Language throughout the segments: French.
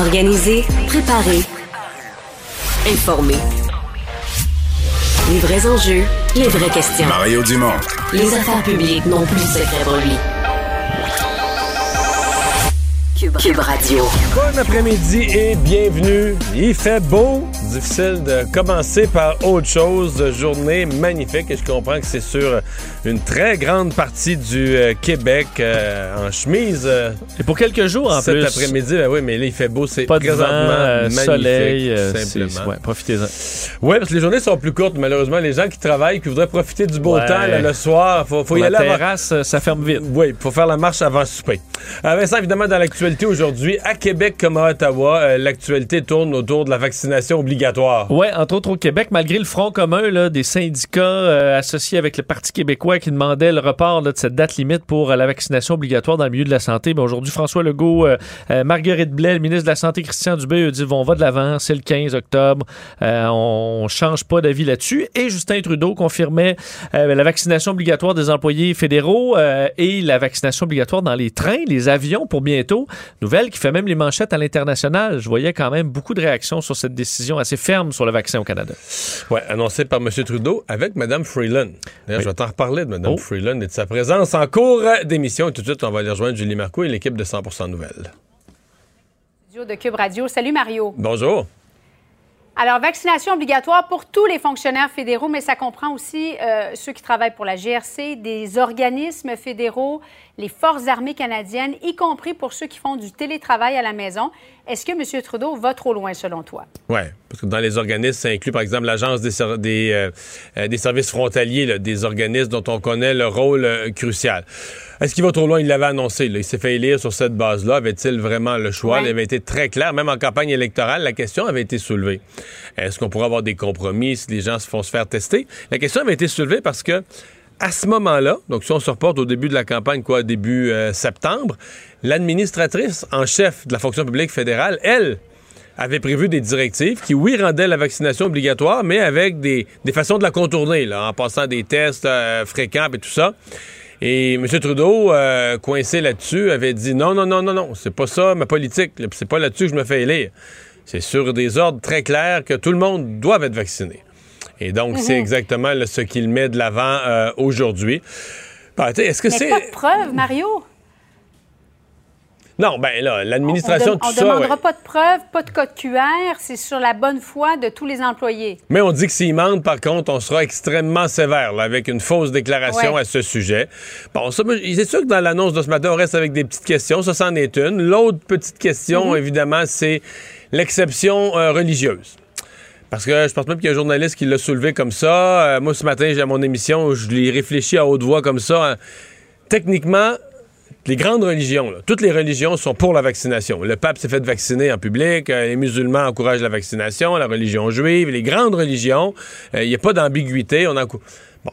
Organiser, préparer, informer. Les vrais enjeux, les vraies questions. Mario Dumont. Les affaires publiques n'ont plus de secret pour lui. Cube, Cube Radio. Bon après-midi et bienvenue. Il fait beau. Difficile de commencer par autre chose. Journée magnifique et je comprends que c'est sur une très grande partie du euh, Québec euh, en chemise. euh, Et pour quelques jours en cet plus. après-midi, ben oui, mais là, il fait beau. C'est Pas de vent, présentement magnifique, soleil, simplement. ouais, profitez-en. Oui, parce que les journées sont plus courtes, malheureusement. Les gens qui travaillent, qui voudraient profiter du beau Ouais. temps là, le soir, faut, faut y la aller avant. terrasse, euh, ça ferme vite. Oui, faut faire la marche avant le souper. Vincent, évidemment, dans l'actualité aujourd'hui, à Québec comme à Ottawa, l'actualité tourne autour de la vaccination obligatoire. Ouais, entre autres au Québec, malgré le front commun là, des syndicats associés avec le Parti québécois qui demandaient le report là, de cette date limite pour euh, la vaccination obligatoire dans le milieu de la santé. Ben, aujourd'hui, François Legault, euh, euh, Marguerite Blais, le ministre de la Santé, Christian Dubé, a dit on va de l'avant, c'est le 15 octobre, on change pas d'avis là-dessus. Et Justin Trudeau confirmait la vaccination obligatoire des employés fédéraux et la vaccination obligatoire dans les trains, les avions pour bientôt. Nouvelle qui fait même les manchettes à l'international. Je voyais quand même beaucoup de réactions sur cette décision assez ferme sur le vaccin au Canada. Ouais, annoncé par M. Trudeau avec Mme Freeland. D'ailleurs, Oui. je vais t'en reparler de Mme Oh. Freeland et de sa présence en cours d'émission. Et tout de suite, on va aller rejoindre Julie Marcoux et l'équipe de 100 Nouvelles. studio de Cube Radio. Salut Mario. Bonjour. Alors, vaccination obligatoire pour tous les fonctionnaires fédéraux, mais ça comprend aussi euh, ceux qui travaillent pour la GRC, des organismes fédéraux, les forces armées canadiennes, y compris pour ceux qui font du télétravail à la maison. Est-ce que M. Trudeau va trop loin selon toi? Oui, parce que dans les organismes, ça inclut par exemple l'Agence des, ser- des, euh, euh, des services frontaliers, là, des organismes dont on connaît le rôle euh, crucial. Est-ce qu'il va trop loin? Il l'avait annoncé. là. Il s'est fait élire sur cette base-là. Avait-il vraiment le choix? Ouais. Il avait été très clair. Même en campagne électorale, la question avait été soulevée. Est-ce qu'on pourrait avoir des compromis si les gens se font se faire tester? La question avait été soulevée parce que à ce moment-là, donc si on se reporte au début de la campagne, quoi, début euh, septembre, l'administratrice en chef de la fonction publique fédérale, elle, avait prévu des directives qui, oui, rendaient la vaccination obligatoire, mais avec des, façons de la contourner, là, en passant des tests euh, fréquents et tout ça. Et M. Trudeau, euh, coincé là-dessus, avait dit non, non, non, non, non, c'est pas ça ma politique. C'est pas là-dessus que je me fais élire. C'est sur des ordres très clairs que tout le monde doit être vacciné. Et donc, c'est exactement là, ce qu'il met de l'avant euh, aujourd'hui. Bah, sais, Est-ce que c'est. pas de preuve, Mario? Non, ben là, On l'administration, ne tout ça. ouais. demandera pas de preuve, pas de code QR. C'est sur la bonne foi de tous les employés. Mais on dit que s'ils mentent, par contre, on sera extrêmement sévère, là, avec une fausse déclaration Ouais. à ce sujet. Bon, c'est sûr que dans l'annonce de ce matin, on reste avec des petites questions. Ça, c'en est une. L'autre petite question, évidemment, c'est l'exception euh, religieuse. Parce que je pense même qu'il y a un journaliste qui l'a soulevé comme ça. Euh, moi, ce matin, j'ai mon émission, je l'ai réfléchi à haute voix comme ça. hein. Techniquement, les grandes religions, toutes les religions sont pour la vaccination. Le pape s'est fait vacciner en public, euh, les musulmans encouragent la vaccination, la religion juive, les grandes religions, il n'y a pas d'ambiguïté. On Bon.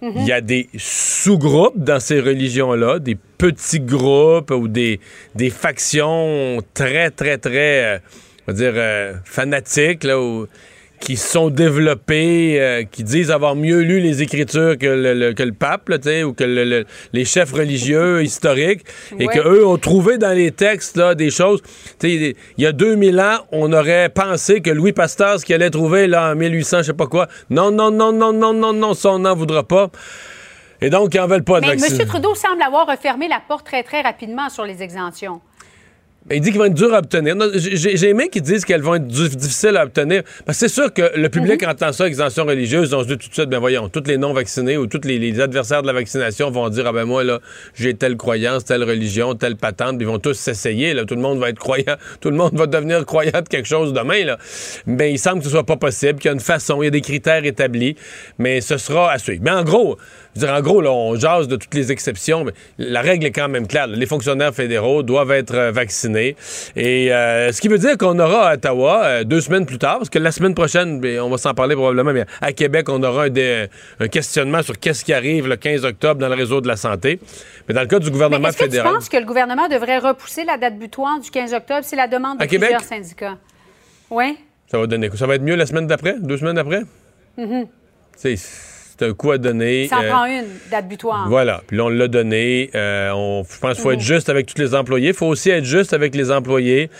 Il y a des sous-groupes dans ces religions-là, des petits groupes ou des, des factions très, très, très, euh, on va dire, euh, fanatiques, là, qui sont développés, euh, qui disent avoir mieux lu les Écritures que le, le- que le pape, là, tu sais, ou que le- le- les chefs religieux historiques, et Ouais. qu'eux ont trouvé dans les textes là, des choses. Tu sais, Il y a 2000 ans, on aurait pensé que Louis Pasteur, ce qu'il allait trouver là, en 1800, je sais pas quoi, non, non, non, non, non, non, non, ça, on n'en voudra pas. Et donc, ils n'en veulent pas de Mais. M. Trudeau semble avoir refermé la porte très, très rapidement sur les exemptions. Ben, il dit qu'ils vont être durs à obtenir. J'ai aimé qu'ils disent qu'elles vont être difficiles à obtenir. Parce que c'est sûr que le public entend ça, exemption religieuse, on se dit tout de suite, ben voyons, tous les non-vaccinés ou tous les, les adversaires de la vaccination vont dire, ah ben moi, là, j'ai telle croyance, telle religion, telle patente, puis ils vont tous s'essayer, là. Tout le monde va être croyant, tout le monde va devenir croyant de quelque chose demain, là. Mais il semble que ce soit pas possible, qu'il y a une façon, il y a des critères établis, mais ce sera à suivre. Mais en gros, je veux dire, en gros, là, on jase de toutes les exceptions, mais la règle est quand même claire. là. Les fonctionnaires fédéraux doivent être euh, vaccinés. Et euh, ce qui veut dire qu'on aura à Ottawa, euh, deux semaines plus tard, parce que la semaine prochaine, on va s'en parler probablement, mais à Québec, on aura un, questionnement sur qu'est-ce qui arrive le 15 octobre dans le réseau de la santé. Mais dans le cas du gouvernement est-ce que tu fédéral... penses que le gouvernement devrait repousser la date butoir du 15 octobre? C'est la demande de À Québec? plusieurs syndicats. Oui? Ça va donner? Ça va être mieux la semaine d'après? Deux semaines après? C'est c'est un coup à donner. Ça en euh, prend une, date butoir. Voilà. Puis là, on l'a donné. Euh, on, je pense qu'il faut être juste avec tous les employés. Il faut aussi être juste avec les employés.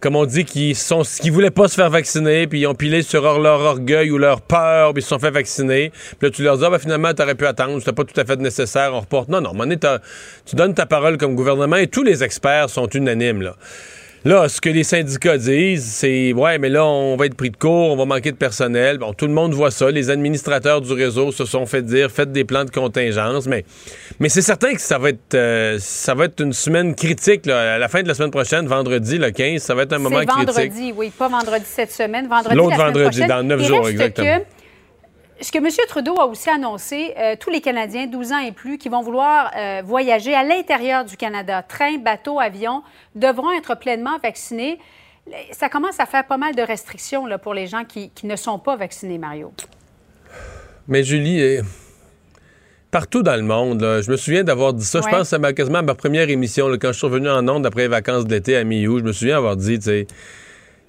Comme on dit, qui sont, qui voulaient pas se faire vacciner, puis ils ont pilé sur leur, orgueil ou leur peur, puis ils se sont fait vacciner. Puis là, tu leur dis, ah, ben, finalement, t'aurais pu attendre, c'était pas tout à fait nécessaire, on reporte. Non, non, à un moment donné, tu donnes ta parole comme gouvernement et tous les experts sont unanimes, là. Là, ce que les syndicats disent, c'est ouais, mais là, on va être pris de court, on va manquer de personnel. Bon, tout le monde voit ça. Les administrateurs du réseau se sont fait dire faites des plans de contingence, mais, mais c'est certain que ça va être euh, ça va être une semaine critique. là. À la fin de la semaine prochaine, vendredi, le 15, ça va être un moment C'est critique. vendredi, oui, pas vendredi cette semaine, vendredi L'autre vendredi, prochaine. dans neuf jours, exactement. que ce que M. Trudeau a aussi annoncé, euh, tous les Canadiens 12 ans et plus qui vont vouloir euh, voyager à l'intérieur du Canada, train, bateau, avion, devront être pleinement vaccinés. Ça commence à faire pas mal de restrictions là, pour les gens qui, qui ne sont pas vaccinés, Mario. Mais Julie, euh, partout dans le monde, là, je me souviens d'avoir dit ça. Je pense que c'est ma- quasiment à ma première émission, là, quand je suis revenu en ondes après les vacances de l'été à mi-août. Je me souviens avoir dit, tu sais,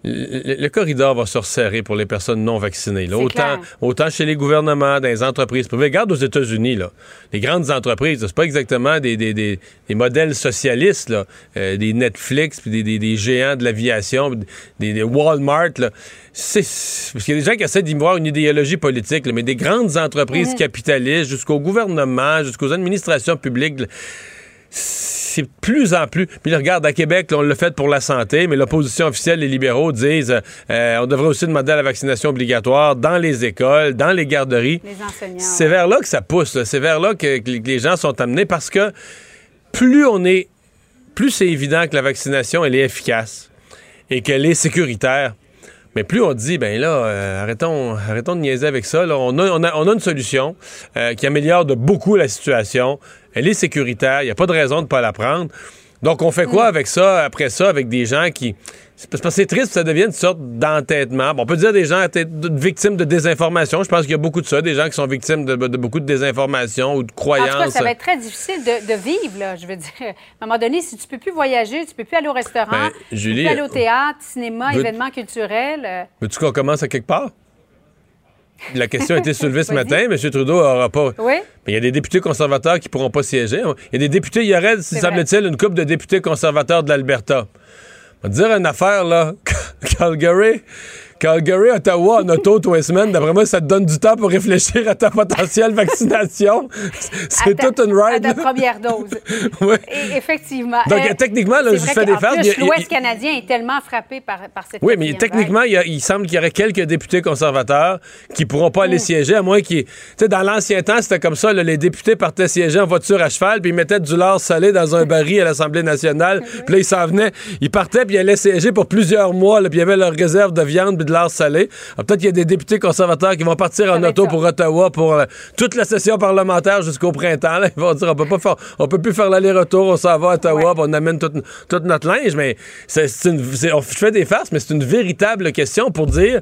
le, le corridor va se resserrer pour les personnes non vaccinées. là. Autant, autant chez les gouvernements, dans les entreprises privées. Regarde aux États-Unis, les grandes entreprises, c'est pas exactement des, des- des- des modèles socialistes, là, euh, des Netflix, puis des, des- des géants de l'aviation, des, des Walmart. Là. Parce qu'il y a des gens qui essaient d'y voir une idéologie politique, là, mais des grandes entreprises capitalistes, jusqu'au gouvernement, jusqu'aux administrations publiques. là, c'est plus en plus. Puis là, regarde, à Québec, là, on l'a fait pour la santé, mais l'opposition officielle, les libéraux disent euh, on devrait aussi demander la vaccination obligatoire dans les écoles, dans les garderies. C'est vers là que ça pousse. C'est vers là que, que les gens sont amenés parce que plus on est, plus c'est évident que la vaccination elle est efficace et qu'elle est sécuritaire. Mais plus on dit, ben là, euh, arrêtons, arrêtons de niaiser avec ça. là. On, a, on, a, on a une solution euh, qui améliore de beaucoup la situation. Elle est sécuritaire. Il n'y a pas de raison de ne pas la prendre. Donc, on fait quoi avec ça, après ça, avec des gens qui. C'est parce que c'est triste, ça devient une sorte d'entêtement. Bon, on peut dire des gens victimes de désinformation. Je pense qu'il y a beaucoup de ça, des gens qui sont victimes de, de beaucoup de désinformation ou de En croyances. tout cas, ça va être très difficile de, de vivre, là. Je veux dire, à un moment donné, si tu peux plus voyager, tu peux plus aller au restaurant, Ben, tu peux plus aller au théâtre, cinéma, veux- événements culturels. euh, Veux-tu qu'on commence à quelque part? La question a été soulevée ce matin. M. Trudeau n'aura pas. Oui. Mais il y a des députés conservateurs qui pourront pas siéger. Il y a des députés, il y aurait, semble-t-il, une couple de députés conservateurs de l'Alberta. On va dire une affaire, là. Calgary, Calgary, Ottawa, en auto, toi, semaine, d'après moi, ça te donne du temps pour réfléchir à ta potentielle vaccination. C'est à ta- toute une À ride. ta là. première dose. Ouais. Et effectivement. Donc, Euh, techniquement, là, je fais des farces. l'Ouest canadien est tellement frappé par, par cette Oui, mais techniquement, il, y a- il semble qu'il y aurait quelques députés conservateurs qui pourront pas Mm. aller siéger, à moins qu'ils. Tu sais, dans l'ancien temps, c'était comme ça, là, les députés partaient siéger en voiture à cheval, puis ils mettaient du lard salé dans un baril à l'Assemblée nationale, puis là, ils s'en venaient. Ils partaient, puis ils allaient siéger pour plusieurs mois, là, puis il y avait leur réserve de viande de lard salé. Alors, Peut-être qu'il y a des députés conservateurs qui vont partir en auto ça. pour Ottawa pour euh, toute la session parlementaire jusqu'au printemps. là. Ils vont dire on peut pas faire, on peut plus faire l'aller-retour, on s'en va à Ottawa, Ouais. on amène tout, tout notre linge. Mais c'est on fait des farces, mais c'est une véritable question pour dire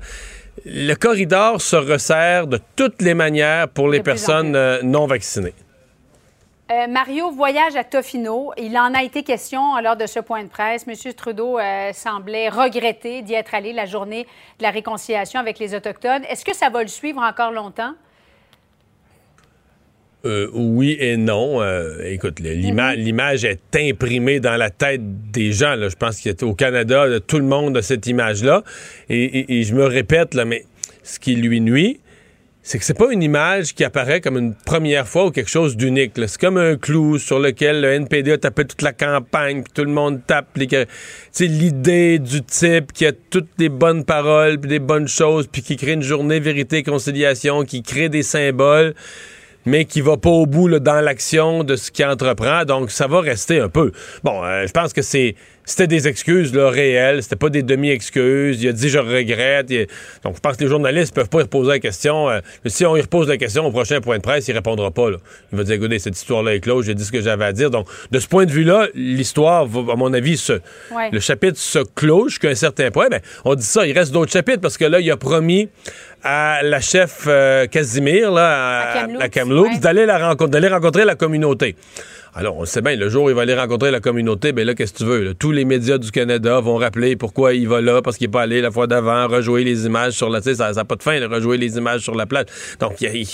le corridor se resserre de toutes les manières pour les personnes euh, non vaccinées. Euh, Mario voyage à Tofino. Il en a été question lors de ce point de presse. M. Trudeau euh, semblait regretter d'y être allé la journée de la réconciliation avec les Autochtones. Est-ce que ça va le suivre encore longtemps? Euh, oui et non. Écoute, l'ima- l'image est imprimée dans la tête des gens. là. Je pense qu'au Canada, là, tout le monde a cette image-là. Et, et- et je me répète, là, mais ce qui lui nuit, c'est que c'est pas une image qui apparaît comme une première fois ou quelque chose d'unique. C'est comme un clou sur lequel le NPD a tapé toute la campagne, puis tout le monde tape. les sais, l'idée du type qui a toutes des bonnes paroles, puis des bonnes choses, puis qui crée une journée vérité conciliation, qui crée des symboles, mais qui va pas au bout dans l'action de ce qu'il entreprend. Donc, ça va rester un peu. Bon, euh, je pense que c'est c'était des excuses là, réelles, c'était pas des demi-excuses. Il a dit je regrette. Il- Donc, je pense que les journalistes peuvent pas y reposer la question. Euh, si on lui repose la question au prochain point de presse, il répondra pas. Là. Il va dire écoutez, cette histoire-là est close, j'ai dit ce que j'avais à dire. Donc, de ce point de vue-là, l'histoire, à mon avis, se, Ouais. le chapitre se clôt jusqu'à un certain point. Ben, on dit ça, il reste d'autres chapitres parce que là, il a promis à la chef euh, Casimir, là, À Kamloops, à Kamloops, ouais. d'aller la rencontrer, d'aller rencontrer la communauté. Alors, on le sait bien, le jour où il va aller rencontrer la communauté, ben là, qu'est-ce que tu veux? là? Tous les médias du Canada vont rappeler pourquoi il va là, parce qu'il n'est pas allé la fois d'avant, rejouer les images sur la... Tu sais, ça n'a pas de fin, de rejouer les images sur la plage. Donc, il y a- il-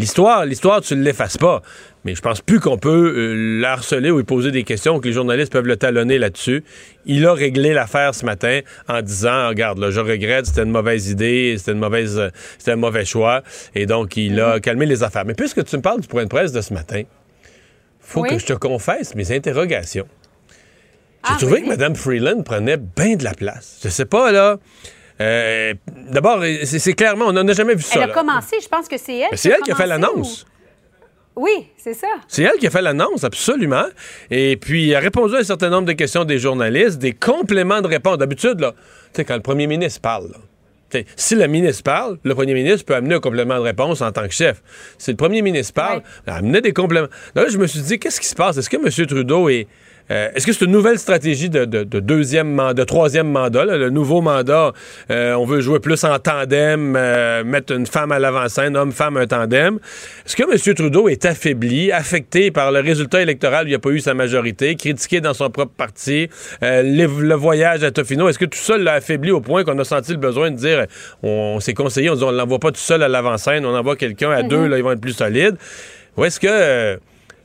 l'histoire, l'histoire, tu ne l'effaces pas. Mais je pense plus qu'on peut euh, l'harceler ou lui poser des questions, que les journalistes peuvent le talonner là-dessus. Il a réglé l'affaire ce matin en disant, regarde, là, je regrette, c'était une mauvaise idée, c'était une mauvaise, c'était un mauvais choix. Et donc, il a calmé les affaires. Mais puisque tu me parles du point de presse de ce matin, faut Oui. que je te confesse mes interrogations. J'ai Ah, trouvé que Mme Freeland prenait bien de la place. Je sais pas, là. euh, D'abord, c'est c'est clairement, on n'en a jamais vu ça. Elle a là. commencé, je pense que c'est elle. Mais C'est elle qui a fait l'annonce. ou- Oui, c'est ça. C'est elle qui a fait l'annonce, absolument. Et puis, elle a répondu à un certain nombre de questions des journalistes, des compléments de réponse. D'habitude, là, tu sais, quand le premier ministre parle, là, si le ministre parle, le premier ministre peut amener un complément de réponse en tant que chef. Si le premier ministre parle, Ouais. elle amenait des compléments. Là, je me suis dit, qu'est-ce qui se passe? Est-ce que M. Trudeau est. euh, Est-ce que c'est une nouvelle stratégie de, de- de deuxième mandat, de troisième mandat? là? le nouveau mandat, euh, on veut jouer plus en tandem, euh, mettre une femme à l'avant-scène, homme-femme, un tandem. Est-ce que M. Trudeau est affaibli, affecté par le résultat électoral où il n'a pas eu sa majorité, critiqué dans son propre parti, euh, le, voyage à Tofino? Est-ce que tout ça l'a affaibli au point qu'on a senti le besoin de dire, on, s'est conseillé, on dit on ne l'envoie pas tout seul à l'avant-scène, on envoie quelqu'un à deux, là, ils vont être plus solides? Ou est-ce que...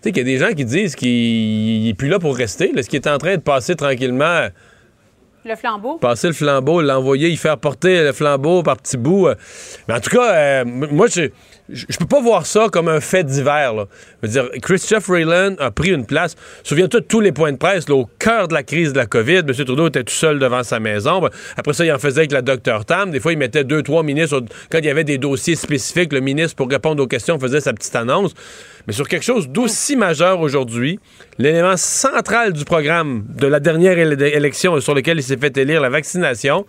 tu sais qu'il y a des gens qui disent qu'il n'est plus là pour rester. Là, ce qui est en train de passer tranquillement, Le flambeau. passer le flambeau, l'envoyer, y faire porter le flambeau par petits bouts. euh. Mais en tout cas, euh, moi, je je je peux pas voir ça comme un fait divers. Là. Je veux dire, Christophe Rayland a pris une place. Souviens-toi de tous les points de presse, au cœur de la crise de la COVID. M. Trudeau était tout seul devant sa maison. Ben, Après ça, il en faisait avec la Dr Tam. Des fois, il mettait deux, trois ministres. Quand il y avait des dossiers spécifiques, le ministre, pour répondre aux questions, faisait sa petite annonce. Mais sur quelque chose d'aussi majeur aujourd'hui, l'élément central du programme de la dernière éle- élection sur lequel il s'est fait élire, la vaccination,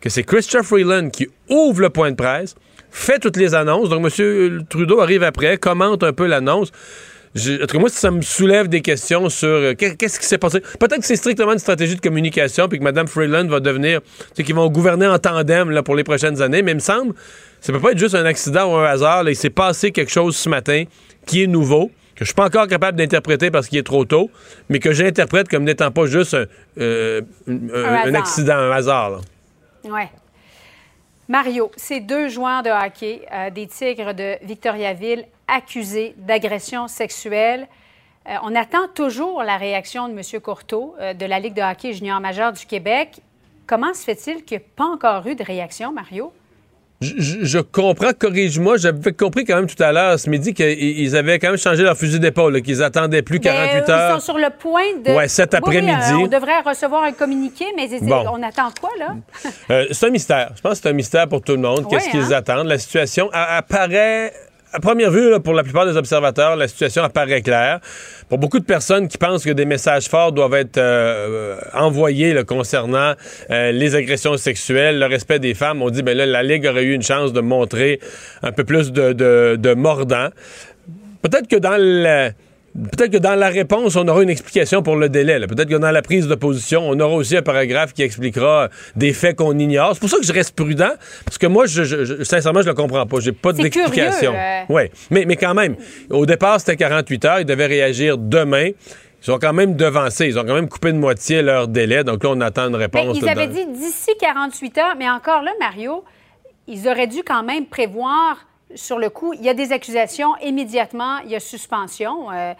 que c'est Christophe Freeland qui ouvre le point de presse, fait toutes les annonces. Donc, M. Trudeau arrive après, commente un peu l'annonce. Je- en tout cas, moi, ça me soulève des questions sur euh, qu'est- qu'est-ce qui s'est passé? Peut-être que c'est strictement une stratégie de communication, puis que Mme Freeland va devenir, tu sais, qu'ils vont gouverner en tandem là, pour les prochaines années. Mais il me semble, ça peut pas être juste un accident ou un hasard. là. Il s'est passé quelque chose ce matin qui est nouveau, que je suis pas encore capable d'interpréter parce qu'il est trop tôt, mais que j'interprète comme n'étant pas juste un, euh, un- un- un hasard. accident, un hasard. là. Ouais. Mario, ces deux joueurs de hockey euh, des Tigres de Victoriaville accusés d'agression sexuelle. Euh, on attend toujours la réaction de M. Courteau euh, de la Ligue de hockey junior majeur du Québec. Comment se fait-il qu'il n'y ait pas encore eu de réaction, Mario? Je, je- comprends, corrige-moi, j'avais compris quand même tout à l'heure, ce midi, qu'ils ils avaient quand même changé leur fusil d'épaule, qu'ils attendaient plus 48 Ben, heures. Ils sont sur le point de. Ouais, cet oui, après-midi. euh, on devrait recevoir un communiqué, mais Bon. on attend quoi, là? Euh, c'est un mystère. Je pense que c'est un mystère pour tout le monde. Qu'est-ce qu'ils hein? attendent? La situation apparaît. À première vue, pour la plupart des observateurs, la situation apparaît claire. Pour beaucoup de personnes qui pensent que des messages forts doivent être euh, envoyés concernant euh, les agressions sexuelles, le respect des femmes, on dit ben là, la Ligue aurait eu une chance de montrer un peu plus de, de, de mordant. Peut-être que dans le- Peut-être que dans la réponse, on aura une explication pour le délai. Peut-être que dans la prise de position, on aura aussi un paragraphe qui expliquera des faits qu'on ignore. C'est pour ça que je reste prudent, parce que moi, je, je- sincèrement, je le comprends pas. J'ai pas d'explication. euh. Oui, mais, mais quand même, au départ, c'était 48 heures. Ils devaient réagir demain. Ils ont quand même devancé. Ils ont quand même coupé de moitié leur délai. Donc là, on attend une Mais réponse. ils avaient dans- dit d'ici 48 heures, mais encore là, Mario, ils auraient dû quand même prévoir sur le coup, il y a des accusations, immédiatement, il y a suspension. Euh,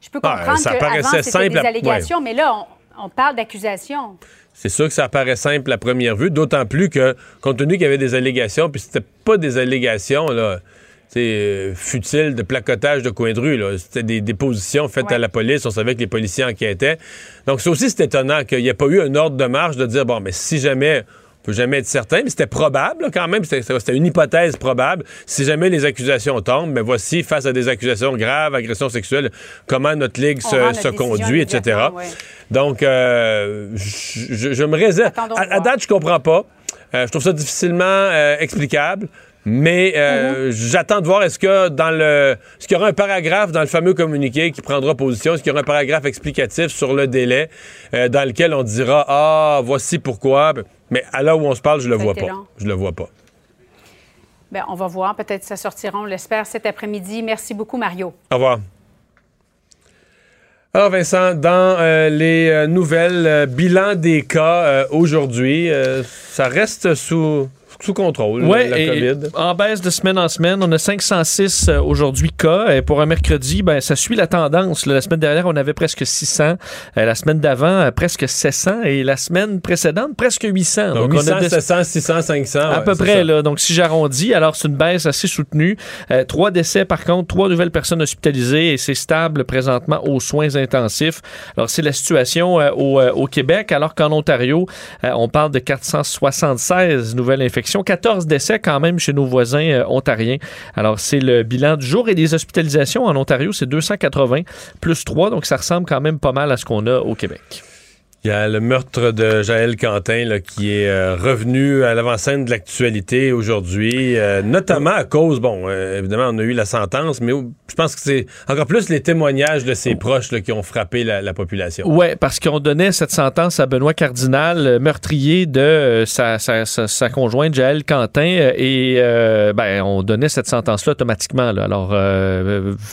je peux Ah, comprendre ça qu'avant, paraissait c'était simple des à- allégations, mais là, on, on parle d'accusations. C'est sûr que ça paraît simple à première vue, d'autant plus que, compte tenu qu'il y avait des allégations, puis c'était pas des allégations, là. sais, euh, futile de placotage de coin de rue. là. C'était des, des positions faites Ouais. à la police. On savait que les policiers enquêtaient. Donc, ça aussi, c'est étonnant qu'il n'y ait pas eu un ordre de marche de dire, bon, mais si jamais, peut jamais être certain, mais c'était probable quand même, c'était une hypothèse probable. Si jamais les accusations tombent, mais voici, face à des accusations graves, agressions sexuelles, comment notre ligue On se, se conduit, etc. ouais. Donc, euh, je, me réserve. À, à date, je comprends pas. Euh, je trouve ça difficilement euh, explicable. Mais euh, Mhm. j'attends de voir est-ce que dans le est-ce qu'il y aura un paragraphe dans le fameux communiqué qui prendra position, est-ce qu'il y aura un paragraphe explicatif sur le délai euh, dans lequel on dira ah voici pourquoi. Mais à l'heure où on se parle, je le Ça vois pas. long. Je le vois pas. Bien, on va voir. Peut-être que ça sortira, on l'espère, cet après-midi. Merci beaucoup, Mario. Au revoir. Alors Vincent, dans euh, les nouvelles, bilan des cas aujourd'hui, ça reste sous, sous contrôle, Ouais, la et COVID. en baisse de semaine en semaine, on a 506 euh, aujourd'hui cas. Et pour un mercredi, ben, ça suit la tendance. La semaine dernière, on avait presque 600. Euh, la semaine d'avant, euh, presque 700. Et la semaine précédente, presque 800. Donc, on a 800, des- 700, 600, 500. à ouais, peu près, ça. là. Donc, si j'arrondis, alors c'est une baisse assez soutenue. Euh, trois décès, par contre, trois nouvelles personnes hospitalisées et c'est stable présentement aux soins intensifs. Alors, c'est la situation euh, au, euh, au Québec, alors qu'en Ontario, on parle de 476 nouvelles infections, 14 décès quand même chez nos voisins euh, ontariens. Alors, c'est le bilan du jour et des hospitalisations en Ontario, c'est 280 plus 3, donc ça ressemble quand même pas mal à ce qu'on a au Québec. Il y a le meurtre de Jaël Quentin qui est euh, revenu à l'avant-scène de l'actualité aujourd'hui, euh, notamment à cause, bon, euh, évidemment, on a eu la sentence, mais je pense que c'est encore plus les témoignages de ses proches qui ont frappé la, la population. Ouais, parce qu'on donnait cette sentence à Benoît Cardinal, meurtrier de sa, conjointe Jaël Quentin, et ben on donnait cette sentence-là automatiquement. Alors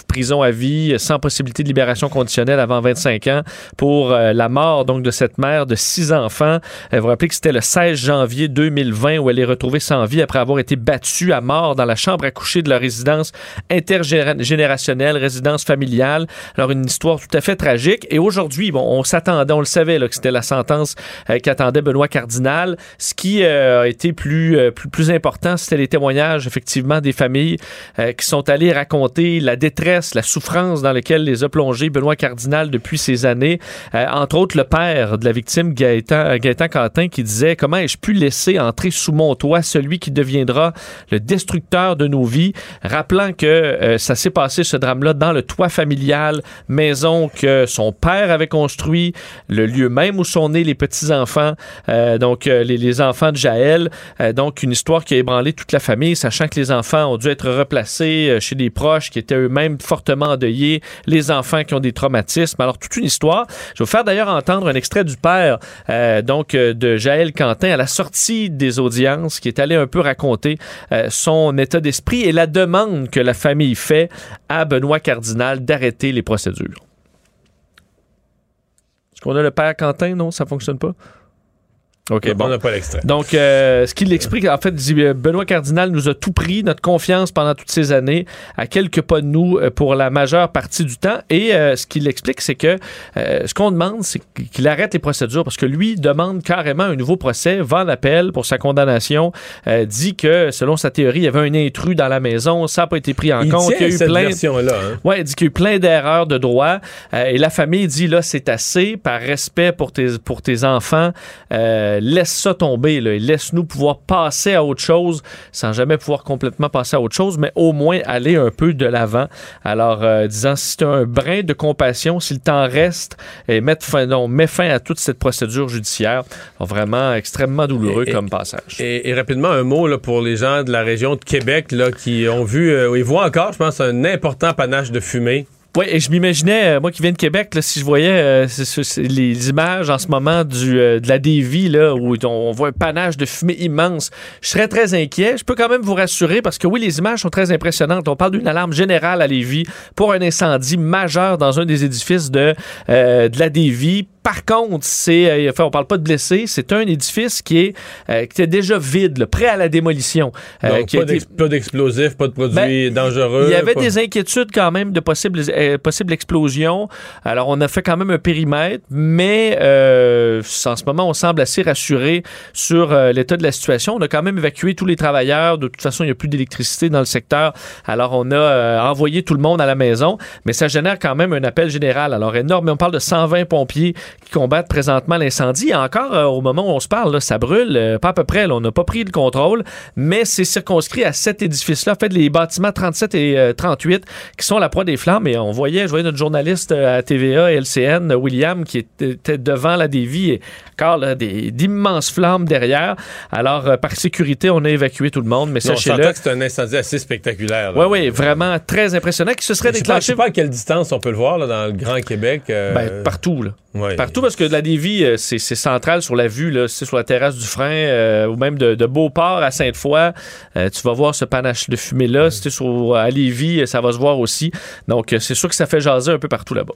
prison à vie, sans possibilité de libération conditionnelle avant 25 ans pour la mort donc de cette mère de six enfants. Euh, vous vous rappelez que c'était le 16 janvier 2020 où elle est retrouvée sans vie après avoir été battue à mort dans la chambre à coucher de la résidence intergénérationnelle, résidence familiale. Alors une histoire tout à fait tragique. Et aujourd'hui, bon, on s'attendait, on le savait là, que c'était la sentence euh, qu'attendait Benoît Cardinal. Ce qui euh, a été plus, plus, plus important, c'était les témoignages effectivement des familles qui sont allées raconter la détresse, la souffrance dans laquelle les a plongés Benoît Cardinal depuis ces années. Entre autres, le père de la victime, Gaëtan, Gaëtan Quentin, qui disait Comment ai-je pu laisser entrer sous mon toit celui qui deviendra le destructeur de nos vies, rappelant que euh, ça s'est passé ce drame-là dans le toit familial, maison que son père avait construit, le lieu même où sont nés les petits-enfants, euh, donc euh, les, les enfants de Jaël. Donc une histoire qui a ébranlé toute la famille, sachant que les enfants ont dû être replacés chez des proches qui étaient eux-mêmes fortement endeuillés, les enfants qui ont des traumatismes. Alors toute une histoire. Je vais vous faire d'ailleurs entendre un extrait du père euh, donc euh, de Jaël Quentin à la sortie des audiences, qui est allé un peu raconter euh, son état d'esprit et la demande que la famille fait à Benoît Cardinal d'arrêter les procédures. Est-ce qu'on a le père Quentin? Non, ça fonctionne pas? OK, On bon. n'a pas l'extrait. Donc, euh, ce qu'il explique, en fait, dit, euh, Benoît Cardinal nous a tout pris, notre confiance pendant toutes ces années, à quelques pas de nous euh, pour la majeure partie du temps. Et euh, ce qu'il explique, c'est que euh, ce qu'on demande, c'est qu'il arrête les procédures parce que lui demande carrément un nouveau procès, va en appel pour sa condamnation, euh, dit que, selon sa théorie, il y avait un intrus dans la maison, ça n'a pas été pris en Il compte, tient il y a eu cette plein... version-là. hein. Ouais, il dit qu'il y a eu plein d'erreurs de droit. Et la famille dit là, c'est assez, par respect pour tes, pour tes enfants, euh, laisse ça tomber. Là, et laisse-nous pouvoir passer à autre chose, sans jamais pouvoir complètement passer à autre chose, mais au moins aller un peu de l'avant. Alors, euh, disant, si tu as un brin de compassion, s'il t'en reste, et mettre fin, non, mets fin à toute cette procédure judiciaire. Alors, vraiment extrêmement douloureux Et- comme passage. Et, et rapidement, un mot là, pour les gens de la région de Québec là, qui ont vu, euh, ils voient encore, je pense, un important panache de fumée. Oui, et je m'imaginais, euh, moi qui viens de Québec, là, si je voyais euh, les images en ce moment du, euh, de la Davie, là, où on, on voit un panache de fumée immense, je serais très inquiet. Je peux quand même vous rassurer parce que oui, les images sont très impressionnantes. On parle d'une alarme générale à Lévis pour un incendie majeur dans un des édifices de, euh, de la Davie par contre, c'est, euh, enfin, on parle pas de blessés, c'est un édifice qui est euh, qui était déjà vide, là, prêt à la démolition. Euh, Donc, qui a pas d'explosifs, pas de produits Ben, dangereux. il y avait pas- des inquiétudes quand même de possibles euh, possibles explosions. Alors, on a fait quand même un périmètre, mais euh, en ce moment, on semble assez rassuré sur euh, l'état de la situation. On a quand même évacué tous les travailleurs. De toute façon, il n'y a plus d'électricité dans le secteur. Alors, on a euh, envoyé tout le monde à la maison, mais ça génère quand même un appel général. Alors, énorme. On parle de 120 pompiers qui combattent présentement l'incendie. Encore, euh, au moment où on se parle, ça brûle. euh, pas à peu près. on n'a pas pris le contrôle, mais c'est circonscrit à cet édifice-là. En fait, les bâtiments 37 et euh, 38 qui sont la proie des flammes. Et on voyait, je voyais notre journaliste euh, à TVA et LCN, euh, William, qui était devant la dévie encore d'immenses flammes derrière. Alors, euh, par sécurité, on a évacué tout le monde, mais sachez-le. c'est un incendie assez spectaculaire. Oui, oui, vraiment très impressionnant qui se serait Je sais pas, je déclenché sais pas à quelle distance on peut le voir là, dans le Grand Québec. euh, ben, partout. Là. ouais. Partout parce que la Lévis, euh, c'est central sur la vue, là, c'est sur la terrasse du frein euh, ou même de, de Beauport à Sainte-Foy. Euh, tu vas voir ce panache de fumée-là. Si t'es sur, à Lévis, ça va se voir aussi. Donc, c'est sûr que ça fait jaser un peu partout là-bas.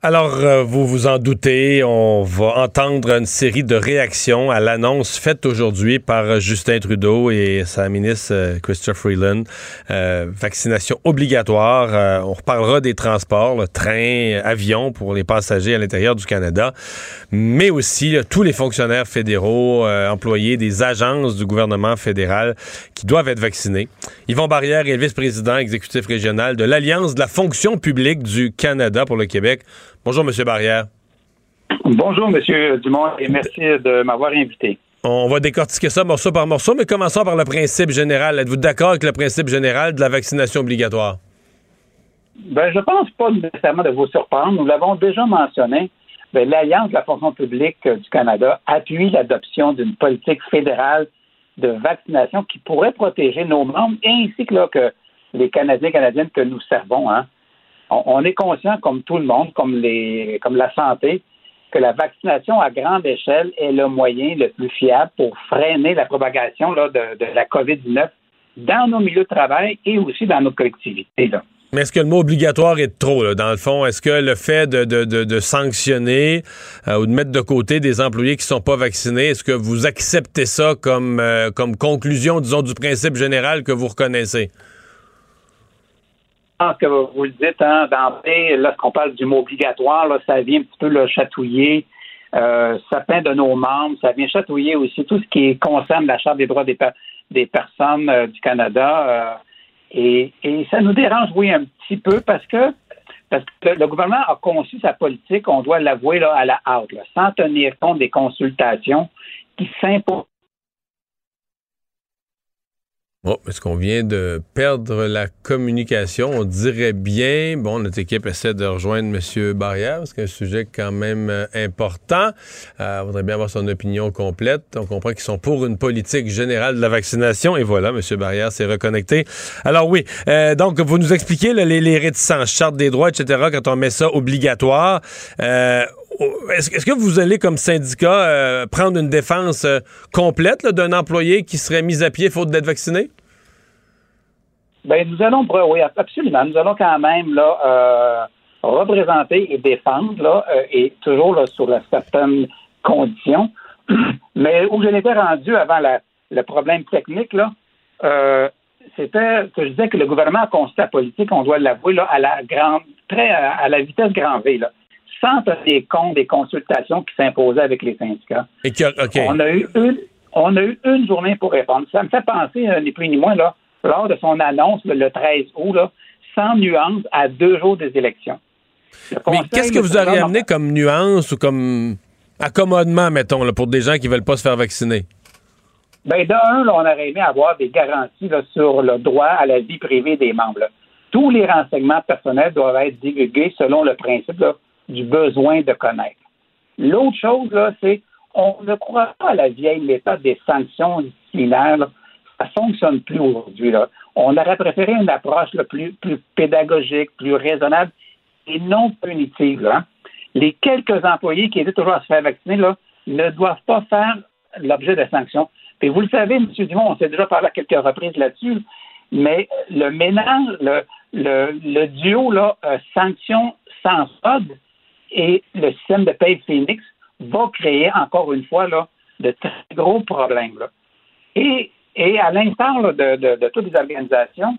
Alors, euh, vous vous en doutez, on va entendre une série de réactions à l'annonce faite aujourd'hui par euh, Justin Trudeau et sa ministre euh, Christopher Freeland. Euh, vaccination obligatoire. Euh, on reparlera des transports, le train, avion pour les passagers à l'intérieur du Canada, mais aussi tous les fonctionnaires fédéraux, employés des agences du gouvernement fédéral qui doivent être vaccinés. Yvon Barrière est le vice-président exécutif régional de l'Alliance de la fonction publique du Canada pour le Québec. Bonjour, M. Barrière. Bonjour, Monsieur Dumont, et merci de m'avoir invité. On va décortiquer ça morceau par morceau, mais commençons par le principe général. Êtes-vous d'accord avec le principe général de la vaccination obligatoire? Ben, je pense pas nécessairement de vous surprendre. Nous l'avons déjà mentionné. Ben, L'Alliance de la fonction publique euh, du Canada appuie l'adoption d'une politique fédérale de vaccination qui pourrait protéger nos membres ainsi que, là, que les Canadiens et Canadiennes que nous servons. Hein. On, est conscient, comme tout le monde, comme, la santé, que la vaccination à grande échelle est le moyen le plus fiable pour freiner la propagation de, la COVID-19 dans nos milieux de travail et aussi dans nos collectivités. Mais est-ce que le mot obligatoire est trop, dans le fond? Est-ce que le fait de, sanctionner euh, ou de mettre de côté des employés qui sont pas vaccinés, est-ce que vous acceptez ça comme, euh, comme conclusion, disons, du principe général que vous reconnaissez? Pense que vous le dites, hein, d'emblée, lorsqu'on parle du mot obligatoire, là, ça vient un petit peu le chatouiller euh, certains de nos membres, ça vient chatouiller aussi tout ce qui concerne la Charte des droits des, des personnes euh, du Canada. euh, et, et ça nous dérange, oui, un petit peu parce que parce que le gouvernement a conçu sa politique, on doit l'avouer là, à la hâte, sans tenir compte des consultations qui s'imposent. Bon, est-ce qu'on vient de perdre la communication? On dirait bien. Bon, notre équipe essaie de rejoindre M. Barrière, parce que c'est un sujet quand même euh, important. Euh, on voudrait bien avoir son opinion complète. On comprend qu'ils sont pour une politique générale de la vaccination. Et voilà, M. Barrière s'est reconnecté. Alors oui, euh, donc vous nous expliquez là, les, réticences, charte des droits, etc., quand on met ça obligatoire. Euh, est-ce, que vous allez, comme syndicat, euh, prendre une défense euh, complète d'un employé qui serait mis à pied faute d'être vacciné? Ben, nous allons, oui, absolument. Nous allons quand même là, euh, représenter et défendre, là, euh, et toujours là, sur la certaines conditions. Mais où je n'étais rendu avant la, le problème technique, là, euh, c'était que je disais que le gouvernement a la politique, on doit l'avouer, là, à la grande, très à, à la vitesse grand V, là, sans tenir compte des consultations qui s'imposaient avec les syndicats. Et que. On a eu une, on a eu une journée pour répondre. Ça me fait penser, ni plus ni moins, là, lors de son annonce le, le 13 août, là, sans nuance, à deux jours des élections. Le Mais qu'est-ce que vous auriez amené comme nuance ou comme accommodement, mettons, là, pour des gens qui veulent pas se faire vacciner? Ben, d'un, on aurait aimé avoir des garanties là, sur le droit à la vie privée des membres. là. Tous les renseignements personnels doivent être divulgués selon le principe là, du besoin de connaître. L'autre chose, là, c'est on ne croit pas à la vieille méthode des sanctions disciplinaires. Là. Ça ne fonctionne plus aujourd'hui. là. On aurait préféré une approche là, plus, plus pédagogique, plus raisonnable et non punitive. là. Les quelques employés qui étaient toujours à se faire vacciner là, ne doivent pas faire l'objet de sanctions. Et vous le savez, M. Dumont, on s'est déjà parlé à quelques reprises là-dessus, mais le ménage, le, le, duo là, euh, sans solde et le système de paye Phoenix va créer encore une fois là, de très gros problèmes. Et, et à l'instar de, toutes les organisations,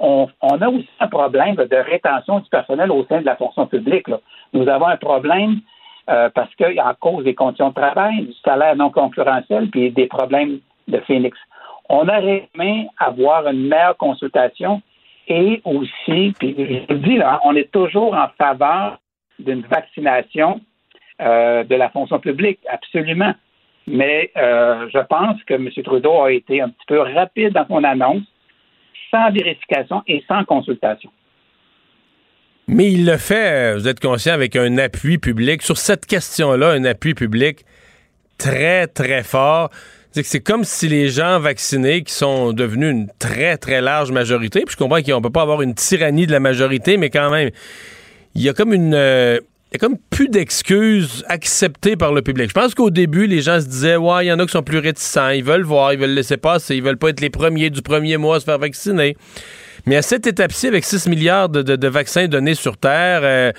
on, a aussi un problème de rétention du personnel au sein de la fonction publique. Nous avons un problème euh, parce qu'à cause des conditions de travail, du salaire non concurrentiel, puis des problèmes de Phoenix. On aurait aimé avoir une meilleure consultation et aussi, puis je vous dis là, on est toujours en faveur d'une vaccination euh, de la fonction publique, absolument. Mais euh, je pense que M. Trudeau a été un petit peu rapide dans son annonce, sans vérification et sans consultation. Mais il le fait, vous êtes conscient, avec un appui public. Sur cette question-là, un appui public très, très fort. C'est comme si les gens vaccinés, qui sont devenus une très, très large majorité, puis je comprends qu'on ne peut pas avoir une tyrannie de la majorité, mais quand même, il y a comme une... Euh, il a comme plus d'excuses acceptées par le public. Je pense qu'au début, les gens se disaient, ouais, il y en a qui sont plus réticents, ils veulent voir, ils veulent laisser passer, ils veulent pas être les premiers du premier mois à se faire vacciner. Mais à cette étape-ci, avec 6 milliards de, vaccins donnés sur Terre, euh,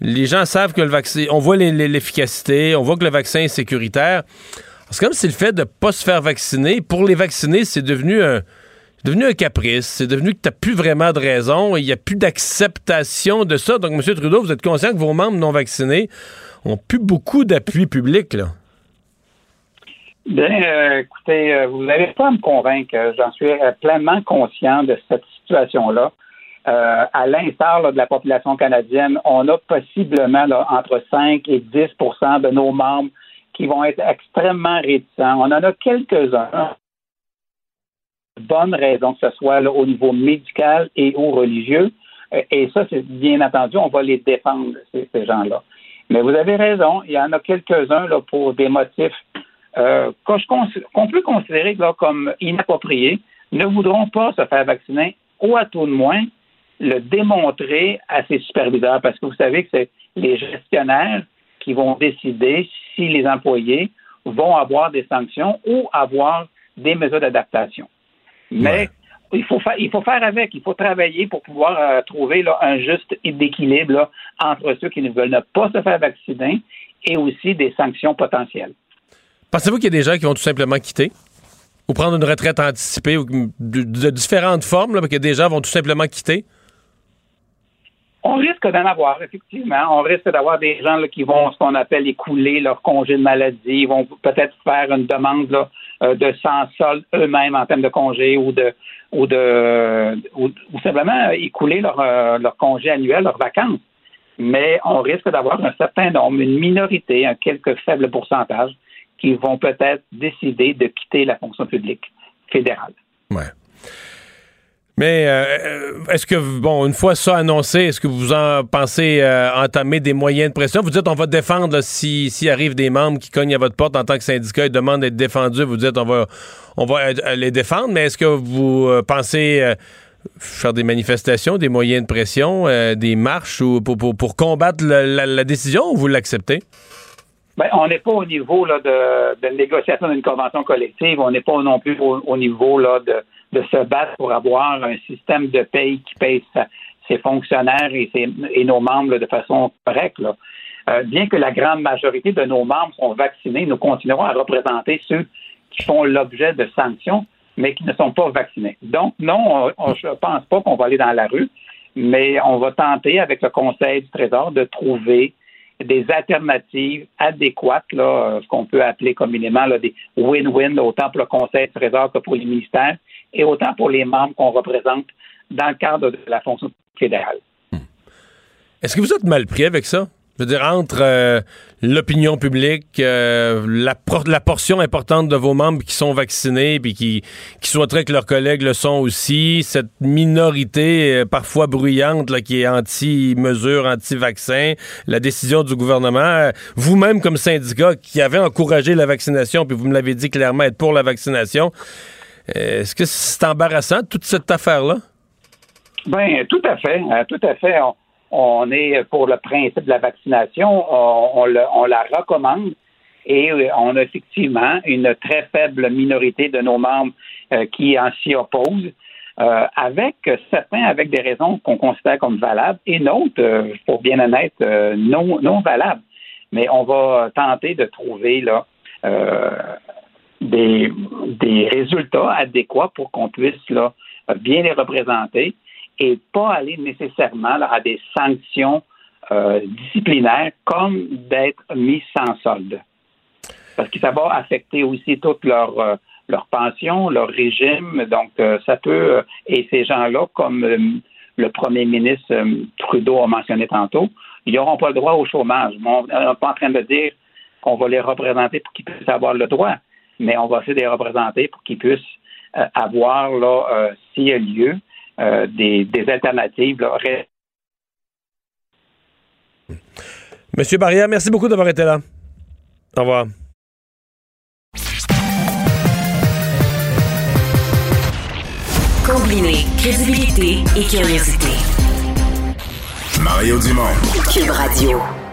les gens savent que le vaccin, on voit l'efficacité, on voit que le vaccin est sécuritaire. C'est comme si le fait de ne pas se faire vacciner, pour les vacciner, c'est devenu un, devenu un caprice. C'est devenu que tu n'as plus vraiment de raison. Il n'y a plus d'acceptation de ça. Donc, M. Trudeau, vous êtes conscient que vos membres non vaccinés ont plus beaucoup d'appui public? Bien, euh, écoutez, euh, vous n'avez pas à me convaincre. J'en suis euh, pleinement conscient de cette situation-là. à l'instar de la population canadienne, on a possiblement entre 5 et 10% de nos membres qui vont être extrêmement réticents. On en a quelques-uns. Bonne raison que ce soit au niveau médical et ou religieux. Et ça, c'est bien entendu, on va les défendre, ces, gens-là. Mais vous avez raison, il y en a quelques-uns pour des motifs euh, qu'on peut considérer comme inappropriés, ne voudront pas se faire vacciner ou à tout de moins le démontrer à ses superviseurs parce que vous savez que c'est les gestionnaires qui vont décider si les employés vont avoir des sanctions ou avoir des mesures d'adaptation. Mais il, faut il faut faire avec, il faut travailler pour pouvoir euh, trouver un juste équilibre entre ceux qui ne veulent pas se faire vacciner et aussi des sanctions potentielles. Pensez-vous qu'il y a des gens qui vont tout simplement quitter? Ou prendre une retraite anticipée ou de, différentes formes, là, que des gens vont tout simplement quitter? On risque d'en avoir, effectivement. On risque d'avoir des gens qui vont, ce qu'on appelle, écouler leur congé de maladie. Ils vont peut-être faire une demande euh, de sans solde eux-mêmes en termes de congé ou de ou de ou, simplement écouler leur, euh, leur congé annuel, leurs vacances. Mais on risque d'avoir un certain nombre, une minorité, un quelque faible pourcentage qui vont peut-être décider de quitter la fonction publique fédérale. Ouais. Mais euh, est-ce que, bon, une fois ça annoncé, est-ce que vous en pensez euh, entamer des moyens de pression? Vous dites on va défendre s'il si, arrive des membres qui cognent à votre porte en tant que syndicat et demandent d'être défendus. Vous dites on va, on va euh, les défendre, mais est-ce que vous pensez faire des manifestations, des moyens de pression, des marches ou pour, pour, combattre la décision ou vous l'acceptez? Ben, on n'est pas au niveau là, de, de négociation d'une convention collective. On n'est pas non plus au, niveau là, de, de, se battre pour avoir un système de paye qui paye ses fonctionnaires et, nos membres de façon correcte. Euh, bien que la grande majorité de nos membres sont vaccinés, nous continuerons à représenter ceux qui font l'objet de sanctions, mais qui ne sont pas vaccinés. Donc, non, je ne pense pas qu'on va aller dans la rue, mais on va tenter, avec le Conseil du Trésor, de trouver des alternatives adéquates, là, euh, ce qu'on peut appeler communément là, des win-win, autant pour le Conseil Trésor que pour les ministères, et autant pour les membres qu'on représente dans le cadre de la fonction fédérale. Hmm. Est-ce que vous êtes mal pris avec ça? Je veux dire, entre euh, l'opinion publique, euh, la, la, portion importante de vos membres qui sont vaccinés puis qui, qui souhaiteraient que leurs collègues le sont aussi, cette minorité euh, parfois bruyante là, qui est anti-mesure, anti-vaccin, la décision du gouvernement, vous-même comme syndicat qui avez encouragé la vaccination, puis vous me l'avez dit clairement être pour la vaccination, est-ce que c'est embarrassant toute cette affaire-là? Ben, tout à fait, tout à fait est pour le principe de la vaccination, on, la recommande. Et euh, on a effectivement une très faible minorité de nos membres euh, qui en s'y opposent. Euh, avec certains avec des raisons qu'on considère comme valables et d'autres, pour bien honnête, non, valables. Mais on va tenter de trouver des, résultats adéquats pour qu'on puisse bien les représenter et pas aller nécessairement à des sanctions euh, disciplinaires comme d'être mis sans solde. Parce que ça va affecter aussi toute leur, euh, leur pension, leur régime. Donc, euh, ça peut. Et ces gens-là, comme le premier ministre Trudeau a mentionné tantôt, ils n'auront pas le droit au chômage. On n'est pas en train de dire qu'on va les représenter pour qu'ils puissent avoir le droit, mais on va essayer de les représenter pour qu'ils puissent avoir, là, s'il y a lieu, euh, des, alternatives. Monsieur Barrière, merci beaucoup d'avoir été là. Au revoir. Combiner crédibilité et curiosité. Mario Dumont. Cube Radio.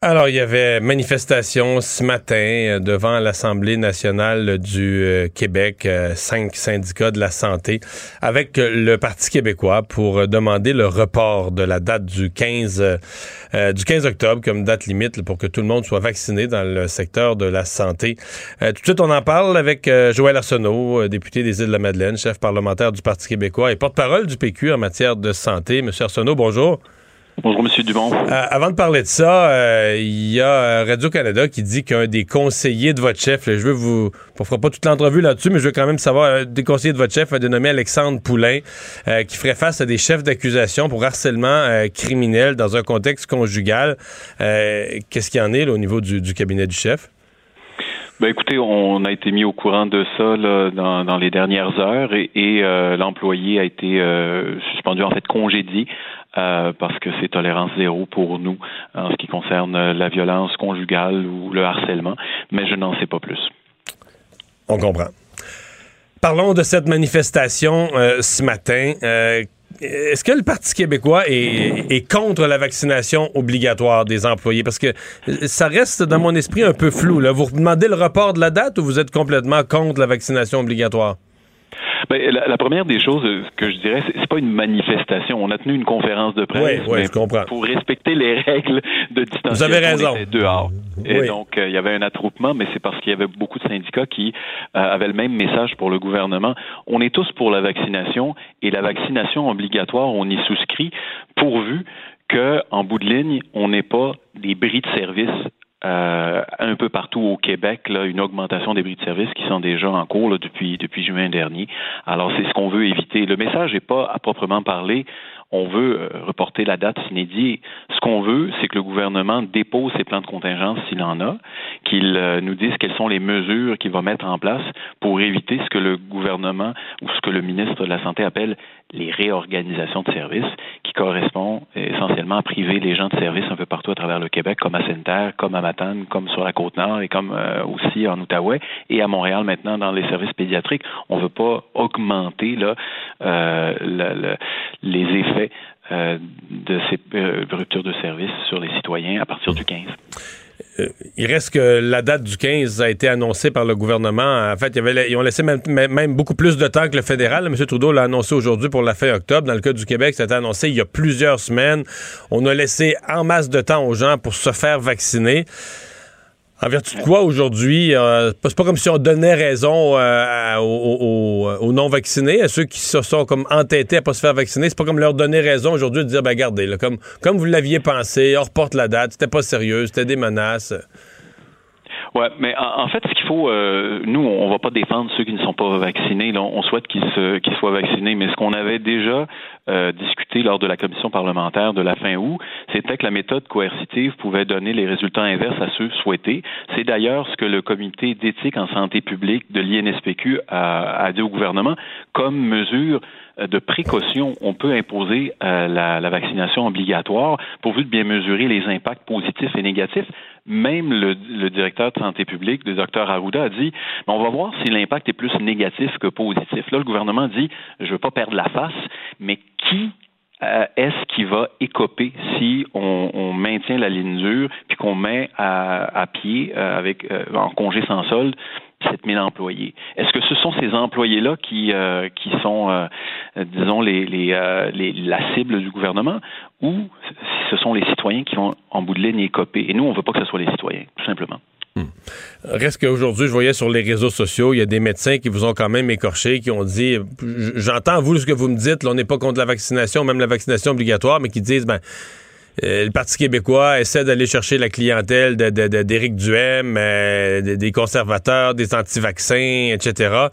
Alors, il y avait manifestation ce matin euh, devant l'Assemblée nationale du euh, Québec, euh, cinq syndicats de la santé, avec le Parti québécois pour demander le report de la date du 15, du 15 octobre comme date limite pour que tout le monde soit vacciné dans le secteur de la santé. tout de suite, on en parle avec Joël Arsenault, député des Îles-de-la-Madeleine, chef parlementaire du Parti québécois et porte-parole du PQ en matière de santé. Monsieur Arsenault, bonjour. Bonjour, M. Dumont. Euh, avant de parler de ça, euh, il y a euh, Radio-Canada qui dit qu'un des conseillers de votre chef, je veux vous. On fera pas toute l'entrevue là-dessus, mais je veux quand même savoir, un des conseillers de votre chef a dénommé Alexandre Poulain, qui ferait face à des chefs d'accusation pour harcèlement criminel dans un contexte conjugal. Qu'est-ce qu'il y en est au niveau du, cabinet du chef? Ben écoutez, on a été mis au courant de ça dans, les dernières heures et, l'employé a été suspendu, en fait congédié euh, parce que c'est tolérance zéro pour nous en ce qui concerne la violence conjugale ou le harcèlement, mais je n'en sais pas plus. On comprend. Parlons de cette manifestation euh, ce matin. Euh, est-ce que le Parti québécois est, contre la vaccination obligatoire des employés? Parce que ça reste dans mon esprit un peu flou. Là. Vous demandez le report de la date ou vous êtes complètement contre la vaccination obligatoire? Ben, la, première des choses euh, que je dirais, c'est, pas une manifestation. On a tenu une conférence de presse oui, je comprends. pour respecter les règles de distanciation. Vous avez raison. On dehors. Et donc, euh, il y avait un attroupement, mais c'est parce qu'il y avait beaucoup de syndicats qui euh, avaient le même message pour le gouvernement. On est tous pour la vaccination et la vaccination obligatoire, on y souscrit pourvu que, en bout de ligne, on n'ait pas des bris de service euh, un peu partout au Québec une augmentation des prix de service qui sont déjà en cours depuis, depuis juin dernier. Alors, c'est ce qu'on veut éviter. Le message n'est pas à proprement parler on veut euh, reporter la date inédite. Ce qu'on veut, c'est que le gouvernement dépose ses plans de contingence s'il en a, qu'il euh, nous dise quelles sont les mesures qu'il va mettre en place pour éviter ce que le gouvernement ou ce que le ministre de la Santé appelle les réorganisations de services, qui correspond essentiellement à priver les gens de services un peu partout à travers le Québec, comme à Sainte-Terre, comme à Matane, comme sur la Côte-Nord et comme euh, aussi en Outaouais et à Montréal maintenant dans les services pédiatriques. On ne veut pas augmenter là, le, les effets euh, de ces euh, ruptures de service sur les citoyens à partir du 15. Euh, il reste que la date du 15 a été annoncée par le gouvernement. En fait, ils ont laissé même, beaucoup plus de temps que le fédéral. M. Trudeau l'a annoncé aujourd'hui pour la fin octobre. Dans le cas du Québec, été annoncé il y a plusieurs semaines. On a laissé en masse de temps aux gens pour se faire vacciner. En vertu de quoi aujourd'hui, euh, c'est pas comme si on donnait raison euh, aux, non-vaccinés, à ceux qui se sont comme entêtés à pas se faire vacciner, c'est pas comme leur donner raison aujourd'hui de dire, ben regardez, comme, comme vous l'aviez pensé, on reporte la date, c'était pas sérieux, c'était des menaces. Ouais, mais en, fait, ce qu'il faut, euh, nous, on va pas défendre ceux qui ne sont pas vaccinés. on souhaite qu'ils soient vaccinés, mais ce qu'on avait déjà euh, discuté lors de la commission parlementaire de la fin août, c'était que la méthode coercitive pouvait donner les résultats inverses à ceux souhaités. C'est d'ailleurs ce que le comité d'éthique en santé publique de l'INSPQ a, a dit au gouvernement comme mesure de précaution, on peut imposer euh, la, la, vaccination obligatoire pourvu de bien mesurer les impacts positifs et négatifs. Même le, le directeur de santé publique, le docteur Arruda, a dit on va voir si l'impact est plus négatif que positif. Là, le gouvernement dit je veux pas perdre la face, mais qui euh, est-ce qui va écoper si on, on, maintient la ligne dure puis qu'on met à, à pied euh, avec euh, en congé sans solde 7000 employés. Est-ce que ce sont ces employés-là qui, euh, qui sont, euh, disons, les, les, les, la cible du gouvernement ou ce sont les citoyens qui vont en bout de ligne écoper? Et nous, on ne veut pas que ce soit les citoyens, tout simplement. Hmm. Reste qu'aujourd'hui, je voyais sur les réseaux sociaux, il y a des médecins qui vous ont quand même écorché, qui ont dit, j'entends vous ce que vous me dites, là, on n'est pas contre la vaccination, même la vaccination obligatoire, mais qui disent, ben, euh, le Parti québécois essaie d'aller chercher la clientèle d'Éric Duhem, euh, des conservateurs, des anti-vaccins, etc.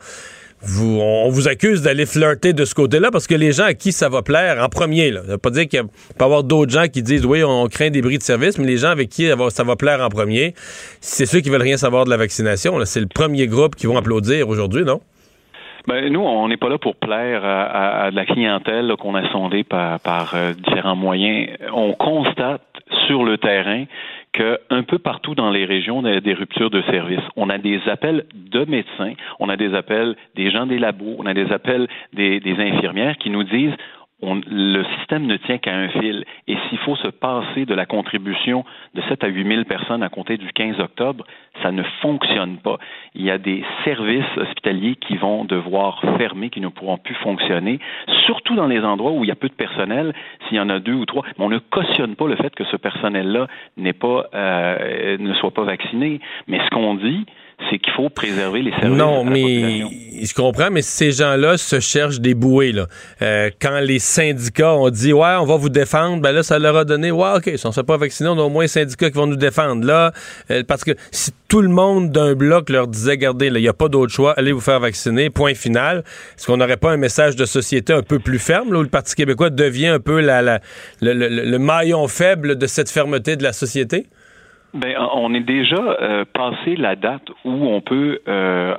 On vous accuse d'aller flirter de ce côté-là parce que les gens à qui ça va plaire en premier, là, ça veut pas dire qu'il peut y avoir d'autres gens qui disent oui, on craint des bris de service, mais les gens avec qui ça va plaire en premier, c'est ceux qui veulent rien savoir de la vaccination. C'est le premier groupe qui vont applaudir aujourd'hui, non? Ben, nous, on n'est pas là pour plaire à, à, la clientèle qu'on a sondée par, euh, différents moyens. On constate sur le terrain qu'un peu partout dans les régions, on a des ruptures de services. On a des appels de médecins, on a des appels des gens des labos, on a des appels des, des infirmières qui nous disent le système ne tient qu'à un fil. Et s'il faut se passer de la contribution de 7 à 8 000 personnes à compter du 15 octobre, ça ne fonctionne pas. Il y a des services hospitaliers qui vont devoir fermer, qui ne pourront plus fonctionner, surtout dans les endroits où il y a peu de personnel, s'il y en a deux ou trois. Mais on ne cautionne pas le fait que ce personnel-là n'est pas, euh, ne soit pas vacciné. Mais ce qu'on dit, c'est qu'il faut préserver les services. Non, mais je comprends, mais ces gens-là se cherchent des bouées. Là. Euh, quand les syndicats ont dit Ouais, on va vous défendre, ben là, ça leur a donné Ouais, OK, si on ne s'est pas vacciné, on a au moins un syndicat qui vont nous défendre. Là, euh, parce que si tout le monde d'un bloc leur disait Regardez, il n'y a pas d'autre choix, allez vous faire vacciner, point final, est-ce qu'on n'aurait pas un message de société un peu plus ferme, là, où le Parti québécois devient un peu la, la, le, le maillon faible de cette fermeté de la société? Ben, on est déjà euh, passé la date où on peut euh,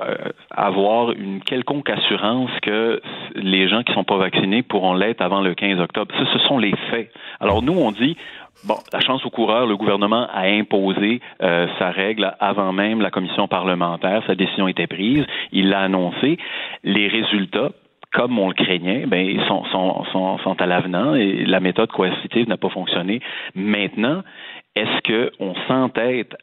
avoir une quelconque assurance que les gens qui sont pas vaccinés pourront l'être avant le 15 octobre. Ce sont les faits. Alors nous, on dit Bon, la chance au coureur, le gouvernement a imposé euh, sa règle avant même la commission parlementaire. Sa décision était prise. Il l'a annoncé. Les résultats, comme on le craignait, ben, sont, sont, sont, sont à l'avenant et la méthode coercitive n'a pas fonctionné. Maintenant, est-ce qu'on s'entête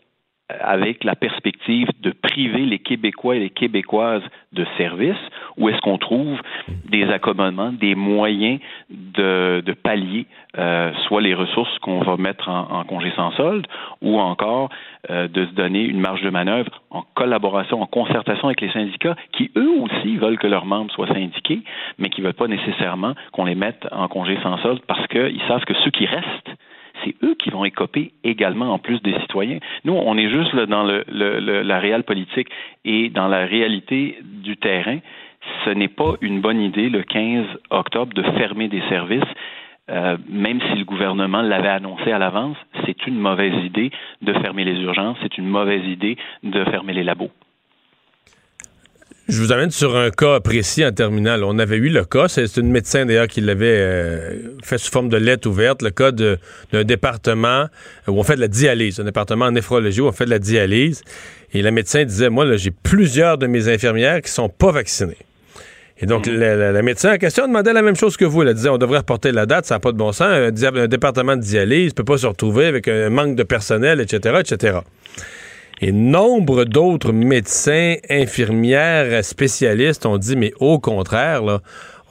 avec la perspective de priver les Québécois et les Québécoises de services ou est-ce qu'on trouve des accommodements, des moyens de, pallier euh, soit les ressources qu'on va mettre en, congé sans solde ou encore euh, de se donner une marge de manœuvre en collaboration, en concertation avec les syndicats qui eux aussi veulent que leurs membres soient syndiqués, mais qui ne veulent pas nécessairement qu'on les mette en congé sans solde parce qu'ils savent que ceux qui restent c'est eux qui vont écoper également en plus des citoyens. Nous, on est juste dans la réelle politique et dans la réalité du terrain. Ce n'est pas une bonne idée le 15 octobre de fermer des services. Euh, même si le gouvernement l'avait annoncé à l'avance, c'est une mauvaise idée de fermer les urgences, c'est une mauvaise idée de fermer les labos. Je vous amène sur un cas précis en terminal. On avait eu le cas, c'est une médecin d'ailleurs qui l'avait euh, fait sous forme de lettre ouverte, le cas d'un département où on fait de la dialyse, un département en néphrologie où on fait de la dialyse. Et la médecin disait, moi, j'ai plusieurs de mes infirmières qui sont pas vaccinées. Et donc, mm. la, médecin en question demandait la même chose que vous. Elle disait, on devrait reporter la date, ça n'a pas de bon sens. Un, un département de dialyse ne peut pas se retrouver avec un manque de personnel, etc., etc. Et nombre d'autres médecins, infirmières, spécialistes ont dit, mais au contraire, là,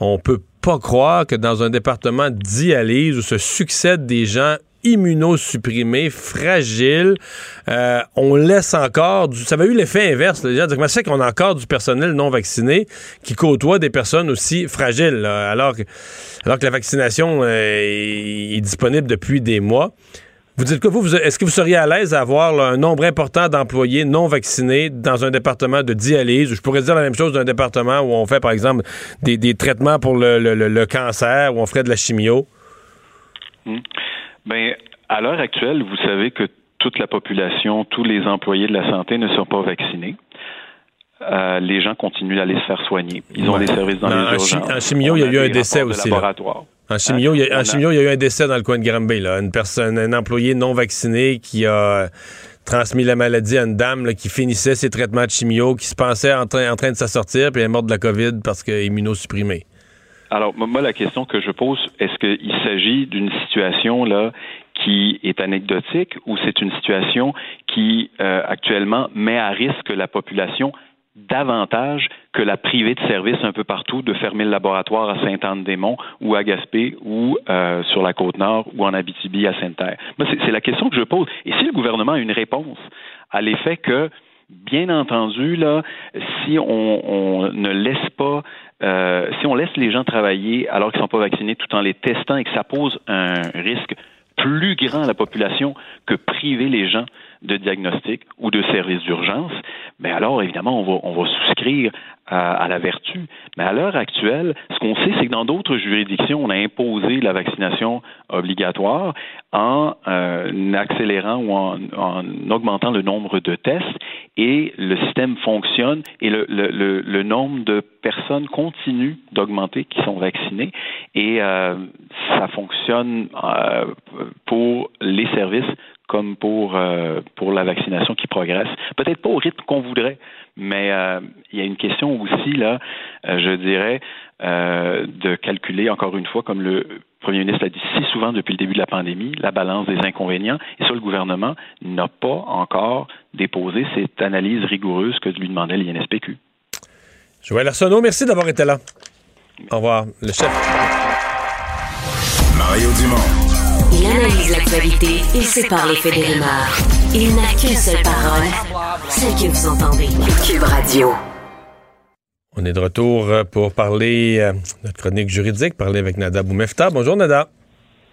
on peut pas croire que dans un département de dialyse où se succèdent des gens immunosupprimés, fragiles, euh, on laisse encore du... Ça avait eu l'effet inverse. Là, dire, c'est qu'on a encore du personnel non vacciné qui côtoie des personnes aussi fragiles, alors, que, alors que la vaccination euh, est disponible depuis des mois? Vous dites que vous, est-ce que vous seriez à l'aise à avoir un nombre important d'employés non vaccinés dans un département de dialyse? Je pourrais dire la même chose d'un département où on fait, par exemple, des, traitements pour le, cancer, où on ferait de la chimio. Hmm. Ben, à l'heure actuelle, vous savez que toute la population, tous les employés de la santé ne sont pas vaccinés. Euh, les gens continuent d'aller se faire soigner. Ils ont des services dans les urgences. En chimio, il y a eu un décès aussi. En chimio, il y a, chimio, il y a eu un décès dans le coin de Granby. Là. Une personne, un employé non vacciné qui a transmis la maladie à une dame qui finissait ses traitements de chimio, qui se pensait en train, en train de s'assortir, puis elle est morte de la COVID parce qu'elle est immunosupprimée. Alors, moi, la question que je pose, est-ce qu'il s'agit d'une situation là qui est anecdotique ou c'est une situation qui euh, actuellement met à risque la population davantage que la privée de service un peu partout, de fermer le laboratoire à Sainte-Anne-des-Monts ou à Gaspé ou euh, sur la Côte-Nord ou en Abitibi à Sainte-Terre. C'est la question que je pose. Et si le gouvernement a une réponse à l'effet que Bien entendu, là, si on, ne laisse pas, euh, si on laisse les gens travailler alors qu'ils ne sont pas vaccinés tout en les testant et que ça pose un risque plus grand à la population que priver les gens de diagnostic ou de services d'urgence, mais alors évidemment on va, souscrire à, la vertu. Mais à l'heure actuelle, ce qu'on sait, c'est que dans d'autres juridictions, on a imposé la vaccination obligatoire en euh, accélérant ou en, en, augmentant le nombre de tests et le système fonctionne et le, nombre de personnes continue d'augmenter qui sont vaccinées et euh, ça fonctionne euh, pour les services comme pour, euh, pour la vaccination qui progresse. Peut-être pas au rythme qu'on voudrait, mais euh, il y a une question aussi, là, euh, je dirais, de calculer, encore une fois, comme le Premier ministre l'a dit si souvent depuis le début de la pandémie, la balance des inconvénients. Et ça, le gouvernement n'a pas encore déposé cette analyse rigoureuse que lui demandait l'INSPQ. Joël Arsenault, merci d'avoir été là. Au revoir. Le chef. Mario Dumont. Il analyse l'actualité et sépare les faits des rumeurs. Il n'a qu'une seule parole, celle que vous entendez. Cube Radio. On est de retour euh, pour parler de euh, notre chronique juridique, parler avec Nada Boumefta. Bonjour Nada.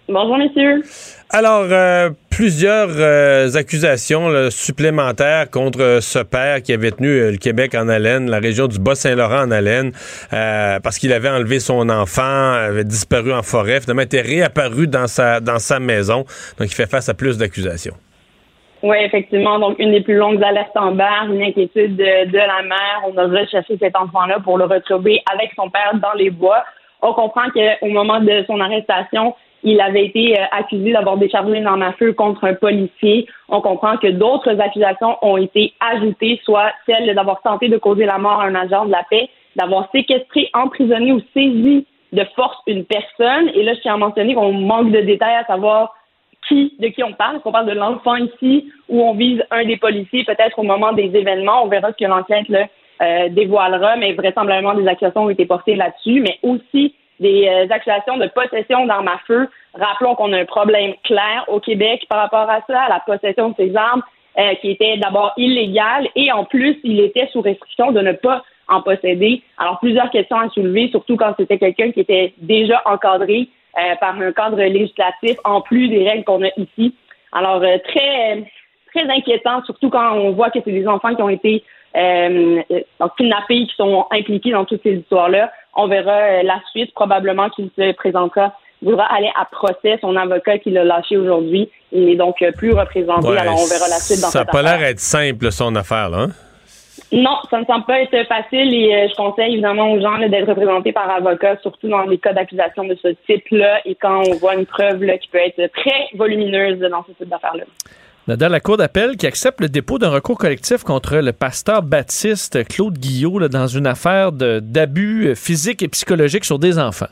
Bonjour, messieurs. Alors, euh, plusieurs euh, accusations supplémentaires contre ce père qui avait tenu euh, le Québec en haleine, la région du Bas-Saint-Laurent en haleine, parce qu'il avait enlevé son enfant, avait disparu en forêt, finalement était réapparu dans sa, dans sa maison. Donc, il fait face à plus d'accusations. Oui, effectivement. Donc, une des plus longues alertes en barre, une inquiétude de, de la mère. On a recherché cet enfant-là pour le retrouver avec son père dans les bois. On comprend qu'au moment de son arrestation, il avait été euh, accusé d'avoir déchargé une arme à feu contre un policier. On comprend que d'autres accusations ont été ajoutées, soit celle d'avoir tenté de causer la mort à un agent de la paix, d'avoir séquestré, emprisonné ou saisi de force une personne. Et là, je tiens à mentionner qu'on manque de détails à savoir qui, de qui on parle. Est-ce qu'on parle de l'enfant ici ou on vise un des policiers? Peut-être au moment des événements? On verra ce que l'enquête euh, dévoilera, mais vraisemblablement des accusations ont été portées là-dessus, mais aussi des euh, accusations de possession d'armes à feu. Rappelons qu'on a un problème clair au Québec par rapport à ça, à la possession de ces armes, euh, qui était d'abord illégale et en plus, il était sous restriction de ne pas en posséder. Alors, plusieurs questions à soulever, surtout quand c'était quelqu'un qui était déjà encadré euh, par un cadre législatif, en plus des règles qu'on a ici. Alors, très, très inquiétant, surtout quand on voit que c'est des enfants qui ont été euh, kidnappés, qui sont impliqués dans toutes ces histoires-là. On verra euh, la suite. Probablement qu'il se présentera voudra aller à procès. Son avocat qui l'a lâché aujourd'hui, il n'est donc plus représenté. alors on verra la suite dans Ça n'a pas l'air être simple, son affaire, là. Hein? Non, ça ne semble pas être facile et euh, je conseille évidemment aux gens d'être représentés par avocat, surtout dans les cas d'accusation de ce type-là et quand on voit une preuve qui peut être très volumineuse dans ce type d'affaires-là. Dans la Cour d'appel qui accepte le dépôt d'un recours collectif contre le pasteur baptiste Claude Guillot dans une affaire d'abus physiques et psychologiques sur des enfants.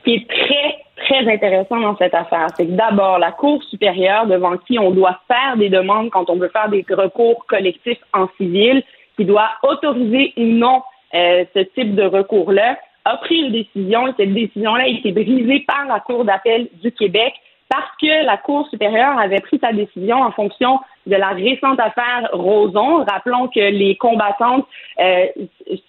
Ce qui est très, très intéressant dans cette affaire, c'est que d'abord, la Cour supérieure devant qui on doit faire des demandes quand on veut faire des recours collectifs en civil, qui doit autoriser ou non euh, ce type de recours-là, a pris une décision et cette décision-là a été brisée par la Cour d'appel du Québec parce que la Cour supérieure avait pris sa décision en fonction de la récente affaire Roson. Rappelons que les combattantes, euh,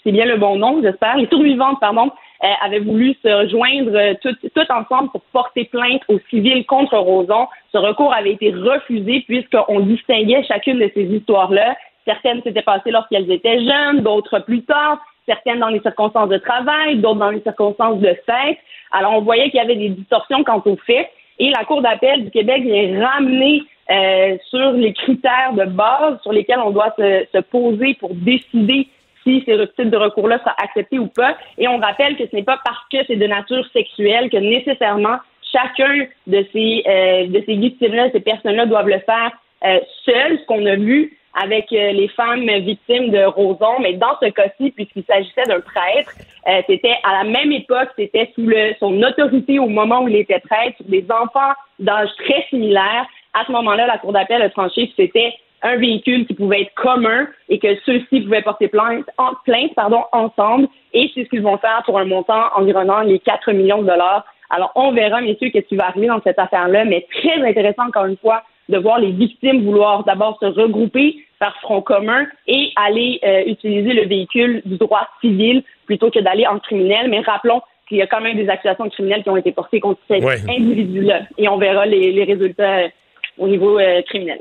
c'est bien le bon nom, j'espère, les survivantes, pardon, euh, avaient voulu se rejoindre tout, ensemble pour porter plainte aux civils contre Roson. Ce recours avait été refusé puisqu'on distinguait chacune de ces histoires-là. Certaines s'étaient passées lorsqu'elles étaient jeunes, d'autres plus tard, certaines dans les circonstances de travail, d'autres dans les circonstances de sexe. Alors, on voyait qu'il y avait des distorsions quant aux faits. Et la Cour d'appel du Québec vient ramener euh, sur les critères de base sur lesquels on doit se, poser pour décider si ces types de recours-là sont acceptés ou pas. Et on rappelle que ce n'est pas parce que c'est de nature sexuelle que nécessairement chacun de ces, euh, de ces victimes-là, ces personnes-là doivent le faire euh, seul. Ce qu'on a vu avec euh, les femmes victimes de Roson, mais dans ce cas-ci, puisqu'il s'agissait d'un prêtre, euh, c'était à la même époque, c'était sous le, son autorité au moment où il était prêtre, sur des enfants d'âge très similaire. À ce moment-là, la Cour d'appel a tranché que c'était un véhicule qui pouvait être commun et que ceux-ci pouvaient porter plainte, en, plainte pardon, ensemble. Et c'est ce qu'ils vont faire pour un montant environnant les 4 millions de dollars. Alors, on verra, messieurs, qu'est-ce qui va arriver dans cette affaire-là, mais très intéressant, encore une fois, de voir les victimes vouloir d'abord se regrouper par front commun et aller euh, utiliser le véhicule du droit civil plutôt que d'aller en criminel. Mais rappelons qu'il y a quand même des accusations criminelles qui ont été portées contre cet individu-là. Et on verra les, résultats euh, au niveau euh, criminel.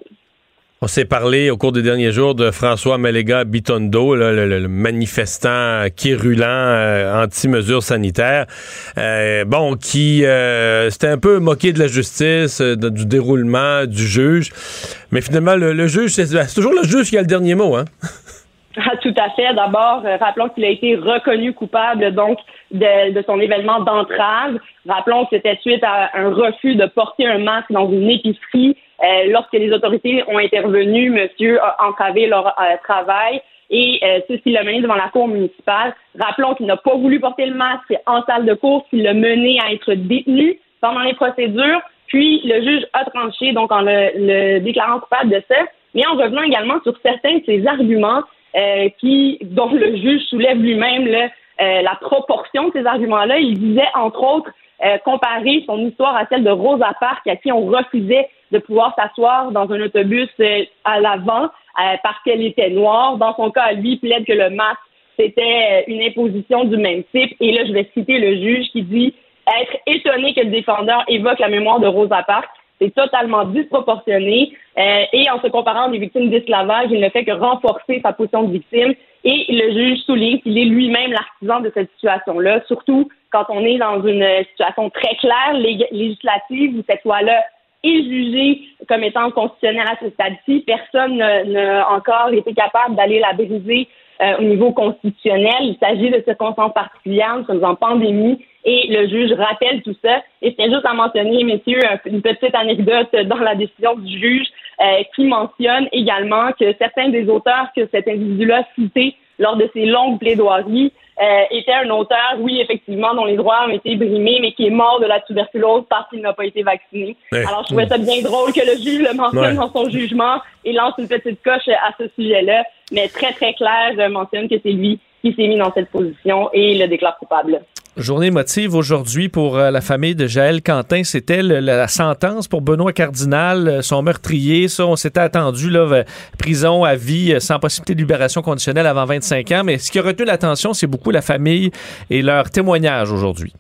On s'est parlé au cours des derniers jours de François Maléga Bitondo, le, manifestant quirulant euh, anti-mesures sanitaires, euh, bon, qui euh, s'était un peu moqué de la justice, du déroulement du juge. Mais finalement, le, juge, c'est toujours le juge qui a le dernier mot, hein? Ah, tout à fait. D'abord, rappelons qu'il a été reconnu coupable donc de, de son événement d'entrave. Rappelons que c'était suite à un refus de porter un masque dans une épicerie euh, lorsque les autorités ont intervenu, monsieur a entravé leur euh, travail et euh, ceci l'a mené devant la cour municipale. Rappelons qu'il n'a pas voulu porter le masque en salle de cour, qu'il l'a mené à être détenu pendant les procédures. Puis le juge a tranché, donc en le, déclarant coupable de ça, mais en revenant également sur certains de ses arguments euh, qui, dont le juge soulève lui-même la proportion de ces arguments-là. Il disait, entre autres, comparer son histoire à celle de Rosa Parks, à qui on refusait de pouvoir s'asseoir dans un autobus euh, à l'avant euh, parce qu'elle était noire. Dans son cas, lui plaide que le masque, c'était euh, une imposition du même type. Et là, je vais citer le juge qui dit être étonné que le défendeur évoque la mémoire de Rosa Parks. C'est totalement disproportionné. et en se comparant des victimes d'esclavage, il ne fait que renforcer sa position de victime. Et le juge souligne qu'il est lui-même l'artisan de cette situation-là, surtout quand on est dans une situation très claire, législative, où cette loi-là est jugée comme étant constitutionnelle à ce stade-ci. Personne n'a encore été capable d'aller la briser euh, au niveau constitutionnel. Il s'agit de circonstances particulières, nous sommes en pandémie et le juge rappelle tout ça. Et c'est juste à mentionner, messieurs, une petite anecdote dans la décision du juge euh, qui mentionne également que certains des auteurs que cet individu-là citait lors de ses longues plaidoiries euh, était un auteur, oui, effectivement, dont les droits ont été brimés, mais qui est mort de la tuberculose parce qu'il n'a pas été vacciné. Alors, je trouvais ça bien drôle que le juge le mentionne dans son jugement et lance une petite coche à ce sujet-là. Mais très, très clair, je mentionne que c'est lui qui s'est mis dans cette position et le déclare coupable. Journée motive aujourd'hui pour euh, la famille de Jaël Quentin. C'était la sentence pour Benoît Cardinal, euh, son meurtrier. Ça, on s'était attendu, là, prison à vie euh, sans possibilité de libération conditionnelle avant 25 ans. Mais ce qui a retenu l'attention, c'est beaucoup la famille et leur témoignage aujourd'hui.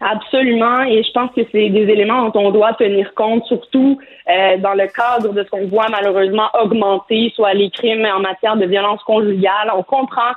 Absolument, et je pense que c'est des éléments dont on doit tenir compte, surtout dans le cadre de ce qu'on voit malheureusement augmenter, soit les crimes en matière de violence conjugale. On comprend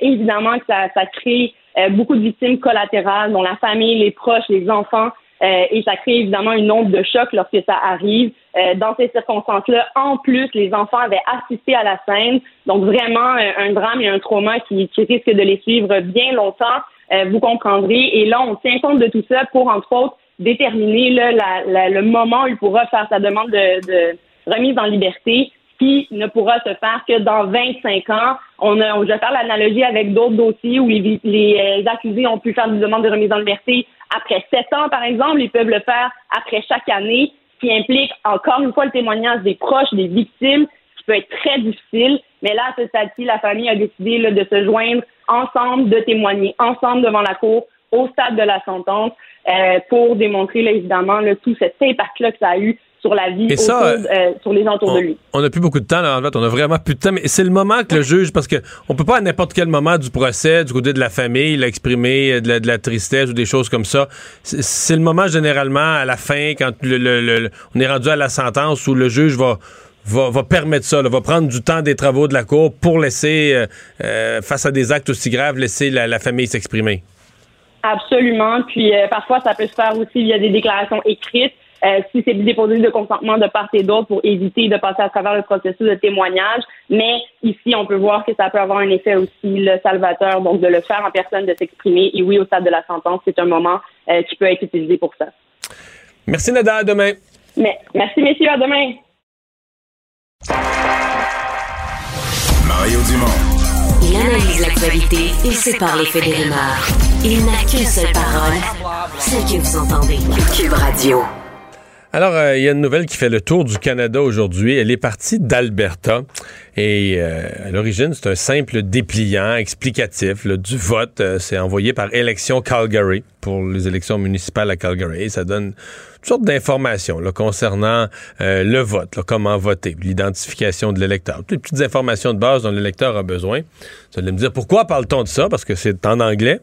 évidemment que ça, crée beaucoup de victimes collatérales, dont la famille, les proches, les enfants, euh, et ça crée évidemment une onde de choc lorsque ça arrive. Euh, dans ces circonstances-là, en plus, les enfants avaient assisté à la scène, donc vraiment un drame et un trauma qui, risque de les suivre bien longtemps. vous comprendrez. Et là, on tient compte de tout ça pour, entre autres, déterminer là, le moment où il pourra faire sa demande de, de remise en liberté qui ne pourra se faire que dans 25 ans. On, a, je vais faire l'analogie avec d'autres dossiers où les, les, euh, accusés ont pu faire des demandes de remise en liberté après 7 ans, par exemple. Ils peuvent le faire après chaque année, ce qui implique encore une fois le témoignage des proches, des victimes, qui peut être très difficile. Mais là, à ce stade-ci, la famille a décidé là, de se joindre ensemble, de témoigner ensemble devant la cour au stade de la sentence euh, pour démontrer là, évidemment là, tout cet impact-là que ça a eu sur la vie, euh, sur les entours de lui. On n'a plus beaucoup de temps, là, en fait. On a vraiment plus de temps. Mais c'est le moment que le juge, parce que on peut pas à n'importe quel moment du procès, du côté de la famille, l'exprimer de la, tristesse ou des choses comme ça. C'est le moment généralement à la fin, quand le, on est rendu à la sentence, où le juge va Va, permettre ça, va prendre du temps des travaux de la Cour pour laisser, euh, euh, face à des actes aussi graves, laisser la, famille s'exprimer. Absolument. Puis parfois, ça peut se faire aussi via des déclarations écrites. Euh, si c'est déposé de consentement de part et d'autre pour éviter de passer à travers le processus de témoignage. Mais ici, on peut voir que ça peut avoir un effet aussi le salvateur, donc de le faire en personne, de s'exprimer. Et oui, au stade de la sentence, c'est un moment euh, qui peut être utilisé pour ça. Merci Nada, à demain. Mais, merci messieurs, à demain. Mario Dumont. Il analyse l'actualité et sépare les faits des rumeurs. Il n'a qu'une seule parole, celle que vous entendez. Cube Radio. Alors, euh, il y a une nouvelle qui fait le tour du Canada aujourd'hui. Elle est partie d'Alberta. Et euh, à l'origine, c'est un simple dépliant explicatif du vote. Euh, c'est envoyé par Élection Calgary pour les élections municipales à Calgary. Et ça donne toutes sortes d'informations concernant le vote, là, comment voter, l'identification de l'électeur. Toutes les petites informations de base dont l'électeur a besoin. Vous allez me dire pourquoi parle-t-on de ça? Parce que c'est en anglais.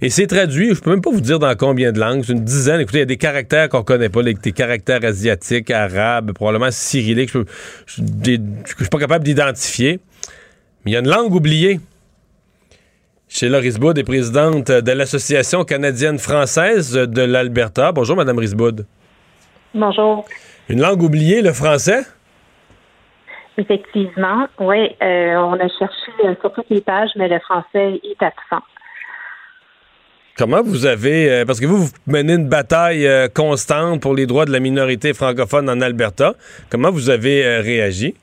Et c'est traduit, je peux même pas vous dire dans combien de langues, c'est une dizaine. Écoutez, il y a des caractères qu'on connaît pas, des caractères asiatiques, arabes, probablement cyrilliques, je, je, je suis pas capable d'identifier. Mais il y a une langue oubliée. Sheila Risboud est présidente de l'Association canadienne-française de l'Alberta. Bonjour, Madame Risboud. Bonjour. Une langue oubliée, le français? Effectivement, oui. Euh, on a cherché euh, sur toutes les pages, mais le français est absent. Comment vous avez... Euh, parce que vous, vous menez une bataille euh, constante pour les droits de la minorité francophone en Alberta. Comment vous avez euh, réagi?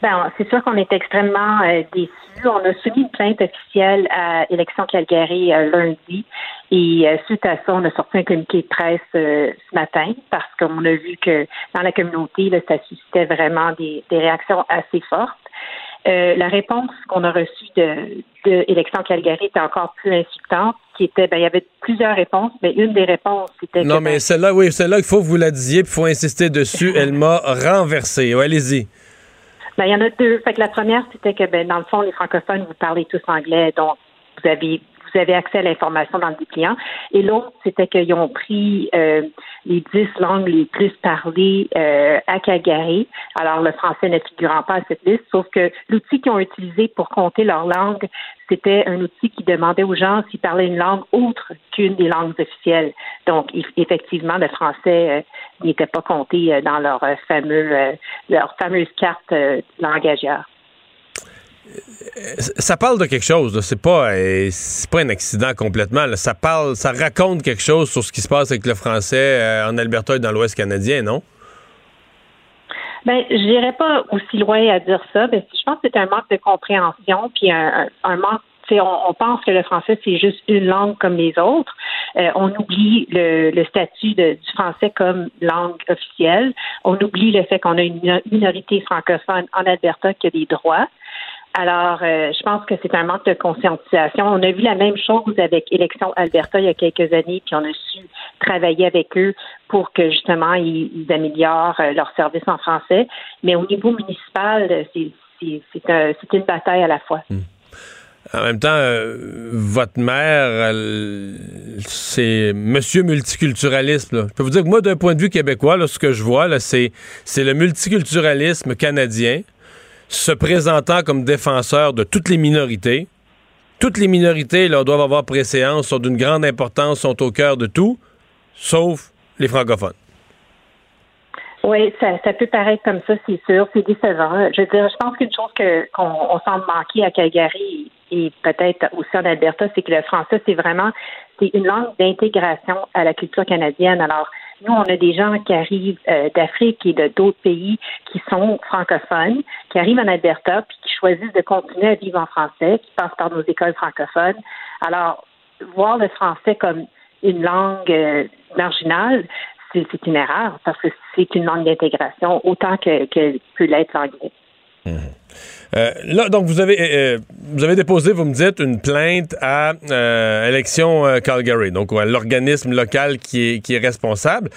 Ben, c'est sûr qu'on est extrêmement déçus. On a soumis une plainte officielle à Élection Calgary lundi et suite à ça, on a sorti un communiqué de presse ce matin parce qu'on a vu que dans la communauté, ça suscitait vraiment des réactions assez fortes. Euh, la réponse qu'on a reçue de, de Élection Calgary était encore plus insultante, qui était, ben, il y avait plusieurs réponses, mais une des réponses, c'était Non, que, mais ben, celle-là, oui, celle-là, il faut que vous la disiez, puis il faut insister dessus. Elle m'a renversé. Ouais, allez-y. Ben, il y en a deux. Fait que la première, c'était que, ben, dans le fond, les francophones, vous parlez tous anglais, donc vous avez vous avez accès à l'information dans le dépliant. Et l'autre, c'était qu'ils ont pris euh, les dix langues les plus parlées euh, à Calgary. Alors, le français ne figurant pas à cette liste, sauf que l'outil qu'ils ont utilisé pour compter leur langue, c'était un outil qui demandait aux gens s'ils parlaient une langue autre qu'une des langues officielles. Donc, eff- effectivement, le français euh, n'était pas compté euh, dans leur euh, fameux leur fameuse carte langagière. Ça parle de quelque chose. C'est pas, euh, c'est pas un accident complètement. Ça parle, ça raconte quelque chose sur ce qui se passe avec le français euh, en Alberta et dans l'Ouest canadien, non? Ben, je n'irais pas aussi loin à dire ça. Ben, je pense que c'est un manque de compréhension, puis un, manque. On, pense que le français c'est juste une langue comme les autres. Euh, on oublie le, statut du français comme langue officielle. On oublie le fait qu'on a une mino- minorité francophone en Alberta qui a des droits. Alors, euh, je pense que c'est un manque de conscientisation. On a vu la même chose avec Élection Alberta il y a quelques années, puis on a su travailler avec eux pour que justement ils, améliorent euh, leur service en français. Mais au niveau municipal, euh, c'est un- une bataille à la fois. En même temps, votre mère, c'est Monsieur multiculturalisme. Je peux vous dire que moi, d'un point de vue québécois, là, ce que je vois, c'est le multiculturalisme canadien se présentant comme défenseur de toutes les minorités. Toutes les minorités là, doivent avoir préséance, sont d'une grande importance, sont au cœur de tout, sauf les francophones. Oui, ça, ça peut paraître comme ça, c'est sûr. C'est décevant. Je veux dire, je pense qu'une chose que qu'on on semble manquer à Calgary et peut-être aussi en Alberta, c'est que le français, c'est vraiment c'est une langue d'intégration à la culture canadienne. Alors, nous, on a des gens qui arrivent euh, d'Afrique et de d'autres pays qui sont francophones, qui arrivent en Alberta, puis qui choisissent de continuer à vivre en français, qui passent par nos écoles francophones. Alors, voir le français comme une langue euh, marginale, c'est une erreur parce que c'est une langue d'intégration autant que, que peut l'être l'anglais. Euh, là, donc, vous avez, euh, vous avez déposé, vous me dites, une plainte à euh, Élection euh, Calgary, donc à l'organisme local qui est, qui est responsable.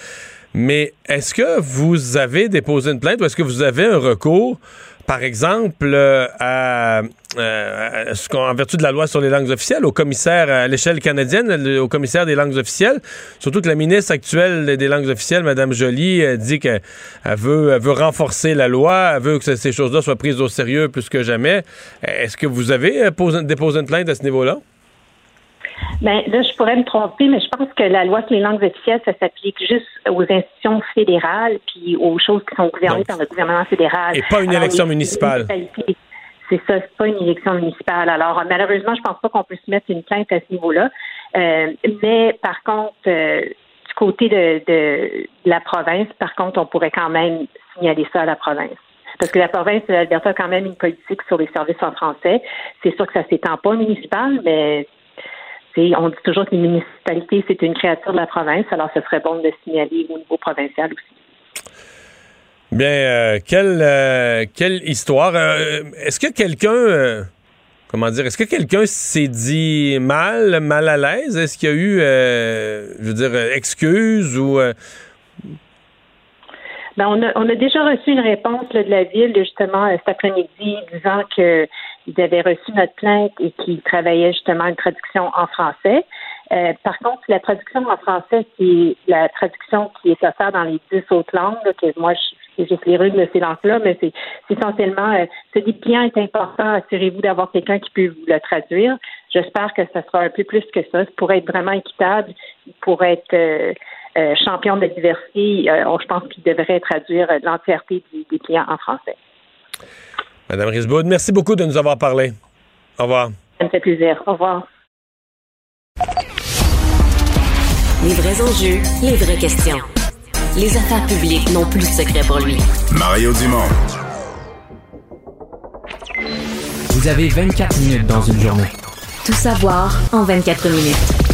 Mais est-ce que vous avez déposé une plainte ou est-ce que vous avez un recours, par exemple, euh, euh, en vertu de la loi sur les langues officielles, au commissaire à l'échelle canadienne, au commissaire des langues officielles? Surtout que la ministre actuelle des langues officielles, Mme Joly, euh, dit qu'elle elle veut, veut renforcer la loi, elle veut que ces- choses-là soient prises au sérieux plus que jamais. Est-ce que vous avez posé- déposé une plainte à ce niveau-là? Ben, là, je pourrais me tromper, mais je pense que la loi sur les langues officielles, ça s'applique juste aux institutions fédérales puis aux choses qui sont gouvernées Donc, par le gouvernement fédéral. et pas une élection municipale. C'est ça, c'est pas une élection municipale. Alors, euh, malheureusement, je pense pas qu'on peut se mettre une plainte à ce niveau-là. Euh, mais par contre, euh, du côté de, de la province, par contre, on pourrait quand même signaler ça à la province. parce que la province de l'Alberta a quand même une politique sur les services en français. C'est sûr que ça s'étend pas municipal, mais on dit toujours que les municipalités, c'est une créature de la province, alors ce serait bon de le signaler au niveau provincial aussi. Bien, euh, quelle, euh, quelle histoire. Euh, est-ce que quelqu'un comment dire, est-ce que quelqu'un s'est dit mal, mal à l'aise? Est-ce qu'il y a eu, je veux dire, excuse ou... Ben, on, a, on a déjà reçu une réponse de la ville, justement, cet après-midi, disant que ils avaient reçu notre plainte et qu'ils travaillaient justement une traduction en français. Euh, par contre, la traduction en français, c'est la traduction qui est offerte dans les dix autres langues, que moi, j'ai juste les de ces langues-là, mais c'est essentiellement, euh, ce client est important, assurez-vous d'avoir quelqu'un qui peut vous le traduire. J'espère que ça sera un peu plus que ça. Pour être vraiment équitable, pour être euh, euh, champion de diversité, je pense qu'il devrait traduire l'entièreté des clients en français. Madame Risbaud, merci beaucoup de nous avoir parlé. Au revoir. Ça me fait plaisir. Au revoir. Les vrais enjeux, les vraies questions. Les affaires publiques n'ont plus de secret pour lui. Mario Dumont. Vous avez 24 minutes dans une journée. Tout savoir en 24 minutes.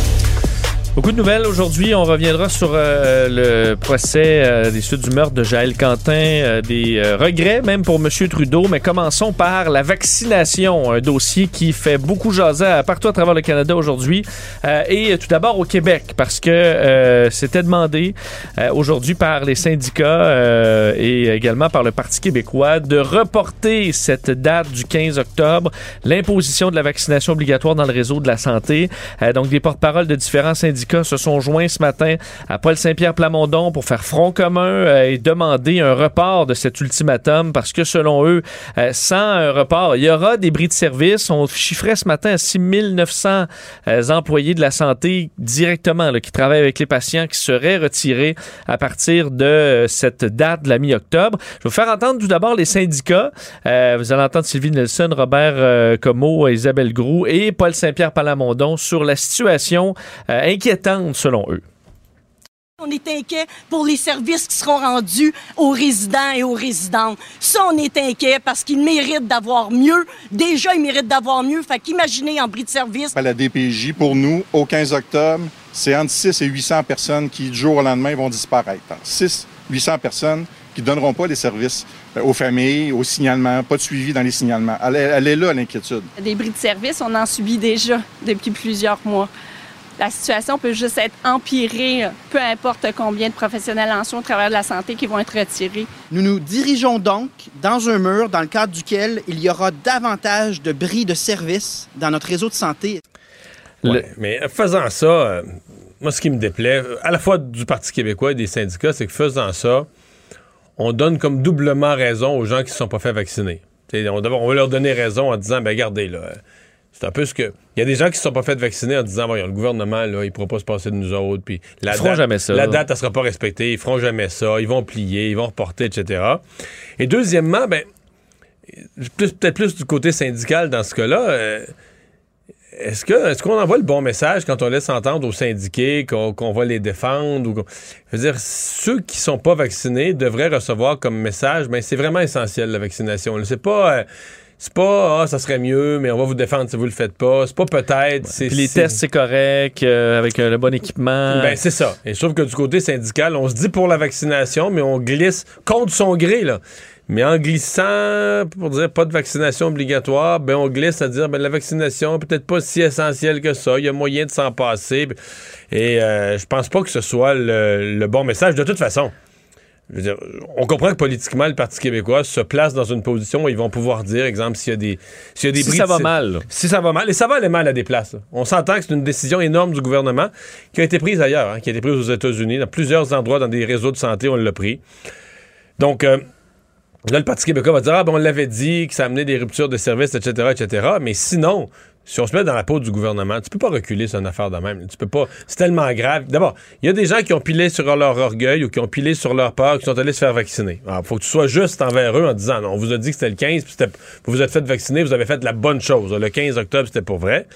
Beaucoup de nouvelles aujourd'hui. On reviendra sur euh, le procès euh, des suites du meurtre de Jaël Quentin, euh, des regrets même pour M. Trudeau. Mais commençons par la vaccination, un dossier qui fait beaucoup jaser partout à travers le Canada aujourd'hui. et tout d'abord au Québec, parce que c'était demandé aujourd'hui par les syndicats et également par le Parti québécois de reporter cette date du 15 octobre, l'imposition de la vaccination obligatoire dans le réseau de la santé. donc des porte-paroles de différents syndicats se sont joints ce matin à Paul Saint-Pierre Plamondon pour faire front commun euh, et demander un report de cet ultimatum parce que selon eux, euh, sans un report, il y aura des bris de service. On chiffrait ce matin à 6 900 euh, employés de la santé directement qui travaillent avec les patients qui seraient retirés à partir de cette date de la mi-octobre. Je vais vous faire entendre tout d'abord les syndicats. vous allez entendre Sylvie Nelson, Robert Comeau, Isabelle Groux et Paul Saint-Pierre Plamondon sur la situation inquiétante selon eux. On est inquiet pour les services qui seront rendus aux résidents et aux résidentes. Ça, on est inquiet parce qu'ils méritent d'avoir mieux. Déjà, ils méritent d'avoir mieux. Fait qu'imaginez en bris de service. À la DPJ, pour nous, au 15 octobre, c'est entre 6 et 800 personnes qui, du jour au lendemain, vont disparaître. 6 800 personnes qui ne donneront pas les services euh, aux familles, au signalement, pas de suivi dans les signalements. Elle, elle est là, l'inquiétude. Des bris de service, on en subit déjà depuis plusieurs mois la situation peut juste être empirée, peu importe combien de professionnels en soins au travers de la santé qui vont être retirés. Nous nous dirigeons donc dans un mur dans le cadre duquel il y aura davantage de bris de services dans notre réseau de santé. mais faisant ça, euh, moi, ce qui me déplaît, à la fois du Parti québécois et des syndicats, c'est que faisant ça, on donne comme doublement raison aux gens qui ne se sont pas fait vacciner. On, on, va leur donner raison en disant, ben regardez, là, c'est un peu ce que. Il y a des gens qui ne se sont pas fait vacciner en disant voyons, le gouvernement, là, il ne pourra pas se passer de nous autres. Puis la ils feront jamais ça. La date, elle ne sera pas respectée. Ils feront jamais ça. Ils vont plier, ils vont reporter, etc. Et deuxièmement, ben, peut-être plus du côté syndical dans ce cas-là. Euh, est-ce que est-ce qu'on envoie le bon message quand on laisse entendre aux syndiqués qu'on va les défendre ou je veux dire ceux qui sont pas vaccinés devraient recevoir comme message mais ben, c'est vraiment essentiel la vaccination. C'est pas euh, c'est pas ah ça serait mieux mais on va vous défendre si vous le faites pas. C'est pas peut-être c'est les tests c'est correct euh, avec euh, le bon équipement. Ben c'est ça. Et je trouve que du côté syndical on se dit pour la vaccination mais on glisse contre son gré là. Mais en glissant pour dire pas de vaccination obligatoire ben on glisse à dire ben la vaccination peut-être pas si essentielle que ça. Il y a moyen de s'en passer. Et euh, je pense pas que ce soit le bon message de toute façon on comprend que politiquement, le Parti québécois se place dans une position où ils vont pouvoir dire, exemple, s'il y a des, s'il y a des si ça va mal. Si ça va mal. Et ça va aller mal à des places. On s'entend que c'est une décision énorme du gouvernement qui a été prise ailleurs, hein, qui a été prise aux États-Unis, dans plusieurs endroits, dans des réseaux de santé, on l'a pris. Donc, euh, Là, le Parti québécois va dire Ah, ben, on l'avait dit, que ça amenait des ruptures de services, etc., etc. Mais sinon, si on se met dans la peau du gouvernement, tu peux pas reculer sur une affaire de même. Tu peux pas. C'est tellement grave. D'abord, il y a des gens qui ont pilé sur leur orgueil ou qui ont pilé sur leur peur, qui sont allés se faire vacciner. Il faut que tu sois juste envers eux en disant non, on vous a dit que c'était le 15, puis vous vous êtes fait vacciner, vous avez fait la bonne chose. Le 15 octobre, c'était pour vrai.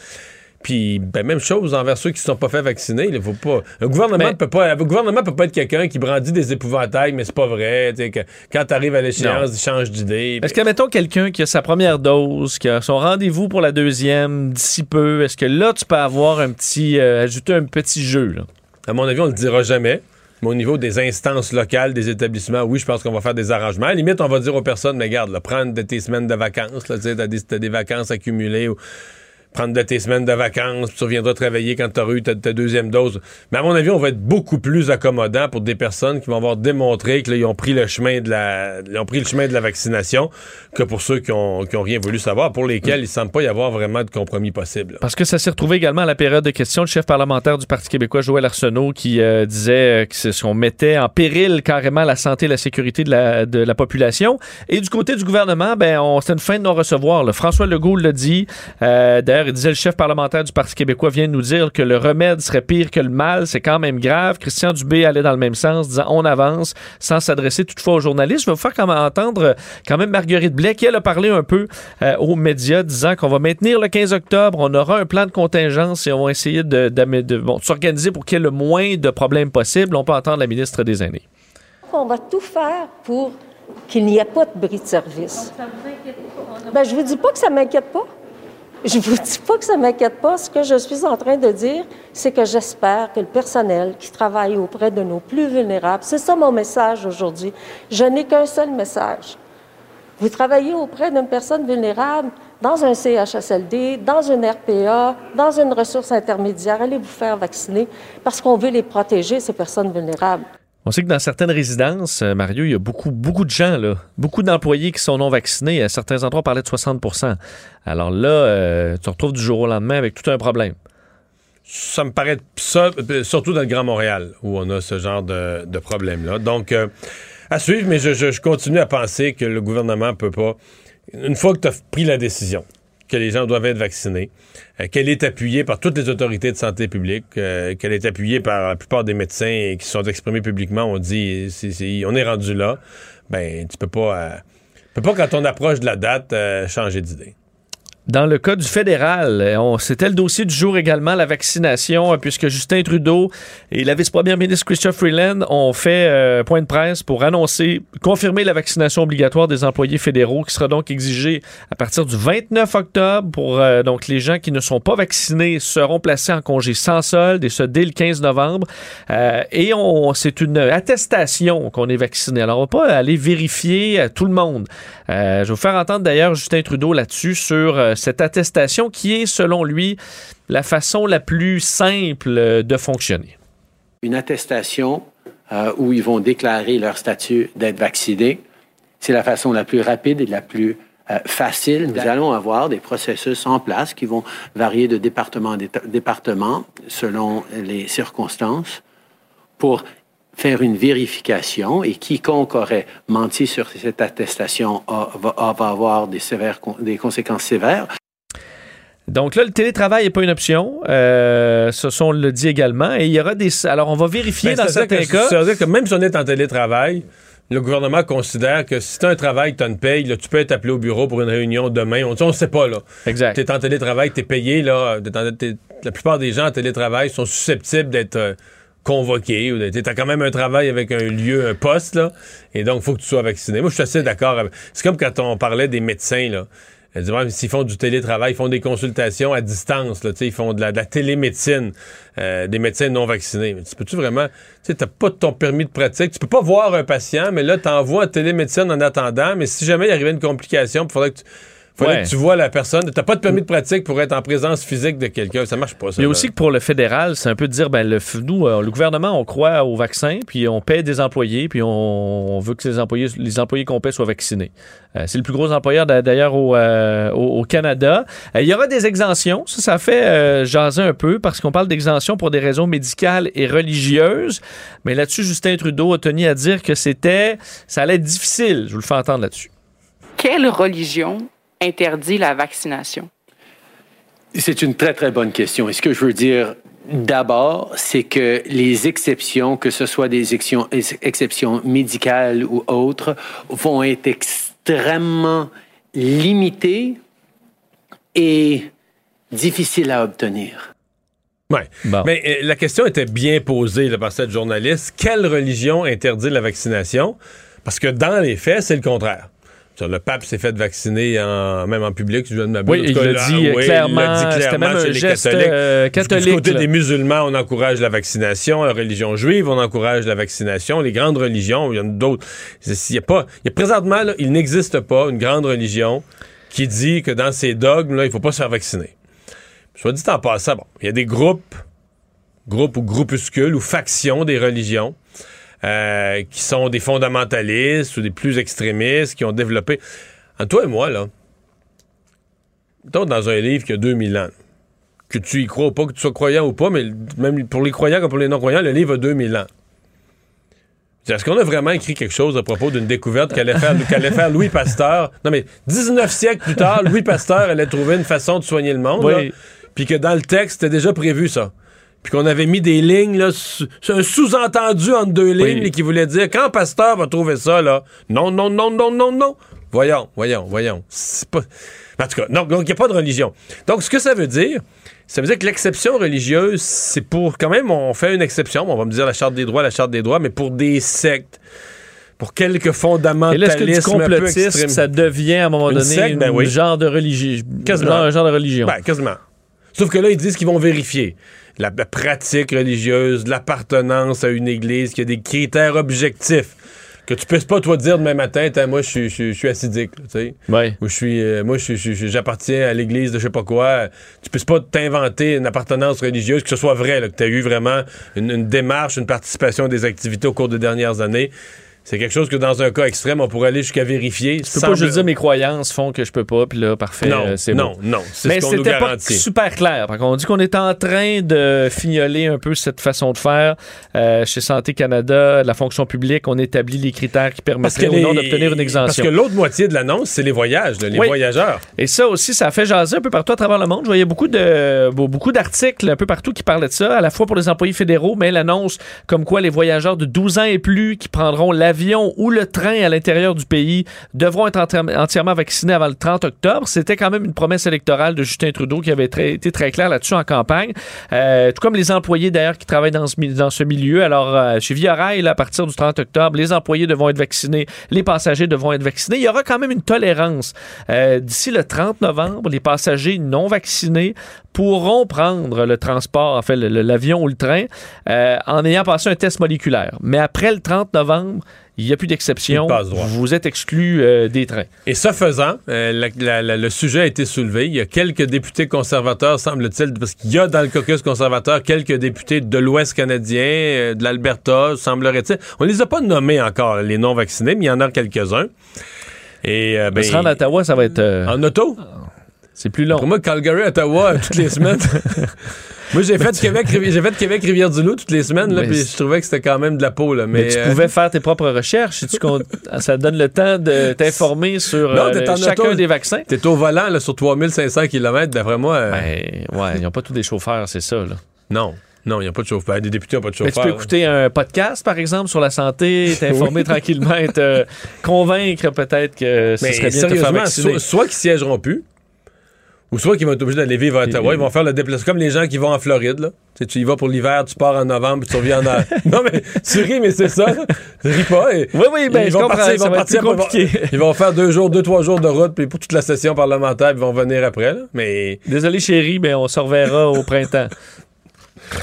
Puis, ben, même chose envers ceux qui ne sont pas fait vacciner. Il faut pas. Un gouvernement peut pas. Gouvernement peut pas être quelqu'un qui brandit des épouvantails, mais c'est pas vrai. Que quand tu arrives à l'échéance, il change d'idée. Est-ce que, mettons, quelqu'un qui a sa première dose, qui a son rendez-vous pour la deuxième d'ici peu, est-ce que là, tu peux avoir un petit. euh, ajouter un petit jeu, là? À mon avis, on le dira jamais. Mais au niveau des instances locales, des établissements, oui, je pense qu'on va faire des arrangements. À la limite, on va dire aux personnes, mais garde, prendre de tes semaines de vacances, tu t'as des, vacances accumulées ou prendre de tes semaines de vacances, puis tu reviendras travailler quand tu auras eu ta, deuxième dose. Mais à mon avis, on va être beaucoup plus accommodant pour des personnes qui vont avoir démontré qu'ils ont pris le chemin de la ils ont pris le chemin de la vaccination que pour ceux qui ont, qui ont rien voulu savoir, pour lesquels il semble pas y avoir vraiment de compromis possible. Parce que ça s'est retrouvé également à la période de questions. Le chef parlementaire du Parti québécois, Joël Arsenault, qui euh, disait euh, qu'on mettait en péril carrément la santé et la sécurité de la, de la population. Et du côté du gouvernement, ben, c'était une fin de non-recevoir. François Legault l'a dit. Euh, D'ailleurs, il disait le chef parlementaire du Parti québécois vient de nous dire que le remède serait pire que le mal. C'est quand même grave. Christian Dubé allait dans le même sens, disant on avance, sans s'adresser toutefois aux journalistes. Je vais vous faire quand entendre quand même Marguerite Blais, qui elle a parlé un peu euh, aux médias, disant qu'on va maintenir le 15 octobre, on aura un plan de contingence et on va essayer de, s'organiser pour qu'il y ait le moins de problèmes possible. On peut entendre la ministre des Aînés. On va tout faire pour qu'il n'y ait pas de bris de service. Ben, je vous dis pas que ça m'inquiète pas. Je vous dis pas que ça m'inquiète pas. Ce que je suis en train de dire, c'est que j'espère que le personnel qui travaille auprès de nos plus vulnérables, c'est ça mon message aujourd'hui. Je n'ai qu'un seul message. Vous travaillez auprès d'une personne vulnérable dans un CHSLD, dans une RPA, dans une ressource intermédiaire. Allez vous faire vacciner parce qu'on veut les protéger, ces personnes vulnérables. On sait que dans certaines résidences, euh, Mario, il y a beaucoup, beaucoup de gens, là, beaucoup d'employés qui sont non vaccinés. À certains endroits, on parlait de 60% Alors là, euh, tu te retrouves du jour au lendemain avec tout un problème. Ça me paraît ça, euh, surtout dans le Grand Montréal, où on a ce genre de, de problème-là. Donc, à suivre, mais je, je- je continue à penser que le gouvernement peut pas. Une fois que tu as pris la décision que les gens doivent être vaccinés, euh, qu'elle est appuyée par toutes les autorités de santé publique, euh, qu'elle est appuyée par la plupart des médecins qui se sont exprimés publiquement, on dit c'est- c'est- on est rendu là, ben tu peux pas, euh, peux pas quand on approche de la date euh, changer d'idée. Dans le cas du fédéral, euh, c'était le dossier du jour également, la vaccination, euh, puisque Justin Trudeau et la vice-première ministre Christophe Freeland ont fait euh, point de presse pour annoncer, confirmer la vaccination obligatoire des employés fédéraux qui sera donc exigée à partir du 29 octobre pour euh, donc les gens qui ne sont pas vaccinés seront placés en congé sans solde et ce dès le 15 novembre. Euh, et on, c'est une attestation qu'on est vacciné. Alors on va pas aller vérifier à tout le monde. Euh, je vais vous faire entendre d'ailleurs Justin Trudeau là-dessus sur euh, cette attestation qui est, selon lui, la façon la plus simple de fonctionner. une attestation euh, où ils vont déclarer leur statut d'être vaccinés. C'est la façon la plus rapide et la plus euh, facile. Nous allons avoir des processus en place qui vont varier de département en département selon les circonstances pour faire une vérification et quiconque aurait menti sur cette attestation a- va, va avoir des, sévères, des conséquences sévères. Donc là, le télétravail n'est pas une option. Euh, ce sont on le dit également. Et il y aura des. Alors, on va vérifier Ben, dans certains que- cas. C'est-à-dire que même si on est en télétravail, le gouvernement considère que si tu as un travail, tu as une paye, là, tu peux être appelé au bureau pour une réunion demain. On ne sait pas. là. Exact. Tu es en télétravail, tu es payé. Là, T'es en- t'es- la plupart des gens en télétravail sont susceptibles d'être euh, convoqués. ou Tu as quand même un travail avec un lieu, un poste. Là, et donc, faut que tu sois vacciné. Moi, je suis assez d'accord. avec- C'est comme quand on parlait des médecins. Là. Mais s'ils font du télétravail, ils font des consultations à distance, là, tu ils font de la, de la télémédecine, euh, des médecins non vaccinés. Mais tu peux-tu vraiment, tu t'as pas ton permis de pratique, tu peux pas voir un patient, mais là, t'envoies en télémédecine en attendant, mais si jamais il arrivait une complication, il faudrait que tu... Ouais. que tu vois la personne. T'as pas de permis de pratique pour être en présence physique de quelqu'un. Ça marche pas, ça. Il y a aussi que pour le fédéral, c'est un peu de dire, ben, le, nous, euh, le gouvernement, on croit au vaccin, puis on paie des employés, puis on, on veut que les employés, les employés qu'on paie soient vaccinés. Euh, c'est le plus gros employeur d'a- d'ailleurs au, euh, au, au Canada. Euh, il y aura des exemptions. Ça, ça fait euh, jaser un peu parce qu'on parle d'exemptions pour des raisons médicales et religieuses. Mais là-dessus, Justin Trudeau a tenu à dire que c'était, ça allait être difficile. Je vous le fais entendre là-dessus. Quelle religion interdit la vaccination? C'est une très, très bonne question. Et ce que je veux dire d'abord, c'est que les exceptions, que ce soit des exceptions, exceptions médicales ou autres, vont être extrêmement limitées et difficiles à obtenir. Oui. Mais euh, la question était bien posée là, par cette journaliste. Quelle religion interdit la vaccination? Parce que dans les faits, c'est le contraire. Le pape s'est fait vacciner en, même en public, je de Oui, il l'a dit, clairement. C'était même un geste euh, catholique. Du côté des musulmans, on encourage la vaccination. La religion juive, on encourage la vaccination. Les grandes religions, il y en a d'autres. Il y a pas, il y a présentement, là, il n'existe pas une grande religion qui dit que dans ses dogmes, là, il faut pas se faire vacciner. Soit dit en passant, bon, il y a des groupes, groupes ou groupuscules ou factions des religions euh, qui sont des fondamentalistes ou des plus extrémistes, qui ont développé. En toi et moi, là, dans un livre qui a 2000 ans, que tu y crois ou pas, que tu sois croyant ou pas, mais même pour les croyants comme pour les non-croyants, le livre a 2000 ans. Est-ce qu'on a vraiment écrit quelque chose à propos d'une découverte qu'allait faire, faire Louis Pasteur? Non, mais 19 siècles plus tard, Louis Pasteur allait trouver une façon de soigner le monde. Puis que dans le texte, c'était déjà prévu ça puis qu'on avait mis des lignes, là, un sous-entendu entre deux lignes qui voulait dire quand Pasteur va trouver ça, là, non, non, non, non, non, non. Voyons, voyons, voyons. Pas. En tout cas, donc il n'y a pas de religion. Donc, ce que ça veut dire, ça veut dire que l'exception religieuse, c'est pour. Quand même, on fait une exception. On va me dire la Charte des droits, la Charte des droits, mais pour des sectes pour quelques fondamentalismes Et là, est-ce que ça devient à un moment donné un ben genre de religion, quasiment. un genre de religion? Ben, quasiment. Sauf que là, ils disent qu'ils vont vérifier la, pratique religieuse, l'appartenance à une église, qu'il y a des critères objectifs que tu puisses pas toi dire demain matin moi je suis acidique tu sais. Ou je suis euh, moi je j'appartiens à l'église de je sais pas quoi. Tu puisses pas t'inventer une appartenance religieuse que ce soit vrai que tu as eu vraiment une, une, démarche une participation à des activités au cours des dernières années c'est quelque chose que dans un cas extrême, on pourrait aller jusqu'à vérifier. Je peux pas juste dire mes croyances font que je peux pas, puis là, parfait. Non, euh, c'est non, non. Mais c'était pas super clair. On dit qu'on est en train de fignoler un peu cette façon de faire. Euh, chez Santé Canada, la fonction publique, on établit les critères qui permettraient ou non d'obtenir une exemption. Parce que l'autre moitié de l'annonce, c'est les voyages, les voyageurs. Et ça aussi, ça a fait jaser un peu partout à travers le monde. Je voyais beaucoup de beaucoup d'articles un peu partout qui parlaient de ça, à la fois pour les employés fédéraux, mais l'annonce comme quoi les voyageurs de 12 ans et plus qui prendront l'avion ou le train à l'intérieur du pays devront être entièrement vaccinés avant le 30 octobre. C'était quand même une promesse électorale de Justin Trudeau qui avait été très clair là-dessus en campagne. Euh, tout comme les employés d'ailleurs qui travaillent dans ce, milieu. Alors, euh, chez Via Rail, à partir du 30 octobre, les employés devront être vaccinés, les passagers devront être vaccinés. Il y aura quand même une tolérance. Euh, d'ici le 30 novembre, les passagers non vaccinés pourront prendre le transport, en fait, l'avion ou le train, en ayant passé un test moléculaire. Mais après le 30 novembre, il n'y a plus d'exception. Vous êtes exclu euh, des trains. Et ce faisant, euh, le sujet a été soulevé. Il y a quelques députés conservateurs, semble-t-il, parce qu'il y a dans le caucus conservateur quelques députés de l'Ouest canadien, euh, de l'Alberta, semblerait-il. On ne les a pas nommés encore, les non-vaccinés, mais il y en a quelques-uns. Et, ben, se rendre à Ottawa, ça va être... En auto? C'est plus long. Pour moi, Calgary, Ottawa, toutes les semaines. Moi, j'ai fait, Québec, j'ai fait Québec Rivière-du-Loup toutes les semaines, là, puis je trouvais que c'était quand même de la peau. Là, mais, tu pouvais faire tes propres recherches. Si tu ça donne le temps de t'informer sur euh, chacun des vaccins. T'es au volant là, sur 3500 km, d'après moi. Euh, ben, ouais, ils n'ont pas tous des chauffeurs, c'est ça. Là. Non. Non, il n'y a pas de chauffeur. Des députés n'ont pas de chauffeur. Mais tu peux écouter un podcast, par exemple, sur la santé, t'informer tranquillement, te convaincre peut-être que ce serait bien de te faire vacciner. Soit, soit qu'ils siégeront plus, ou soit qu'ils vont être obligés d'aller vivre à Ottawa, ils vont faire le déplacement comme les gens qui vont en Floride. Là. Tu, tu y vas pour l'hiver, tu pars en novembre, puis tu reviens en. non, mais tu ris, mais c'est ça. ris pas. oui, oui, ben, ils vont partir, ils vont partir compliqué. Ils vont faire deux jours, deux, trois jours de route, puis pour toute la session parlementaire, ils vont venir après. Là. Mais... Désolé, chérie, mais on se reverra au printemps.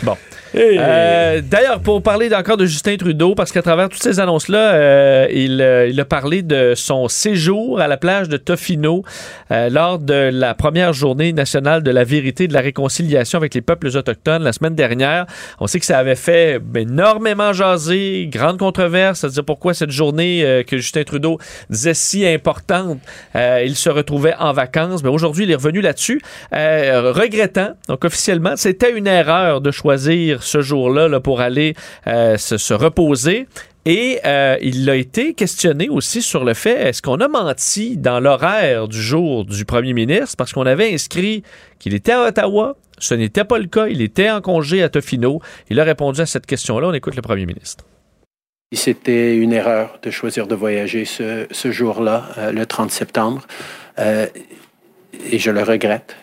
Bon. Euh, d'ailleurs, pour parler encore de Justin Trudeau, parce qu'à travers toutes ces annonces-là, euh, euh, il, a parlé de son séjour à la plage de Tofino lors de la première journée nationale de la vérité et de la réconciliation avec les peuples autochtones la semaine dernière. On sait que ça avait fait énormément jaser, grande controverse, c'est-à-dire pourquoi cette journée que Justin Trudeau disait si importante, il se retrouvait en vacances. Mais aujourd'hui, il est revenu là-dessus, regrettant, donc officiellement, c'était une erreur de choisir ce jour-là là, pour aller euh, se, reposer. Et euh, il a été questionné aussi sur le fait, est-ce qu'on a menti dans l'horaire du jour du premier ministre? Parce qu'on avait inscrit qu'il était à Ottawa. Ce n'était pas le cas. Il était en congé à Tofino. Il a répondu à cette question-là. On écoute le premier ministre. C'était une erreur de choisir de voyager ce, jour-là, euh, le 30 septembre, et je le regrette.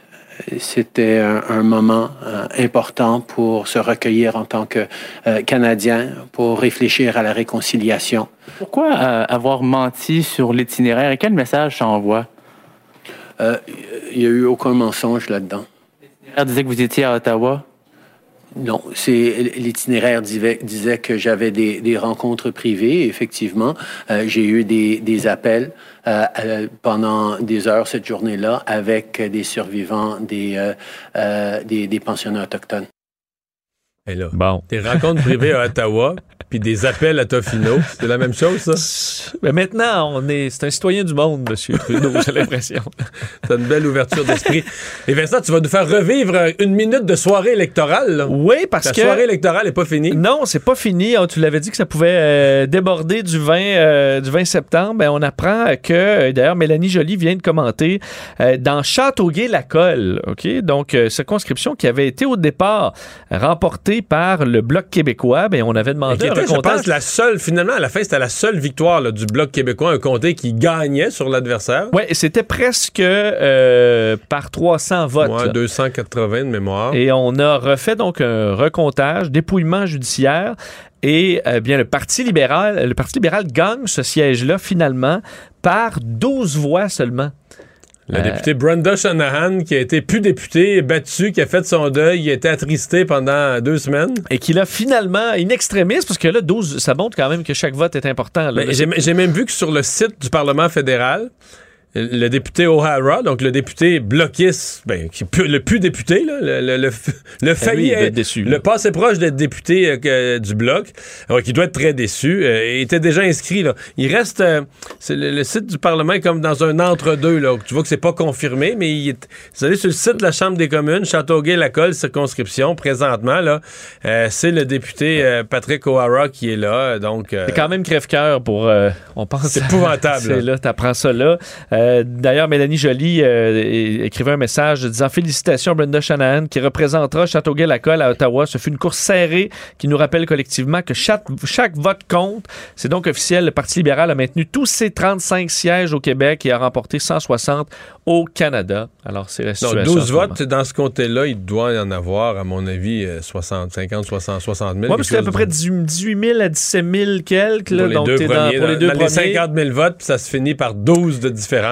C'était un, un moment euh, important pour se recueillir en tant que euh, Canadien, pour réfléchir à la réconciliation. Pourquoi euh, avoir menti sur l'itinéraire et quel message ça envoie? Il n'y a eu aucun mensonge là-dedans. L'itinéraire disait que vous étiez à Ottawa? Non, c'est l'itinéraire disait, que j'avais des, des rencontres privées. Effectivement, euh, j'ai eu des, des appels euh, euh, pendant des heures cette journée-là avec des survivants des, euh, euh, des, des pensionnats autochtones. Et là, des rencontres privées à Ottawa, puis des appels à Tofino, c'est la même chose, ça? Mais maintenant, on est, c'est un citoyen du monde, M. Trudeau, j'ai l'impression. T'as une belle ouverture d'esprit. Et Vincent, tu vas nous faire revivre une minute de soirée électorale. Là. Oui, parce La que... soirée électorale n'est pas finie. Non, c'est pas fini. Ah, Tu l'avais dit que ça pouvait euh, déborder du 20, euh, du 20 septembre. Ben, on apprend que, euh, d'ailleurs, Mélanie Joly vient de commenter euh, dans Châteauguay-Lacolle, OK? Donc, euh, circonscription qui avait été au départ remportée par le Bloc québécois. Ben, on avait demandé je pense, la seule, finalement, à la fin, c'était la seule victoire là, du Bloc québécois, un comté qui gagnait sur l'adversaire. Oui, c'était presque euh, par 300 votes. Ouais, là. 280 de mémoire. Et on a refait donc un recomptage, dépouillement judiciaire. Et euh, bien, le Parti libéral, le Parti libéral gagne ce siège-là finalement par 12 voix seulement. La Euh, députée Brenda Shanahan, qui a été plus députée, battue, qui a fait son deuil, il a été attristé pendant deux semaines. Et qu'il a finalement, in extremis, parce que là, 12, ça montre quand même que chaque vote est important. Ben, j'ai même vu que sur le site du Parlement fédéral, le député O'Hara, donc le député bloquiste, ben, qui le plus député, là, le, le, le, le failli, Eh oui, déçu, le passé proche d'être député euh, du bloc, alors, qui doit être très déçu, euh, était déjà inscrit. Là. Il reste, euh, c'est le, site du Parlement est comme dans un entre-deux. Là, tu vois que c'est pas confirmé, mais il est, vous allez sur le site de la Chambre des communes, Châteauguay-Lacolle, circonscription, présentement, là, euh, c'est le député Patrick O'Hara qui est là. Donc, C'est quand même crève-cœur pour. on pense. C'est épouvantable, C'est là, t'apprends ça là. Euh, D'ailleurs, Mélanie Joly euh, écrivait un message disant Félicitations à Brenda Shanahan qui représentera Châteauguay-Lacolle à Ottawa. Ce fut une course serrée qui nous rappelle collectivement que chaque, chaque vote compte. C'est donc officiel. Le Parti libéral a maintenu tous ses 35 sièges au Québec et a remporté 160 au Canada. Alors, c'est la situation. en 12 ce moment. votes, dans ce comté-là, il doit y en avoir, à mon avis, euh, 60, 50, 60, 60 000. Ouais, parce que à peu près 18 18 000 à 17 000 quelques. Là, pour les donc, deux t'es dans- premiers. pour les deux dans les premiers. 50 000 votes, puis ça se finit par 12 de différence.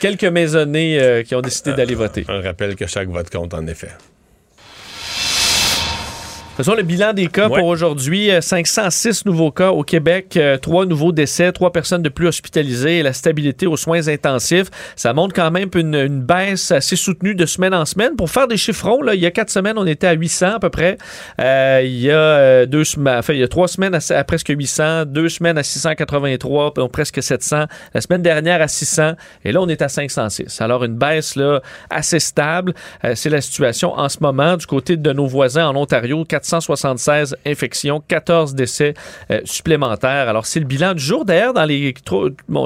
Quelques maisonnées euh, qui ont décidé d'aller voter. On rappelle que chaque vote compte, en effet. Faisons le bilan des cas Ouais. pour aujourd'hui. Euh, 506 nouveaux cas au Québec, euh, trois nouveaux décès, trois personnes de plus hospitalisées et la stabilité aux soins intensifs. Ça montre quand même une, une baisse assez soutenue de semaine en semaine. Pour faire des chiffrons, là, il y a quatre semaines, on était à 800 à peu près. Euh, il y a euh, deux semaines, enfin, il y a trois semaines à, à presque 800, deux semaines à 683, donc presque 700. La semaine dernière à 600 et là, on est à 506. Alors, une baisse là, assez stable. Euh, C'est la situation en ce moment du côté de nos voisins en Ontario. 476 infections, 14 décès euh, supplémentaires. Alors, c'est le bilan du jour. D'ailleurs, dans les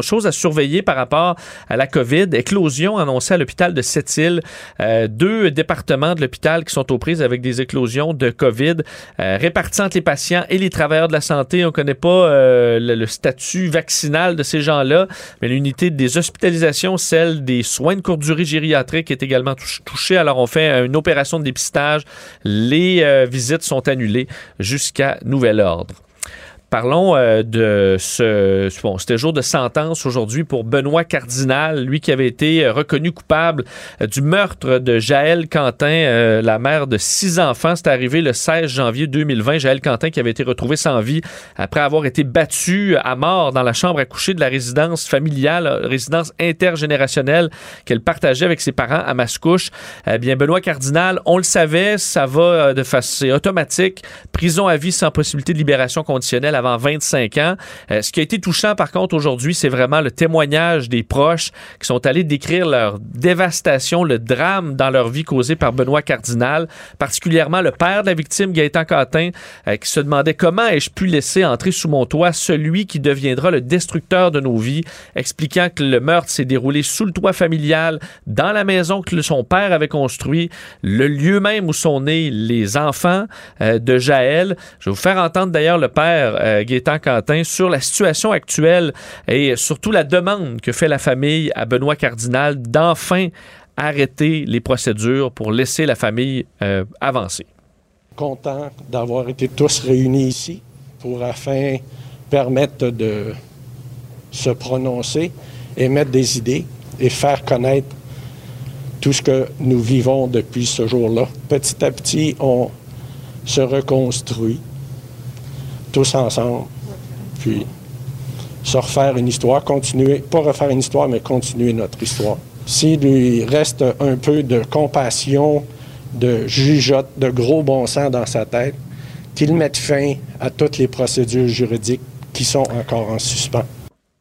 choses à surveiller par rapport à la COVID, éclosion annoncée à l'hôpital de Sept-Îles. Euh, deux départements de l'hôpital qui sont aux prises avec des éclosions de COVID euh, répartis entre les patients et les travailleurs de la santé. On ne connaît pas euh, le, le statut vaccinal de ces gens-là, mais l'unité des hospitalisations, celle des soins de courte durée gériatrique est également touch- touchée. Alors, on fait une opération de dépistage. Les visites sont annulées jusqu'à nouvel ordre. Parlons euh, de ce. Bon, c'était jour de sentence aujourd'hui pour Benoît Cardinal, lui qui avait été euh, reconnu coupable euh, du meurtre de Jaël Quentin, la mère de six enfants. C'est arrivé le 16 janvier 2020. Jaël Quentin qui avait été retrouvé sans vie après avoir été battu à mort dans la chambre à coucher de la résidence familiale, résidence intergénérationnelle qu'elle partageait avec ses parents à Mascouche. Eh bien, Benoît Cardinal, on le savait, ça va de façon automatique. Prison à vie sans possibilité de libération conditionnelle avant 25 ans. Euh, ce qui a été touchant, par contre, aujourd'hui, c'est vraiment le témoignage des proches qui sont allés décrire leur dévastation, le drame dans leur vie causé par Benoît Cardinal, particulièrement le père de la victime, Gaëtan Quentin, euh, qui se demandait comment ai-je pu laisser entrer sous mon toit celui qui deviendra le destructeur de nos vies, expliquant que le meurtre s'est déroulé sous le toit familial, dans la maison que son père avait construit, le lieu même où sont nés les enfants euh, de Jaël. Je vais vous faire entendre d'ailleurs le père euh, Quentin sur la situation actuelle et surtout la demande que fait la famille à Benoît Cardinal d'enfin arrêter les procédures pour laisser la famille euh, avancer. Content d'avoir été tous réunis ici pour afin permettre de se prononcer, émettre des idées et faire connaître tout ce que nous vivons depuis ce jour-là. Petit à petit, on se reconstruit tous ensemble, puis se refaire une histoire, continuer, pas refaire une histoire, mais continuer notre histoire. S'il lui reste un peu de compassion, de jugeote, de gros bon sens dans sa tête, qu'il mette fin à toutes les procédures juridiques qui sont encore en suspens.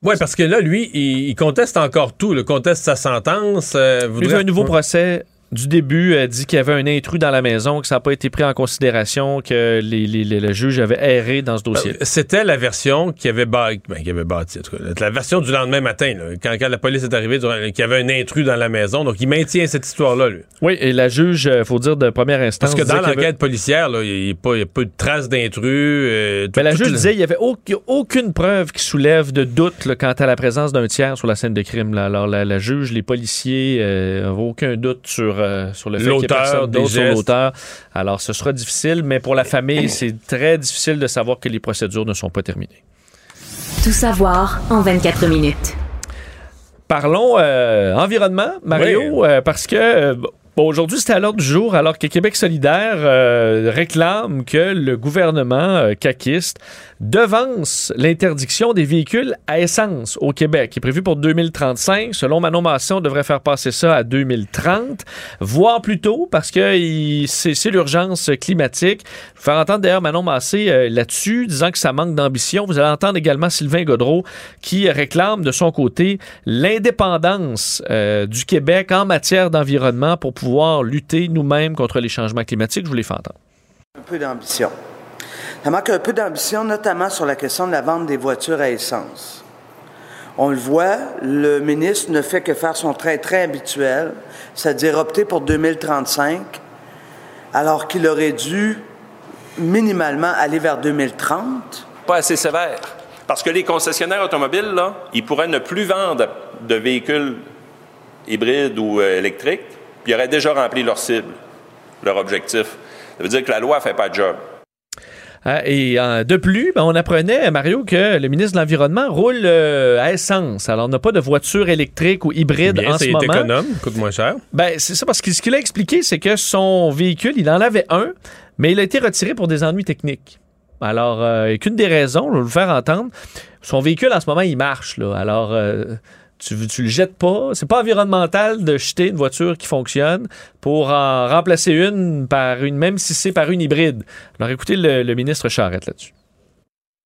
Oui, parce que là, lui, il, conteste encore tout. Il conteste sa sentence. Euh, voudrait... Il veut un nouveau procès du début a dit qu'il y avait un intrus dans la maison, que ça n'a pas été pris en considération, que les, le juge avait erré dans ce dossier. Euh, c'était la version qui avait, ben, avait bâti. La version du lendemain matin, quand, quand, la police est arrivée, qu'il y avait un intrus dans la maison. Donc, il maintient cette histoire-là, lui. Oui, et la juge, il euh, faut dire de première instance. Parce que dans l'enquête policière, il n'y a, pas de traces d'intrus. Euh, Mais la juge disait qu'il n'y avait aucune preuve qui soulève de doute quant à la présence d'un tiers sur la scène de crime. Alors, la, juge, les policiers n'avaient aucun doute sur euh, sur le fait qu'il y ait d'autre sur l'auteur. Alors, ce sera difficile, mais pour la famille, c'est très difficile de savoir que les procédures ne sont pas terminées. Tout savoir en 24 minutes. Parlons euh, environnement, Mario, euh, parce que Aujourd'hui, c'était à l'ordre du jour, alors que Québec solidaire euh, réclame que le gouvernement euh, caquiste devance l'interdiction des véhicules à essence au Québec, qui est prévu pour 2035. Selon Manon Masson, on devrait faire passer ça à 2030, voire plus tôt, parce que c'est l'urgence climatique. Faire entendre d'ailleurs Manon Massé euh, là-dessus, disant que ça manque d'ambition. Vous allez entendre également Sylvain Godreau, qui réclame de son côté l'indépendance du Québec en matière d'environnement pour pouvoir lutter nous-mêmes contre les changements climatiques. Je vous les fais entendre. Un peu d'ambition. Ça manque un peu d'ambition, notamment sur la question de la vente des voitures à essence. On le voit, le ministre ne fait que faire son trait très habituel, c'est-à-dire opter pour 2035, alors qu'il aurait dû minimalement aller vers 2030. Pas assez sévère. Parce que les concessionnaires automobiles, là, ils pourraient ne plus vendre de véhicules hybrides ou euh, électriques puis ils auraient déjà rempli leur cible, leur objectif. Ça veut dire que la loi ne fait pas de job. Ah, et euh, de plus, ben, on apprenait, Mario, que le ministre de l'Environnement roule euh, à essence. Alors, on n'a pas de voiture électrique ou hybride en ce moment. C'est économe, coûte moins cher. Ben, c'est ça, parce que ce qu'il a expliqué, c'est que son véhicule, il en avait un, mais il a été retiré pour des ennuis techniques. Alors, euh, qu'une des raisons, je vais vous faire entendre, son véhicule en ce moment, il marche. Alors, tu, tu le jettes pas. C'est pas environnemental de jeter une voiture qui fonctionne pour en remplacer une par une, même si c'est par une hybride. Alors écoutez le, ministre Charette là-dessus.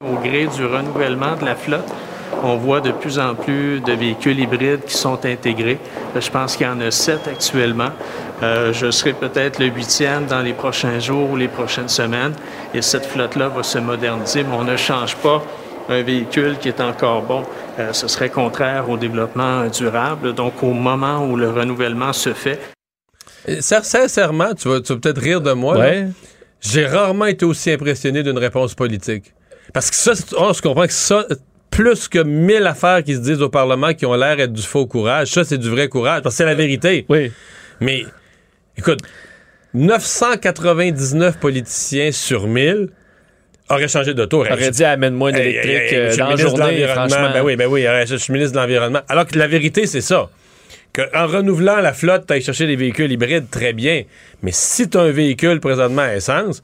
Au gré du renouvellement de la flotte, on voit de plus en plus de véhicules hybrides qui sont intégrés. Je pense qu'il y en a sept actuellement. Euh, je serai peut-être le huitième dans les prochains jours ou les prochaines semaines. Et cette flotte-là va se moderniser, mais on ne change pas un véhicule qui est encore bon, euh, ce serait contraire au développement durable. Donc, au moment où le renouvellement se fait. Sincèrement, tu vas, peut-être rire de moi. J'ai rarement été aussi impressionné d'une réponse politique. Parce que ça, on se comprend que ça, plus que mille affaires qui se disent au Parlement qui ont l'air d'être du faux courage, ça, c'est du vrai courage. Parce que c'est la vérité. Oui. Mais, écoute, 999 politiciens sur 1000 aurait changé d'auto. Aurait dit amène-moi une électrique euh, dans la journée, franchement. Ben oui, ben oui, je suis ministre de l'Environnement. Alors que la vérité, c'est ça. En renouvelant la flotte, tu ailles chercher des véhicules hybrides, très bien. Mais si tu as un véhicule présentement à essence,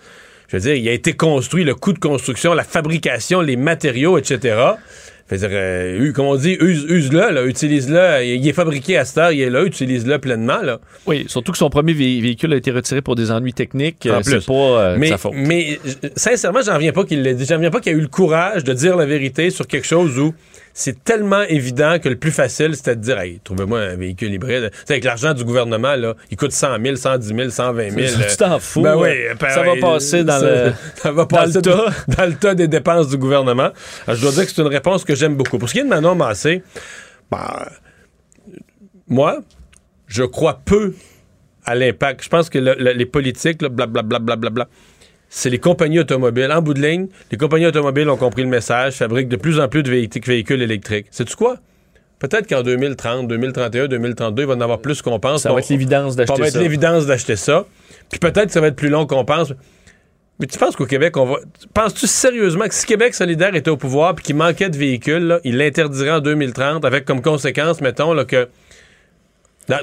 je veux dire, il a été construit, le coût de construction, la fabrication, les matériaux, etc. Fait dire, euh, comme on dit, use- use-le, là, utilise-le. Il est fabriqué à cette heure, il est là, utilise-le pleinement. Là. Oui, surtout que son premier vé- véhicule a été retiré pour des ennuis techniques. En Euh, plus. C'est pas euh, de mais, sa faute. mais sincèrement, j'en reviens pas qu'il l'ait dit. J'en reviens pas qu'il a eu le courage de dire la vérité sur quelque chose où c'est tellement évident que le plus facile, c'était de dire Hey, trouvez-moi un véhicule hybride. Sais, avec l'argent du gouvernement, là, il coûte 100 000, 110 000, 120 000. Tu t'en fous, Ben oui, ben ça va passer dans ça- le- ça va dans le passer tas. dans le tas des dépenses du gouvernement. Alors, je dois dire que c'est une réponse que j'aime beaucoup. Pour ce qui est de Manon Massé, ben, moi, je crois peu à l'impact. Je pense que le- le- les politiques, blablabla, blablabla, c'est les compagnies automobiles. En bout de ligne, les compagnies automobiles ont compris le message, fabriquent de plus en plus de véhicules, électriques. Sais-tu quoi? Peut-être qu'en 2030, 2031, 2032, il va en avoir plus qu'on pense. Ça va On- être l'évidence d'acheter Ça va être ça. l'évidence d'acheter ça. Puis peut-être que ça va être plus long qu'on pense. Mais tu penses qu'au Québec, on va. Penses-tu sérieusement que si Québec solidaire était au pouvoir puis qu'il manquait de véhicules, là, il l'interdirait en 2030 avec comme conséquence, mettons, là, que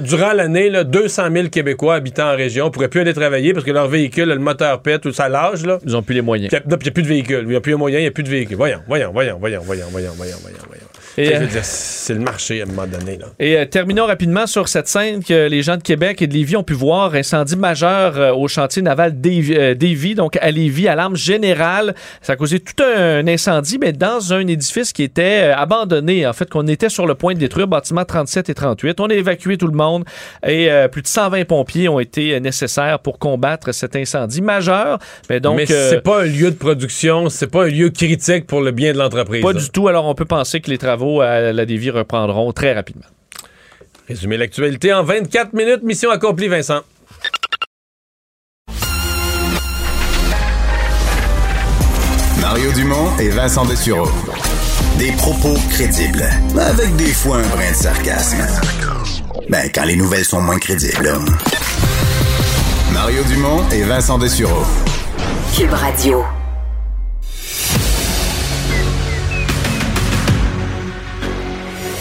durant l'année, là, 200 000 Québécois habitant en région pourraient plus aller travailler parce que leur véhicule, le moteur pète ou ça lâche. Là. Ils ont plus les moyens. Il n'y a, plus de véhicules. Il n'y a plus les moyens, il n'y a plus de véhicules. Voyons, voyons, voyons, voyons, voyons, voyons, voyons, voyons, voyons. Et, euh, c'est le marché à un moment donné. Là. Et euh, terminons rapidement sur cette scène que les gens de Québec et de Lévis ont pu voir. Incendie majeur euh, au chantier naval d'Évis, donc à Lévis, à l'arme générale. Ça a causé tout un incendie, mais dans un édifice qui était abandonné, en fait, qu'on était sur le point de détruire, bâtiment 37 et 38. On a évacué tout le monde et plus de 120 pompiers ont été nécessaires pour combattre cet incendie majeur. Mais donc, Mais c'est pas un lieu de production, c'est pas un lieu critique pour le bien de l'entreprise. pas là. du tout. Alors, on peut penser que les travaux à la Lévis reprendront très rapidement. Résumer l'actualité en 24 minutes. Mission accomplie, Vincent. Mario Dumont et Vincent Dessureau. Des propos crédibles, avec des fois un brin de sarcasme. Ben, quand les nouvelles sont moins crédibles. Mario Dumont et Vincent Dessureau. Cube Radio.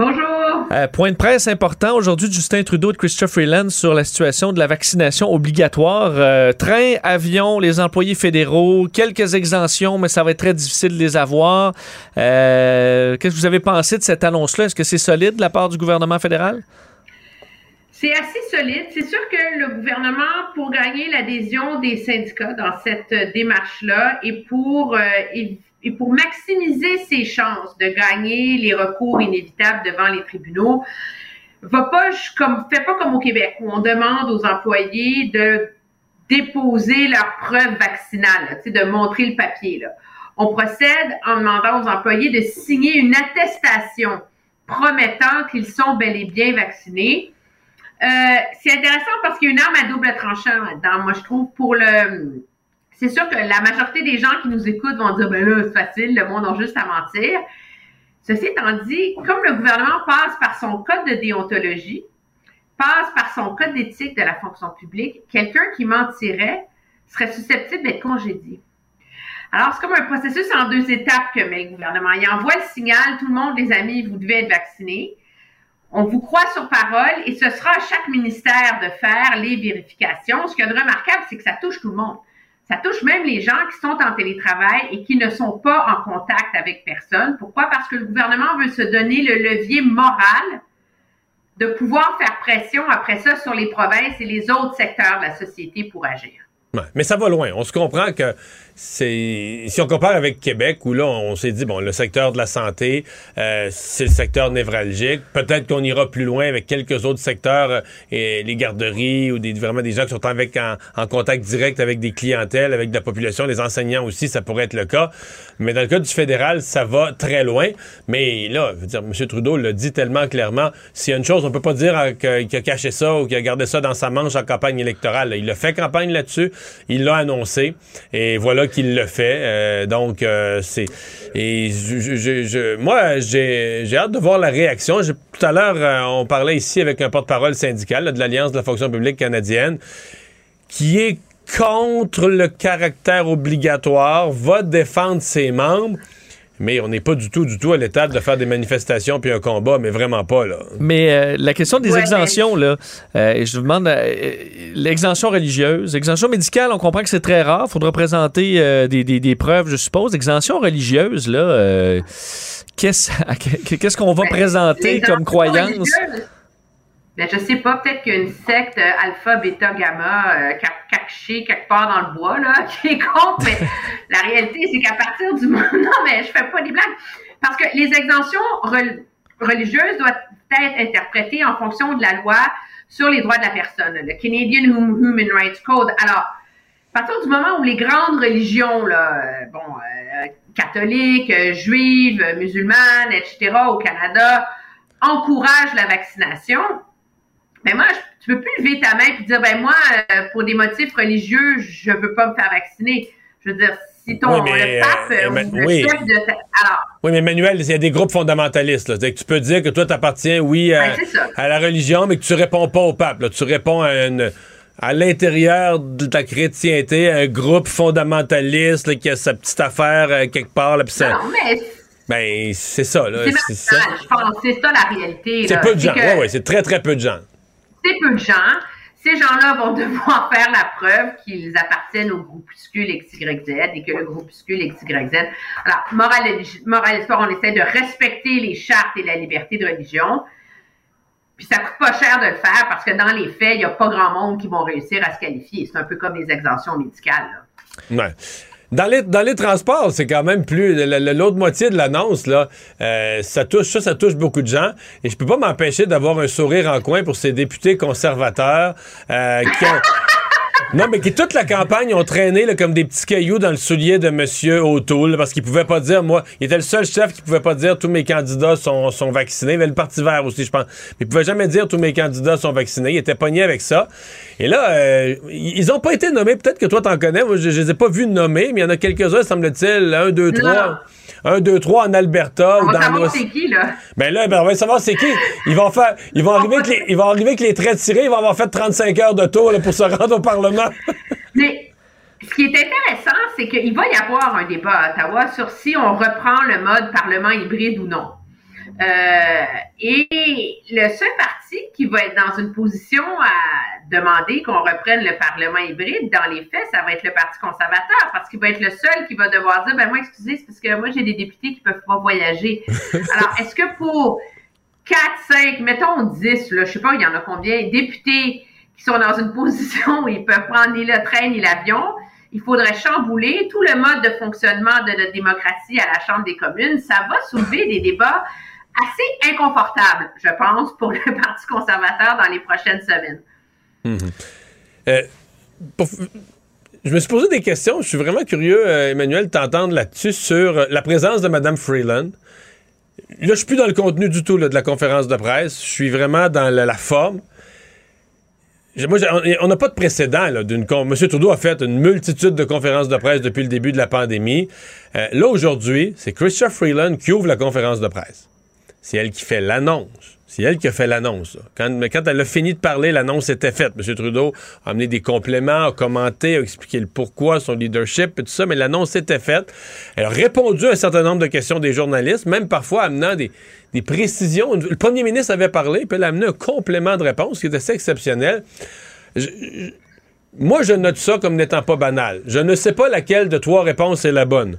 Bonjour. Euh, point de presse important aujourd'hui, Justin Trudeau et Christopher Freeland sur la situation de la vaccination obligatoire. Euh, train, avion, les employés fédéraux, quelques exemptions, mais ça va être très difficile de les avoir. Euh, Qu'est-ce que vous avez pensé de cette annonce-là? Est-ce que c'est solide de la part du gouvernement fédéral? C'est assez solide. C'est sûr que le gouvernement, pour gagner l'adhésion des syndicats dans cette euh, démarche-là et pour, et, pour maximiser ses chances de gagner les recours inévitables devant les tribunaux, va pas comme fait pas comme au Québec où on demande aux employés de déposer leur preuve vaccinale, là, de montrer le papier. Là. On procède en demandant aux employés de signer une attestation promettant qu'ils sont bel et bien vaccinés. Euh, c'est intéressant parce qu'il y a une arme à double tranchant là-dedans, moi je trouve, pour le... C'est sûr que la majorité des gens qui nous écoutent vont dire, ben là, c'est facile, le monde a juste à mentir. Ceci étant dit, comme le gouvernement passe par son code de déontologie, passe par son code d'éthique de la fonction publique, quelqu'un qui mentirait serait susceptible d'être congédié. Alors, c'est comme un processus en deux étapes que met le gouvernement. Il envoie le signal, tout le monde, les amis, vous devez être vaccinés. On vous croit sur parole et ce sera à chaque ministère de faire les vérifications. Ce a de remarquable, c'est que ça touche tout le monde. Ça touche même les gens qui sont en télétravail et qui ne sont pas en contact avec personne. Pourquoi? Parce que le gouvernement veut se donner le levier moral de pouvoir faire pression après ça sur les provinces et les autres secteurs de la société pour agir. Mais ça va loin. On se comprend que Si on compare avec Québec, où là, on s'est dit, bon, le secteur de la santé, euh, c'est le secteur névralgique. Peut-être qu'on ira plus loin avec quelques autres secteurs, euh, les garderies ou des, vraiment des gens qui sont avec, en, en contact direct avec des clientèles, avec de la population, les enseignants aussi, ça pourrait être le cas. Mais dans le cas du fédéral, ça va très loin. Mais là, je veux dire, M. Trudeau l'a dit tellement clairement. S'il y a une chose, on peut pas dire euh, qu'il a caché ça ou qu'il a gardé ça dans sa manche en campagne électorale. Il a fait campagne là-dessus. Il l'a annoncé. Et voilà qu'il le fait. Euh, donc, euh, c'est. Et je, moi, j'ai hâte de voir la réaction. Tout à l'heure, euh, on parlait ici avec un porte-parole syndical de l'Alliance de la fonction publique canadienne qui est contre le caractère obligatoire, va défendre ses membres. Mais on n'est pas du tout, du tout à l'étape de faire des manifestations puis un combat, mais vraiment pas, là. Mais euh, la question des exemptions, là, euh, je vous demande, euh, l'exemption religieuse, exemption médicale, on comprend que c'est très rare. Il faudra présenter des, des, des, preuves, je suppose. Exemption religieuse, là, qu'est-ce qu'on va ben, présenter comme croyance? Ben, je sais pas, peut-être qu'une secte euh, alpha, bêta, gamma, euh, cachée quelque part dans le bois, là, qui est contre, mais la réalité, c'est qu'à partir du moment. Non, mais je fais pas des blagues. Parce que les exemptions religieuses doivent être interprétées en fonction de la loi sur les droits de la personne, le Canadian Human Rights Code. Alors, à partir du moment où les grandes religions, là, euh, bon, euh, catholiques, juives, musulmanes, etc., au Canada, encouragent la vaccination, mais moi, tu peux plus lever ta main et dire, ben moi, euh, pour des motifs religieux, je veux pas me faire vacciner. Je veux dire, si ton oui, le pape euh, ou le oui. chef de ta... Alors, Oui, mais Emmanuel, il y a des groupes fondamentalistes. Là. C'est-à-dire que tu peux dire que toi, tu appartiens, oui, à, Ben, à la religion, mais que tu réponds pas au pape. Là. Tu réponds à une à l'intérieur de ta chrétienté, un groupe fondamentaliste là, qui a sa petite affaire euh, quelque part. Là, ça- non, mais ben, c'est ça. là. c'est ça. je pense. C'est ça la réalité. C'est peu de gens. que- Ouais, ouais, c'est très, très peu de gens. C'est peu de gens. Ces gens-là vont devoir faire la preuve qu'ils appartiennent au groupuscule XYZ et que le groupuscule XYZ. Alors, morale, morale histoire, on essaie de respecter les chartes et la liberté de religion. Puis ça coûte pas cher de le faire parce que dans les faits, il n'y a pas grand monde qui vont réussir à se qualifier. C'est un peu comme les exemptions médicales. là. Ouais. Dans les, dans les transports, c'est quand même plus. L'autre moitié de l'annonce, là, euh, ça touche ça, ça touche beaucoup de gens. Et je peux pas m'empêcher d'avoir un sourire en coin pour ces députés conservateurs euh, qui ont. Non, mais qui toute la campagne ont traîné là, comme des petits cailloux dans le soulier de M. O'Toole parce qu'il pouvait pas dire, moi, il était le seul chef qui pouvait pas dire tous mes candidats sont, sont vaccinés. Avait le Parti vert aussi, je pense. Mais il pouvait jamais dire tous mes candidats sont vaccinés. Il était pogné avec ça. Et là, euh, ils ont pas été nommés. Peut-être que toi, t'en connais. Moi, je, je les ai pas vus nommer, mais il y en a quelques-uns, semble-t-il. Un, deux, trois. Un, deux, trois en Alberta On ou va dans savoir l'Ouest. c'est qui, là. Ben là, ben, on va savoir c'est qui. Ils vont faire, ils vont arriver avec les, ils vont arriver avec les traits tirés. Ils vont avoir fait 35 heures de tour là, pour se rendre au Parlement. Mais ce qui est intéressant, c'est qu'il va y avoir un débat à Ottawa sur si on reprend le mode Parlement hybride ou non. Euh, et le seul parti qui va être dans une position à demander qu'on reprenne le Parlement hybride, dans les faits, ça va être le Parti conservateur, parce qu'il va être le seul qui va devoir dire, ben moi, excusez, c'est parce que moi, j'ai des députés qui peuvent pas voyager. Alors, est-ce que pour 4, 5, mettons 10, là, je sais pas, il y en a combien, députés qui sont dans une position où ils peuvent prendre ni le train ni l'avion, il faudrait chambouler tout le mode de fonctionnement de notre démocratie à la Chambre des communes. Ça va soulever des débats assez inconfortables, je pense, pour le Parti conservateur dans les prochaines semaines. Euh, pour- je me suis posé des questions. Je suis vraiment curieux, euh, Emmanuel, t'entendre là-dessus sur euh, la présence de Mme Freeland. Là, je suis plus dans le contenu du tout de la conférence de presse. Je suis vraiment dans la, forme. Moi, on n'a pas de précédent. D'une M. Trudeau a fait une multitude de conférences de presse depuis le début de la pandémie. Euh, là, aujourd'hui, c'est Chrystia Freeland qui ouvre la conférence de presse. C'est elle qui fait l'annonce. C'est elle qui a fait l'annonce. Quand, elle a fini de parler, l'annonce était faite. M. Trudeau a amené des compléments, a commenté, a expliqué le pourquoi, son leadership et tout ça, mais l'annonce était faite. Elle a répondu à un certain nombre de questions des journalistes, même parfois amenant des, précisions. Le premier ministre avait parlé, puis elle a amené un complément de réponse qui était assez exceptionnel. Moi, je note ça comme n'étant pas banal. Je ne sais pas laquelle de trois réponses est la bonne.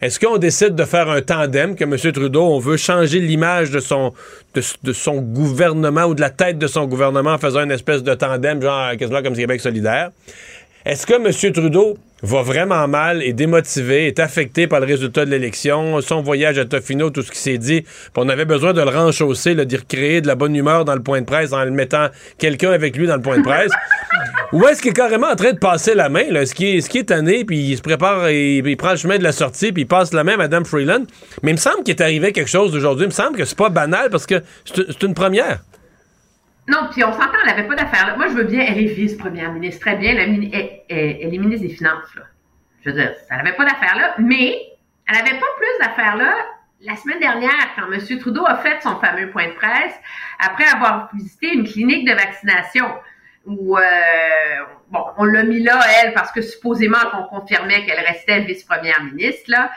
Est-ce qu'on décide de faire un tandem, que M. Trudeau, on veut changer l'image de son, de, son gouvernement ou de la tête de son gouvernement en faisant une espèce de tandem, genre quasiment comme Québec solidaire? Est-ce que M. Trudeau va vraiment mal, est démotivé, est affecté par le résultat de l'élection, son voyage à Tofino, tout ce qui s'est dit, puis on avait besoin de le renchausser, d'y recréer de la bonne humeur dans le point de presse en le mettant quelqu'un avec lui dans le point de presse? Ou est-ce qu'il est carrément en train de passer la main? Là? Est-ce qu'il est, tanné, puis il se prépare, et, il prend le chemin de la sortie, puis il passe la main à Mme Freeland? Mais il me semble qu'il est arrivé quelque chose aujourd'hui. Il me semble que c'est pas banal parce que c'est une première. Non, puis on s'entend, elle n'avait pas d'affaires là. Moi, je veux bien, elle est vice-première ministre, très bien. Elle, est ministre des Finances, là. Je veux dire, elle n'avait pas d'affaires là, mais elle n'avait pas plus d'affaires là la semaine dernière, quand M. Trudeau a fait son fameux point de presse, après avoir visité une clinique de vaccination où, euh, bon, on l'a mis là, elle, parce que supposément qu'on confirmait qu'elle restait vice-première ministre, là.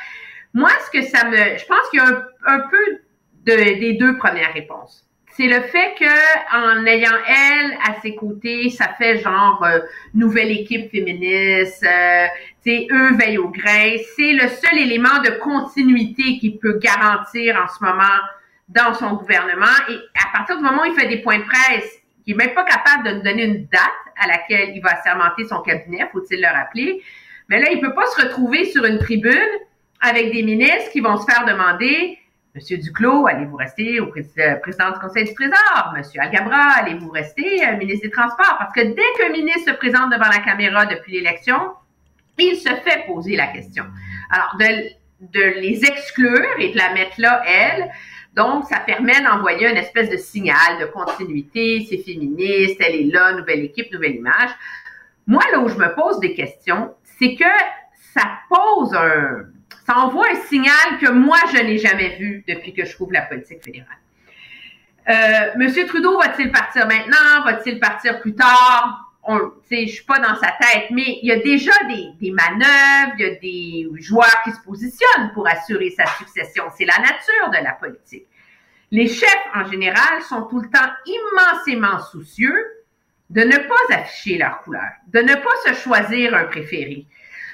Moi, ce que ça me, je pense qu'il y a un, peu de, des deux premières réponses. C'est le fait que en ayant elle à ses côtés, ça fait genre euh, nouvelle équipe féministe, euh, eux veillent au grain. C'est le seul élément de continuité qu'il peut garantir en ce moment dans son gouvernement. Et à partir du moment où il fait des points de presse, il n'est même pas capable de nous donner une date à laquelle il va assermenter son cabinet, faut-il le rappeler. Mais là, il peut pas se retrouver sur une tribune avec des ministres qui vont se faire demander Monsieur Duclos, allez-vous rester au euh, président du Conseil du Trésor? Monsieur Algabra, allez-vous rester euh, ministre des Transports? Parce que dès qu'un ministre se présente devant la caméra depuis l'élection, il se fait poser la question. Alors, de, de les exclure et de la mettre là, elle, donc, ça permet d'envoyer une espèce de signal de continuité, c'est féministe, elle est là, nouvelle équipe, nouvelle image. Moi, là où je me pose des questions, c'est que ça pose un, ça envoie un signal que moi, je n'ai jamais vu depuis que je trouve la politique fédérale. Euh, Monsieur Trudeau va-t-il partir maintenant? Va-t-il partir plus tard? On, je suis pas dans sa tête, mais il y a déjà des, des manœuvres, il y a des joueurs qui se positionnent pour assurer sa succession. C'est la nature de la politique. Les chefs, en général, sont tout le temps immensément soucieux de ne pas afficher leur couleur, de ne pas se choisir un préféré,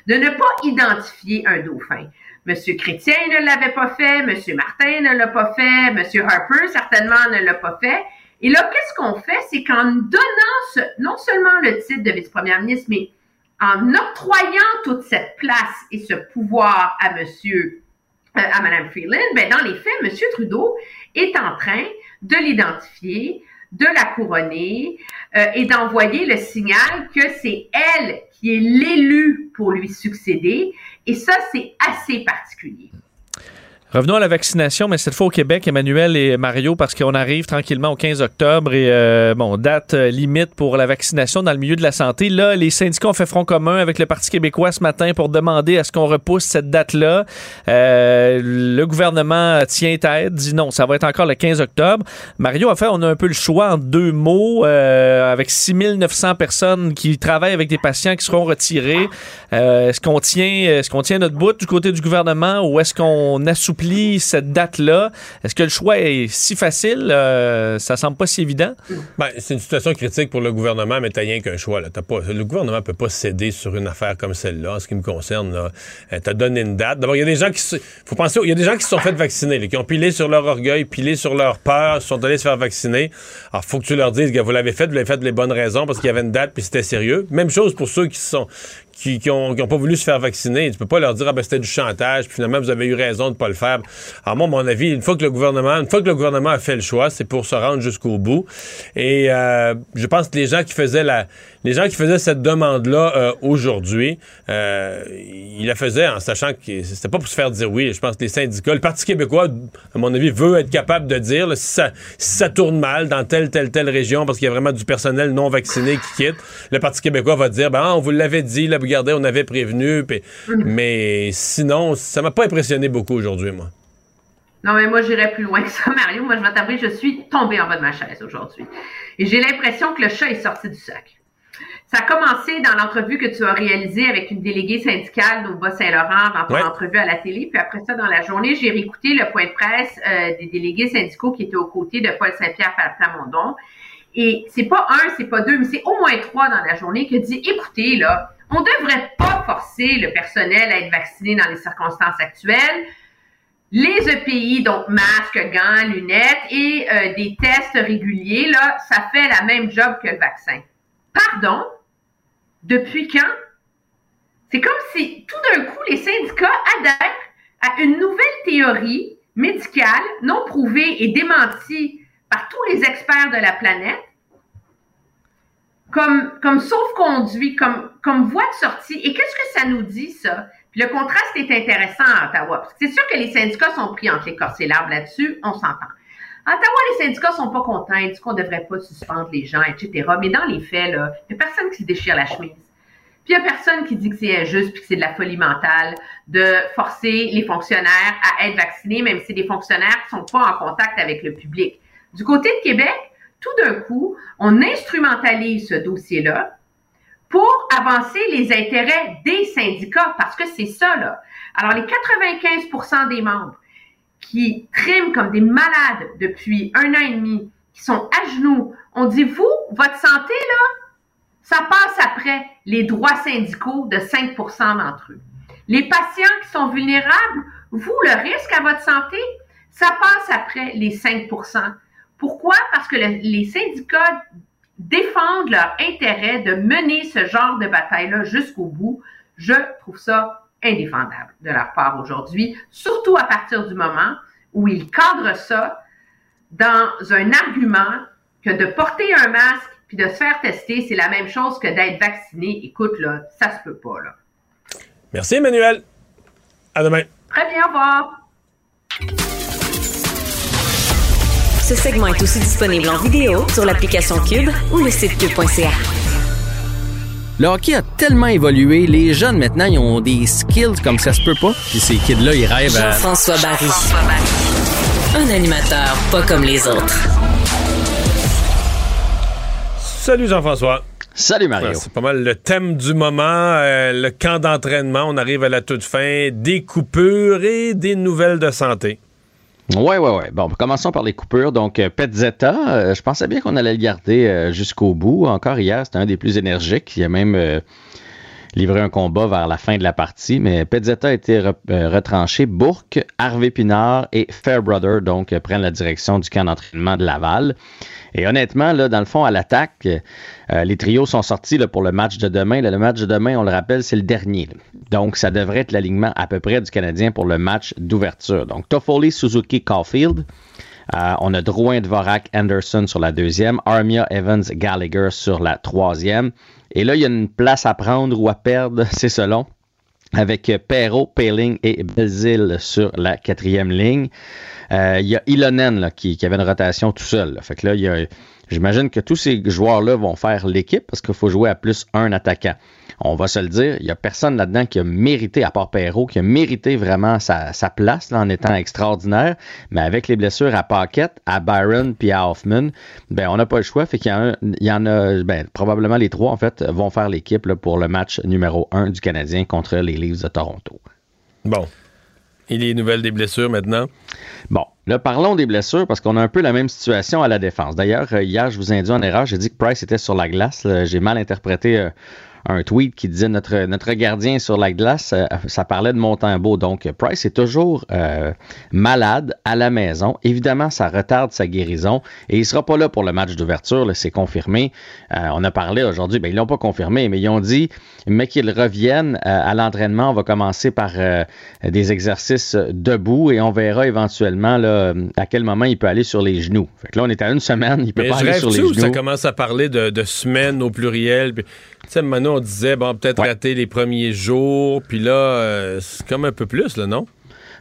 de ne pas identifier un dauphin. Monsieur Chrétien ne l'avait pas fait, Monsieur Martin ne l'a pas fait, Monsieur Harper certainement ne l'a pas fait. Et là, qu'est-ce qu'on fait? C'est qu'en donnant non seulement le titre de vice-première ministre, mais en octroyant toute cette place et ce pouvoir à Monsieur, euh, à Madame Freeland, ben dans les faits, Monsieur Trudeau est en train de l'identifier, de la couronner euh, et d'envoyer le signal que c'est elle qui est l'élu pour lui succéder. Et ça, c'est assez particulier. Revenons à la vaccination, mais cette fois au Québec, Emmanuel et Mario, parce qu'on arrive tranquillement au 15 octobre et euh, bon, date euh, limite pour la vaccination dans le milieu de la santé. Là, les syndicats ont fait front commun avec le Parti québécois ce matin pour demander à ce qu'on repousse cette date-là. Euh, le gouvernement tient tête, dit non, ça va être encore le 15 octobre. Mario, en fait, on a un peu le choix en deux mots, avec 6900 personnes qui travaillent avec des patients qui seront retirés. est-ce qu'on tient, est-ce qu'on tient notre bout du côté du gouvernement ou est-ce qu'on assouplit cette date-là. Est-ce que le choix est si facile? Euh, ça semble pas si évident. Ben, c'est une situation critique pour le gouvernement, mais t'as rien qu'un choix. Pas, le gouvernement peut pas céder sur une affaire comme celle-là, en ce qui me concerne. Euh, t'as donné une date. D'abord, il y a des gens qui faut penser, il y a des gens qui se sont fait vacciner, qui ont pilé sur leur orgueil, pilé sur leur peur, se sont allés se faire vacciner. Alors, faut que tu leur dises que vous l'avez fait, vous l'avez fait de les bonnes raisons parce qu'il y avait une date puis c'était sérieux. Même chose pour ceux qui sont qui, qui, ont, pas voulu se faire vacciner. Tu peux pas leur dire, ah ben c'était du chantage, puis finalement vous avez eu raison de pas le faire. Alors moi, mon avis, une fois que le gouvernement, une fois que le gouvernement a fait le choix, c'est pour se rendre jusqu'au bout. Et euh, je pense que les gens qui faisaient la, les gens qui faisaient cette demande-là euh, aujourd'hui, euh, ils la faisaient en sachant que c'était pas pour se faire dire oui. Je pense que les syndicats, le Parti québécois, à mon avis, veut être capable de dire si, ça, si ça tourne mal dans telle, telle, telle région parce qu'il y a vraiment du personnel non vacciné qui quitte, le Parti québécois va dire, ben, on vous l'avait dit, là, regardez, on avait prévenu. Mm. Mais sinon, ça m'a pas impressionné beaucoup aujourd'hui, moi. Non, mais moi, j'irais plus loin que ça, Mario. Moi, je t'avouer, je suis tombée en bas de ma chaise aujourd'hui. Et j'ai l'impression que le chat est sorti du sac. Ça a commencé dans l'entrevue que tu as réalisée avec une déléguée syndicale au Bas-Saint-Laurent dans ton entrevue à la télé. Puis après ça, dans la journée, j'ai réécouté le point de presse euh, des délégués syndicaux qui étaient aux côtés de Paul Saint-Pierre Plamondon. Et c'est pas un, c'est pas deux, mais c'est au moins trois dans la journée qui dit, écoutez, là, on ne devrait pas forcer le personnel à être vacciné dans les circonstances actuelles. Les EPI, donc masques, gants, lunettes et euh, des tests réguliers, là, ça fait la même job que le vaccin. Pardon? Depuis quand? C'est comme si tout d'un coup, les syndicats adhèrent à une nouvelle théorie médicale non prouvée et démentie par tous les experts de la planète comme, comme sauf-conduit, comme, comme voie de sortie. Et qu'est-ce que ça nous dit, ça? Le contraste est intéressant à Ottawa. c'est sûr que les syndicats sont pris entre les corps et l'arbre là-dessus, on s'entend. Ottawa, les syndicats sont pas contents, ils disent qu'on devrait pas suspendre les gens, etc. Mais dans les faits, là, il n'y a personne qui se déchire la chemise. Puis il n'y a personne qui dit que c'est injuste puis que c'est de la folie mentale de forcer les fonctionnaires à être vaccinés, même si les fonctionnaires ne sont pas en contact avec le public. Du côté de Québec, tout d'un coup, on instrumentalise ce dossier-là pour avancer les intérêts des syndicats, parce que c'est ça, là. Alors, les 95% des membres qui triment comme des malades depuis un an et demi, qui sont à genoux, on dit, vous, votre santé, là, ça passe après les droits syndicaux de 5% d'entre eux. Les patients qui sont vulnérables, vous, le risque à votre santé, ça passe après les 5% Pourquoi? Parce que les syndicats défendent leur intérêt de mener ce genre de bataille-là jusqu'au bout. Je trouve ça indéfendable de leur part aujourd'hui, surtout à partir du moment où ils cadrent ça dans un argument que de porter un masque puis de se faire tester, c'est la même chose que d'être vacciné. Écoute, là, ça se peut pas, là. Merci, Emmanuel. À demain. Très bien, au revoir. Ce segment est aussi disponible en vidéo sur l'application Cube ou le site cube.ca. Le hockey a tellement évolué, les jeunes maintenant, ils ont des skills comme ça se peut pas. Puis ces kids-là, ils rêvent à... Jean-François Barry. Un animateur pas comme les autres. Salut Jean-François. Salut Mario. c'est pas mal le thème du moment, euh, le camp d'entraînement. On arrive à la toute fin, des coupures et des nouvelles de santé. Oui, oui, oui. Bon, commençons par les coupures. Donc, euh, Petzetta, euh, je pensais bien qu'on allait le garder jusqu'au bout. Encore hier, c'était un des plus énergiques. Il a même livré un combat vers la fin de la partie, mais Petzetta a été retranché. Bourque, Harvey Pinard et Fairbrother, donc, prennent la direction du camp d'entraînement de Laval. Et honnêtement, là, dans le fond, à l'attaque, euh, les trios sont sortis pour le match de demain. le match de demain, on le rappelle, c'est le dernier. Donc, ça devrait être l'alignement à peu près du Canadien pour le match d'ouverture. Donc, Toffoli, Suzuki, Caulfield. Euh, on a Drouin, Dvorak, Anderson sur la deuxième. Armia, Evans, Gallagher sur la troisième. Et là, il y a une place à prendre ou à perdre, c'est selon avec Perrault, Paling et Belzil sur la quatrième ligne. Euh, il y a Ilonen qui, avait une rotation tout seul. Fait que là, il y a, j'imagine que tous ces joueurs-là vont faire l'équipe parce qu'il faut jouer à plus un attaquant. On va se le dire, il n'y a personne là-dedans qui a mérité, à part Perrault, qui a mérité vraiment sa, place en étant extraordinaire. Mais avec les blessures à Paquette, à Byron puis à Hoffman, ben, on n'a pas le choix. Fait qu'il y, en a, ben, probablement les trois, en fait, vont faire l'équipe pour le match numéro un du Canadien contre les Leafs de Toronto. Bon. Et les nouvelles des blessures maintenant? Bon, là, parlons des blessures parce qu'on a un peu la même situation à la défense. D'ailleurs, euh, hier, je vous ai induit en erreur. J'ai dit que Price était sur la glace. J'ai mal interprété euh, un tweet qui disait notre, notre gardien sur la glace, euh, ça parlait de Montembeau. Donc, Price est toujours euh, malade à la maison. Évidemment, ça retarde sa guérison et il sera pas là pour le match d'ouverture, c'est confirmé. Euh, on a parlé aujourd'hui, ben, ils l'ont pas confirmé, mais ils ont dit, mais qu'ils reviennent à l'entraînement. On va commencer par des exercices debout et on verra éventuellement là, à quel moment il peut aller sur les genoux. Fait que là, on est à une semaine, il peut pas aller sur les genoux. Ça commence à parler de, de semaines au pluriel. Puis sais, maintenant, on disait, bon, peut-être rater les premiers jours, puis là, euh, c'est comme un peu plus, là, non?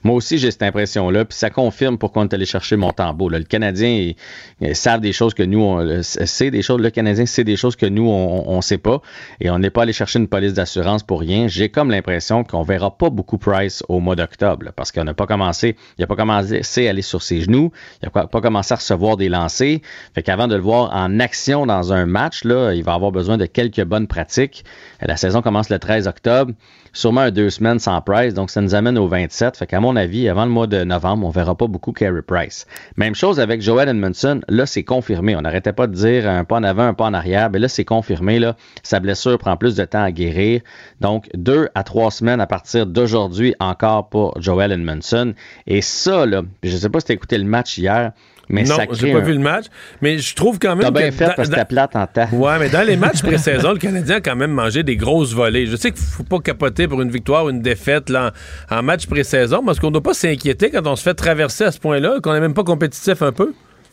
Moi aussi, j'ai cette impression-là. Puis ça confirme pourquoi on est allé chercher Montembeau. Là. Le Canadien, ils, savent des choses que nous, on sait des choses. Le Canadien sait des choses que nous, on ne sait pas. Et on n'est pas allé chercher une police d'assurance pour rien. J'ai comme l'impression qu'on verra pas beaucoup Price au mois d'octobre. Parce qu'on n'a pas commencé, il n'a pas commencé à aller sur ses genoux. Il n'a pas commencé à recevoir des lancers. Fait qu'avant de le voir en action dans un match, là, il va avoir besoin de quelques bonnes pratiques. La saison commence le 13 octobre sûrement un deux semaines sans Price, donc ça nous amène au 27. Fait qu'à mon avis, avant le mois de novembre, on verra pas beaucoup Carey Price. Même chose avec Joel Edmondson, là c'est confirmé. On n'arrêtait pas de dire un pas en avant, un pas en arrière, mais là c'est confirmé. Là, sa blessure prend plus de temps à guérir. Donc deux à trois semaines à partir d'aujourd'hui encore pour Joel Edmondson. Et ça, là, je sais pas si tu écouté le match hier, mais non, j'ai pas vu le match. Mais je trouve quand même. T'as bien fait parce que plate en temps. Ouais, mais dans les matchs pré-saison, le Canadien a quand même mangé des grosses volées. Je sais qu'il faut pas capoter pour une victoire ou une défaite là, en, match pré-saison, parce qu'on ne doit pas s'inquiéter quand on se fait traverser à ce point-là, qu'on n'est même pas compétitif un peu.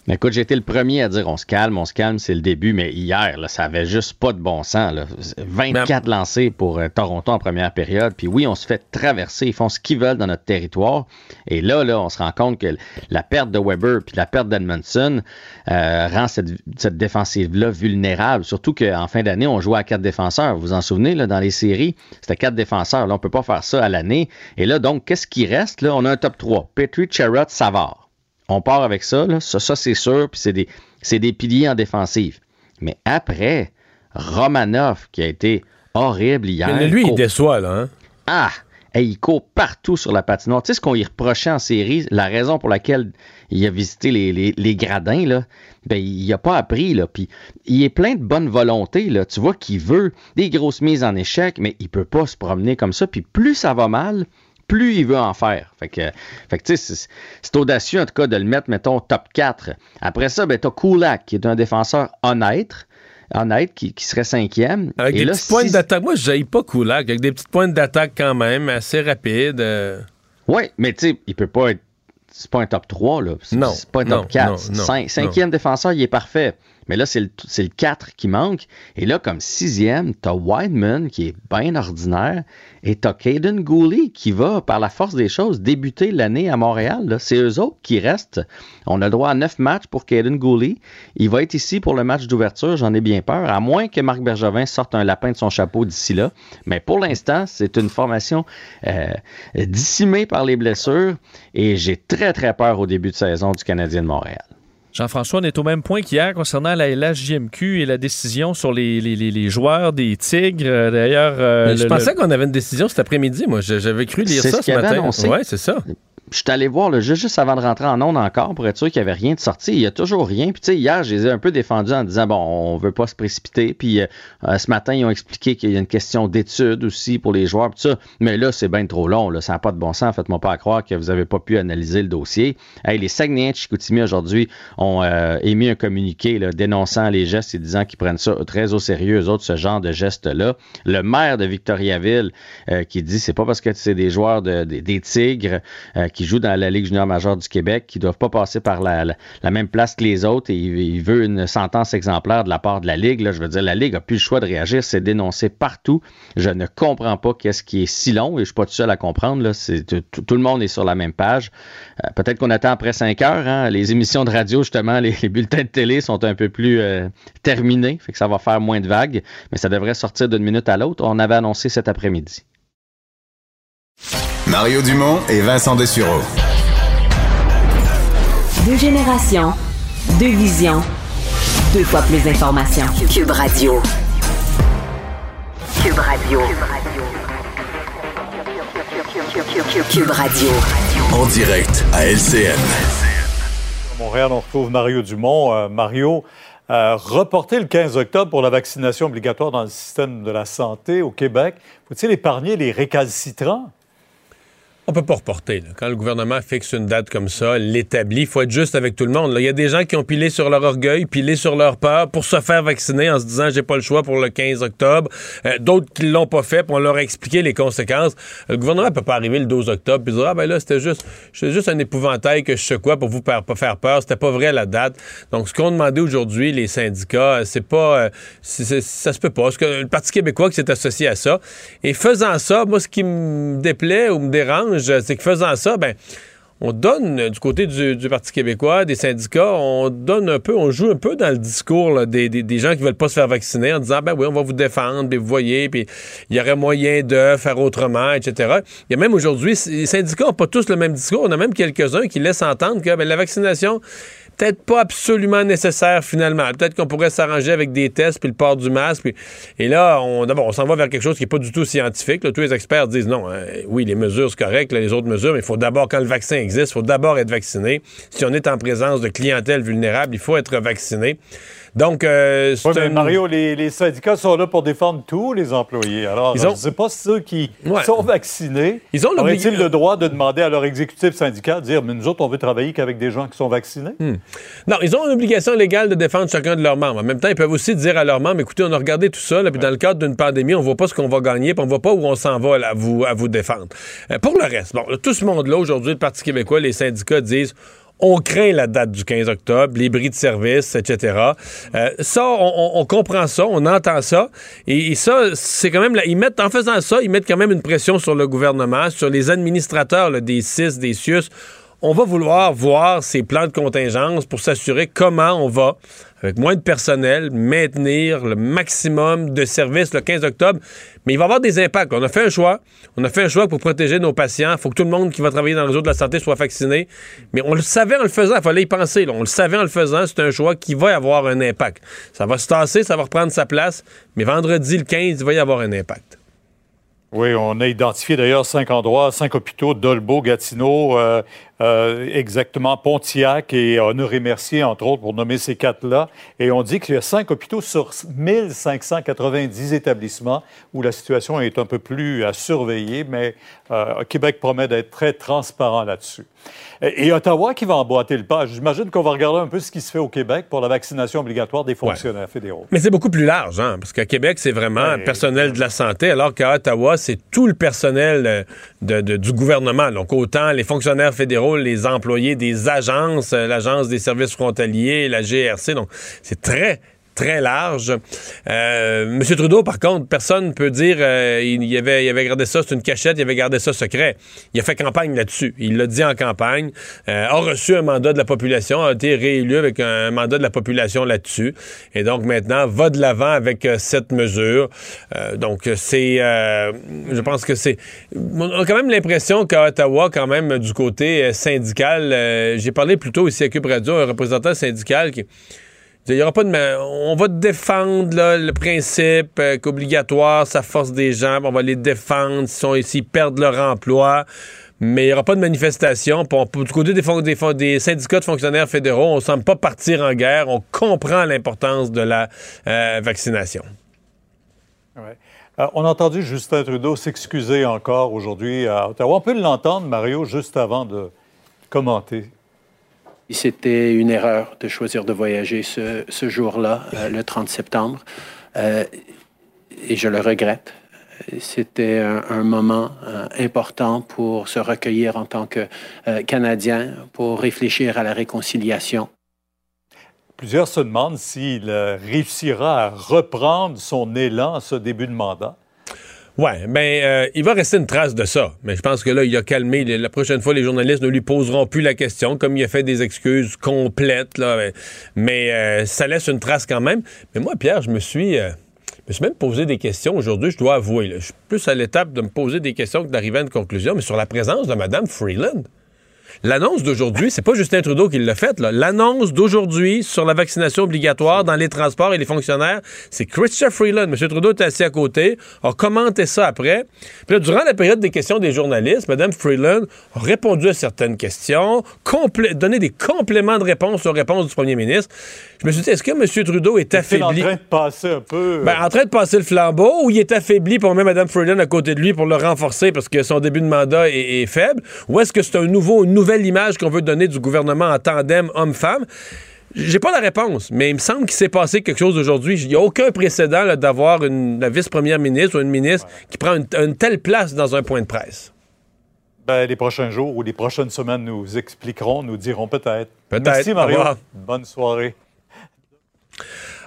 Écoute, j'ai été le premier à dire on se calme, on se calme, c'est le début, mais hier, là, ça avait juste pas de bon sens. 24 lancés pour euh, Toronto en première période, puis oui, on se fait traverser, ils font ce qu'ils veulent dans notre territoire. Et là, là, on se rend compte que la perte de Weber puis la perte d'Edmondson euh, rend cette, défensive-là vulnérable. Surtout qu'en fin d'année, on jouait à quatre défenseurs. Vous vous en souvenez, là, dans les séries, c'était quatre défenseurs. Là, on peut pas faire ça à l'année. Et là, donc, qu'est-ce qui reste? Là, on a un top 3. Petrie, Charrot, Savard. On part avec ça, là. ça, ça c'est sûr, puis c'est des, des piliers en défensive. Mais après, Romanov, qui a été horrible hier. Mais lui, il court- déçoit, là. Hein? Ah! Hey, il court partout sur la patinoire. Tu sais ce qu'on y reprochait en série, la raison pour laquelle il a visité les, les- les gradins, là, ben, il n'a pas appris. Là, puis il est plein de bonne volonté. Là. Tu vois qu'il veut des grosses mises en échec, mais il peut pas se promener comme ça. Puis plus ça va mal, plus il veut en faire. Fait que, fait que tu sais, c'est- audacieux en tout cas de le mettre, mettons, top 4. Après ça, ben, t'as Kulak, qui est un défenseur honnête, honnête, qui, qui serait cinquième. Avec Et des là, petites pointes d'attaque. Moi, je pas Kulak. Avec des petites pointes d'attaque quand même, assez rapides. euh. Oui, mais tu sais, il peut pas être. C'est pas un top 3, là. Non, c'est pas un non, top 4. non, non, Cinq- cinquième défenseur, il est parfait. Mais là, c'est le, le 4 qui manque. Et là, comme sixième, t'as Wideman qui est bien ordinaire. Et t'as Caden Gooley qui va, par la force des choses, débuter l'année à Montréal. C'est eux autres qui restent. On a le droit à neuf matchs pour Caden Gooley. Il va être ici pour le match d'ouverture, j'en ai bien peur. À moins que Marc Bergevin sorte un lapin de son chapeau d'ici là. Mais pour l'instant, c'est une formation euh, dissimée par les blessures. Et j'ai très, très peur au début de saison du Canadien de Montréal. Jean-François, on est au même point qu'hier concernant la LHJMQ et la décision sur les, les- les- les joueurs des Tigres. Euh, D'ailleurs, euh, je le- pensais le- qu'on avait une décision cet après-midi. Moi, j'avais cru lire ça ce ce matin. annoncé. Ouais, c'est ça. Je suis allé voir le jeu juste avant de rentrer en onde encore pour être sûr qu'il n'y avait rien de sorti. Il n'y a toujours rien. Puis, tu sais, hier, je les ai un peu défendus en disant, bon, on veut pas se précipiter. Puis, euh, euh, ce matin, ils ont expliqué qu'il y a une question d'étude aussi pour les joueurs. Ça. Mais là, c'est bien trop long. Là. Ça n'a pas de bon sens. Faites-moi pas croire que vous n'avez pas pu analyser le dossier. Hey, les Saguenayens de Chicoutimi aujourd'hui ont euh, émis un communiqué là, dénonçant les gestes et disant qu'ils prennent ça très au sérieux, eux autres, ce genre de gestes-là. Le maire de Victoriaville euh, qui dit c'est pas parce que c'est des joueurs de- des- des Tigres euh, qui jouent dans la Ligue junior majeure du Québec qui doivent pas passer par la, même place que les autres et il, il veut une sentence exemplaire de la part de la Ligue. Je veux dire, la Ligue a plus le choix de réagir, c'est dénoncé partout. Je ne comprends pas qu'est-ce qui est si long et je suis pas tout seul à comprendre. Tout, le monde est sur la même page. Euh, peut-être qu'on attend après 5 heures. hein. Les émissions de radio, justement, les, les bulletins de télé sont un peu plus euh, terminés, fait que ça va faire moins de vagues, mais ça devrait sortir d'une minute à l'autre. On avait annoncé cet après-midi. Mario Dumont et Vincent Dessureau. Deux générations, deux visions, deux fois plus d'informations. Cube Radio. Cube Radio. Cube Radio. En direct à LCN. À Montréal, on retrouve Mario Dumont. Euh, Mario, euh, reporter le 15 octobre pour la vaccination obligatoire dans le système de la santé au Québec, faut-il épargner les récalcitrants? On peut pas reporter. là. Quand le gouvernement fixe une date comme ça, l'établit, il faut être juste avec tout le monde. Il y a des gens qui ont pilé sur leur orgueil, pilé sur leur peur pour se faire vacciner en se disant j'ai pas le choix pour le 15 octobre. Euh, D'autres qui l'ont pas fait, puis on leur a expliqué les conséquences. Le gouvernement peut pas arriver le 12 octobre puis dire ah ben là c'était juste c'est juste un épouvantail que je secouais pour vous pas faire peur. C'était pas vrai la date. Donc ce qu'ont demandé aujourd'hui les syndicats, euh, c'est pas euh, ça se peut pas. Ce que le Parti québécois qui s'est associé à ça et faisant ça, moi ce qui me déplaît ou me dérange, c'est que faisant ça, ben on donne euh, du côté du, Parti québécois, des syndicats, on donne un peu, on joue un peu dans le discours des gens qui veulent pas se faire vacciner en disant ben oui, on va vous défendre, puis vous voyez, puis il y aurait moyen de faire autrement, etc. Il y a même aujourd'hui, les syndicats n'ont pas tous le même discours. On a même quelques-uns qui laissent entendre que ben, la vaccination peut-être pas absolument nécessaire finalement. Peut-être qu'on pourrait s'arranger avec des tests puis le port du masque. puis- et là, on, s'en va vers quelque chose qui n'est pas du tout scientifique. Tous les experts disent non, hein, oui, les mesures, c'est correct, les autres mesures, mais il faut d'abord, quand le vaccin existe, il faut d'abord être vacciné. Si on est en présence de clientèle vulnérable, il faut être vacciné. Donc, euh, Oui, mais un- Mario, les, les syndicats sont là pour défendre tous les employés. Alors, Ils ont- je ne sais pas ceux qui Ouais. sont vaccinés Ils ont auraient-ils le droit de demander à leur exécutif syndical de dire Mais nous autres, on veut travailler qu'avec des gens qui sont vaccinés? Hmm. Non, ils ont une obligation légale de défendre chacun de leurs membres. En même temps, ils peuvent aussi dire à leurs membres, écoutez, on a regardé tout ça, là, puis dans le cadre d'une pandémie, on voit pas ce qu'on va gagner, puis on voit pas où on s'en va là, à, vous, à vous défendre. Euh, pour le reste, bon, là, tout ce monde-là, aujourd'hui, le Parti québécois, les syndicats disent... On craint la date du 15 octobre, les bris de service, etc. Euh, ça, on, comprend ça, on entend ça. Et, ça, c'est quand même... là, en faisant ça, ils mettent quand même une pression sur le gouvernement, sur les administrateurs là, des CIS, des CIUS. On va vouloir voir ces plans de contingence pour s'assurer comment on va, avec moins de personnel, maintenir le maximum de services le 15 octobre. Mais il va y avoir des impacts. On a fait un choix. On a fait un choix pour protéger nos patients. Il faut que tout le monde qui va travailler dans le réseau de la santé soit vacciné. Mais on le savait en le faisant. Il fallait y penser. On le savait en le faisant. C'est un choix qui va avoir un impact. Ça va se tasser, ça va reprendre sa place. Mais vendredi, le 15, il va y avoir un impact. Oui, on a identifié d'ailleurs cinq endroits, cinq hôpitaux, Dolbeau, Gatineau, euh, euh, exactement Pontiac et Honoré-Mercier, entre autres, pour nommer ces quatre-là. Et on dit qu'il y a cinq hôpitaux sur 1590 établissements où la situation est un peu plus à surveiller, mais euh, Québec promet d'être très transparent là-dessus. Et, et Ottawa qui va emboîter le pas. J'imagine qu'on va regarder un peu ce qui se fait au Québec pour la vaccination obligatoire des fonctionnaires fédéraux. Mais c'est beaucoup plus large, hein, parce qu'à Québec, c'est vraiment personnel de la santé, alors qu'à Ottawa, c'est tout le personnel euh, de- de- du gouvernement. Donc, autant les fonctionnaires fédéraux, les employés des agences, euh, l'Agence des services frontaliers, la GRC. Donc, c'est très, très large. Euh, Monsieur Trudeau, par contre, personne ne peut dire euh, il, avait, il avait gardé ça, c'est une cachette, il avait gardé ça secret. Il a fait campagne là-dessus. Il l'a dit en campagne, euh, a reçu un mandat de la population, a été réélu avec un mandat de la population là-dessus. Et donc maintenant, va de l'avant avec euh, cette mesure. Euh, donc c'est, euh, je pense que c'est, on a quand même l'impression qu'à Ottawa, quand même, du côté syndical, j'ai parlé plus tôt ici à Cube Radio, un représentant syndical qui On va défendre le principe euh, qu'obligatoire, ça force des gens. On va les défendre s'ils perdent leur emploi. Mais il n'y aura pas de manifestation. Du côté des, syndicats de fonctionnaires fédéraux, on ne semble pas partir en guerre. On comprend l'importance de la euh, vaccination. Euh, on a entendu Justin Trudeau s'excuser encore aujourd'hui. On peut l'entendre, Mario, juste avant de commenter. C'était une erreur de choisir de voyager ce, ce jour-là, euh, le 30 septembre, Euh, et je le regrette. C'était un, moment euh, important pour se recueillir en tant que Canadien, pour réfléchir à la réconciliation. Plusieurs se demandent s'il réussira à reprendre son élan à ce début de mandat. Ouais, ben, euh, il va rester une trace de ça. Mais je pense que là, il a calmé. La prochaine fois, les journalistes ne lui poseront plus la question, comme il a fait des excuses complètes. Mais, mais, euh, ça laisse une trace quand même. Mais moi, Pierre, je me suis, euh, même posé des questions aujourd'hui, je dois avouer. Je suis plus à l'étape de me poser des questions que d'arriver à une conclusion, mais sur la présence de Mme Freeland. L'annonce d'aujourd'hui, c'est pas Justin Trudeau qui l'a faite. L'annonce d'aujourd'hui sur la vaccination obligatoire dans les transports et les fonctionnaires, c'est Christian Freeland. M. Trudeau est assis à côté, a commenté ça après. Puis là, durant la période des questions des journalistes, Mme Freeland a répondu à certaines questions, donné des compléments de réponse aux réponses du premier ministre. Je me suis dit, est-ce que M. Trudeau est Est-il en affaibli? train de passer un peu? Ben, en train de passer le flambeau, ou il est affaibli pour mettre Mme Freeland à côté de lui pour le renforcer parce que son début de mandat est, est faible, ou est-ce que c'est un nouveau, une nouvelle image qu'on veut donner du gouvernement en tandem homme-femme? J'ai pas la réponse, mais il me semble qu'il s'est passé quelque chose aujourd'hui. Il n'y a aucun précédent d'avoir une la vice-première ministre ou une ministre qui prend une, une telle place dans un point de presse. ben, les prochains jours ou les prochaines semaines nous expliqueront, nous diront peut-être. Peut-être. Merci, Mario. Bonne soirée.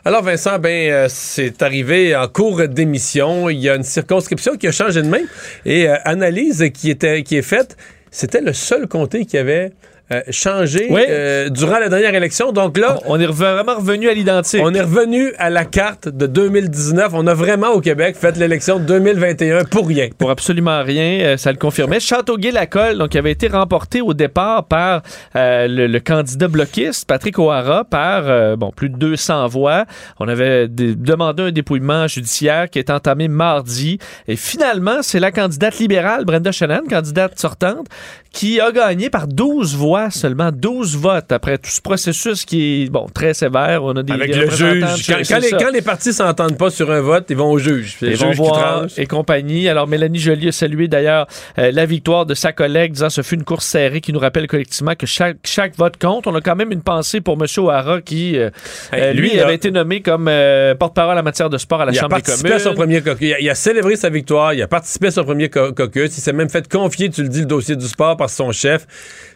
Alors, Vincent, ben, euh, c'est arrivé en cours d'émission. Il y a une circonscription qui a changé de main et euh, analyse qui, était, qui est faite. C'était le seul comté qui avait euh, changé Oui. euh, durant la dernière élection. Donc là, On est vraiment revenu à l'identique. on est revenu à la carte de 2019. On a vraiment au Québec fait l'élection de 2021 pour rien. Pour absolument rien, euh, ça le confirmait. Châteauguay-Lacolle, donc, qui avait été remporté au départ par le, le candidat bloquiste, Patrick O'Hara, par bon, plus de 200 voix. On avait dé- demandé un dépouillement judiciaire qui est entamé mardi. Et finalement, c'est la candidate libérale, Brenda Shannon, candidate sortante, qui a gagné par 12 voix seulement, 12 votes après tout ce processus qui est bon très sévère. On a des Avec le juge. Quand, les, quand les partis s'entendent pas sur un vote, ils vont au juge. Ils vont juge voir et compagnie. Alors, Mélanie Joly a salué d'ailleurs euh, la victoire de sa collègue, disant ce fut une course serrée qui nous rappelle collectivement que chaque, chaque vote compte. On a quand même une pensée pour M. O'Hara qui, euh, Hey, euh, lui, avait été nommé comme euh, porte-parole en matière de sport à la il a Chambre des à communes. son premier caucus. Il a, il a célébré sa victoire. Il a participé à son premier caucus. Il s'est même fait confier, tu le dis, le dossier du sport par son chef.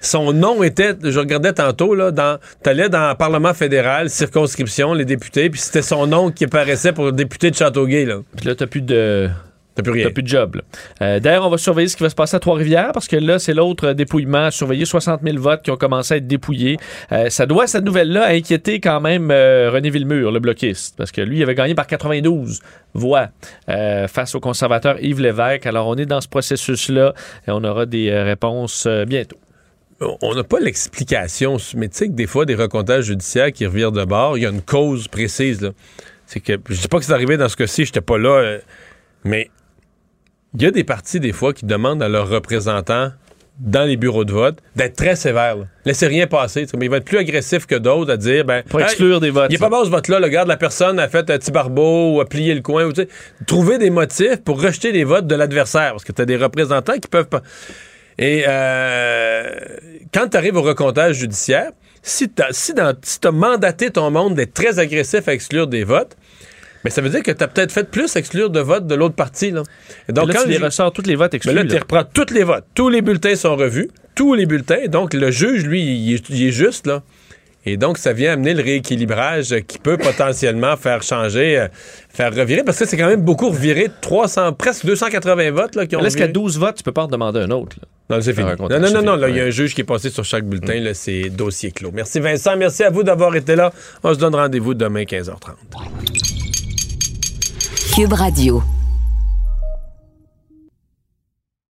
Son nom était, je regardais tantôt, là, dans, t'allais dans le Parlement fédéral, circonscription, les députés, puis c'était son nom qui apparaissait pour le député de Châteauguay, là. Puis là, t'as plus de... T'as plus rien. T'as plus de job. Euh, D'ailleurs, on va surveiller ce qui va se passer à Trois-Rivières parce que là, c'est l'autre euh, dépouillement. à Surveiller 60 000 votes qui ont commencé à être dépouillés. Euh, ça doit, cette nouvelle-là, inquiéter quand même euh, René Villemur, le bloquiste, parce que lui, il avait gagné par 92 voix face au conservateur Yves Lévesque. Alors, on est dans ce processus-là et on aura des réponses bientôt. On n'a pas l'explication, mais tu sais que des fois, des recomptages judiciaires qui revirent de bord, il y a une cause précise. là. C'est que, je dis pas que c'est arrivé dans ce cas-ci, j'étais pas là, euh, mais il y a des partis, des fois, qui demandent à leurs représentants dans les bureaux de vote d'être très sévères. là. Laissez rien passer. Mais il va être plus agressif que d'autres à dire ben, Pour exclure des votes, Il est ça. pas bon ce vote-là. Le gars de la personne a fait un petit barbeau ou a plié le coin. Ou, trouver des motifs pour rejeter les votes de l'adversaire. Parce que tu as des représentants qui peuvent pas. Et euh, quand tu arrives au recomptage judiciaire, si tu as, si si t'as mandaté ton monde d'être très agressif à exclure des votes, mais ça veut dire que tu as peut-être fait plus exclure de votes de l'autre partie. Là. Et Donc, là, tu le les ju- ressors, toutes les votes exclus. mais là, tu reprends tous les votes. Tous les bulletins sont revus. Tous les bulletins. Donc, le juge, lui, il est, il est juste, là. Et donc, ça vient amener le rééquilibrage qui peut potentiellement faire changer, euh, faire revirer, parce que c'est quand même beaucoup reviré. 300, presque 280 votes là, qui ont là, est-ce qu'à reviré. 12 votes, tu peux pas en demander un autre? là? Non, c'est fini. Non, non, non, non, il y a un juge qui est passé sur chaque bulletin. C'est dossier clos. Merci Vincent. Merci à vous d'avoir été là. On se donne rendez-vous demain, 15h30. Cube Radio.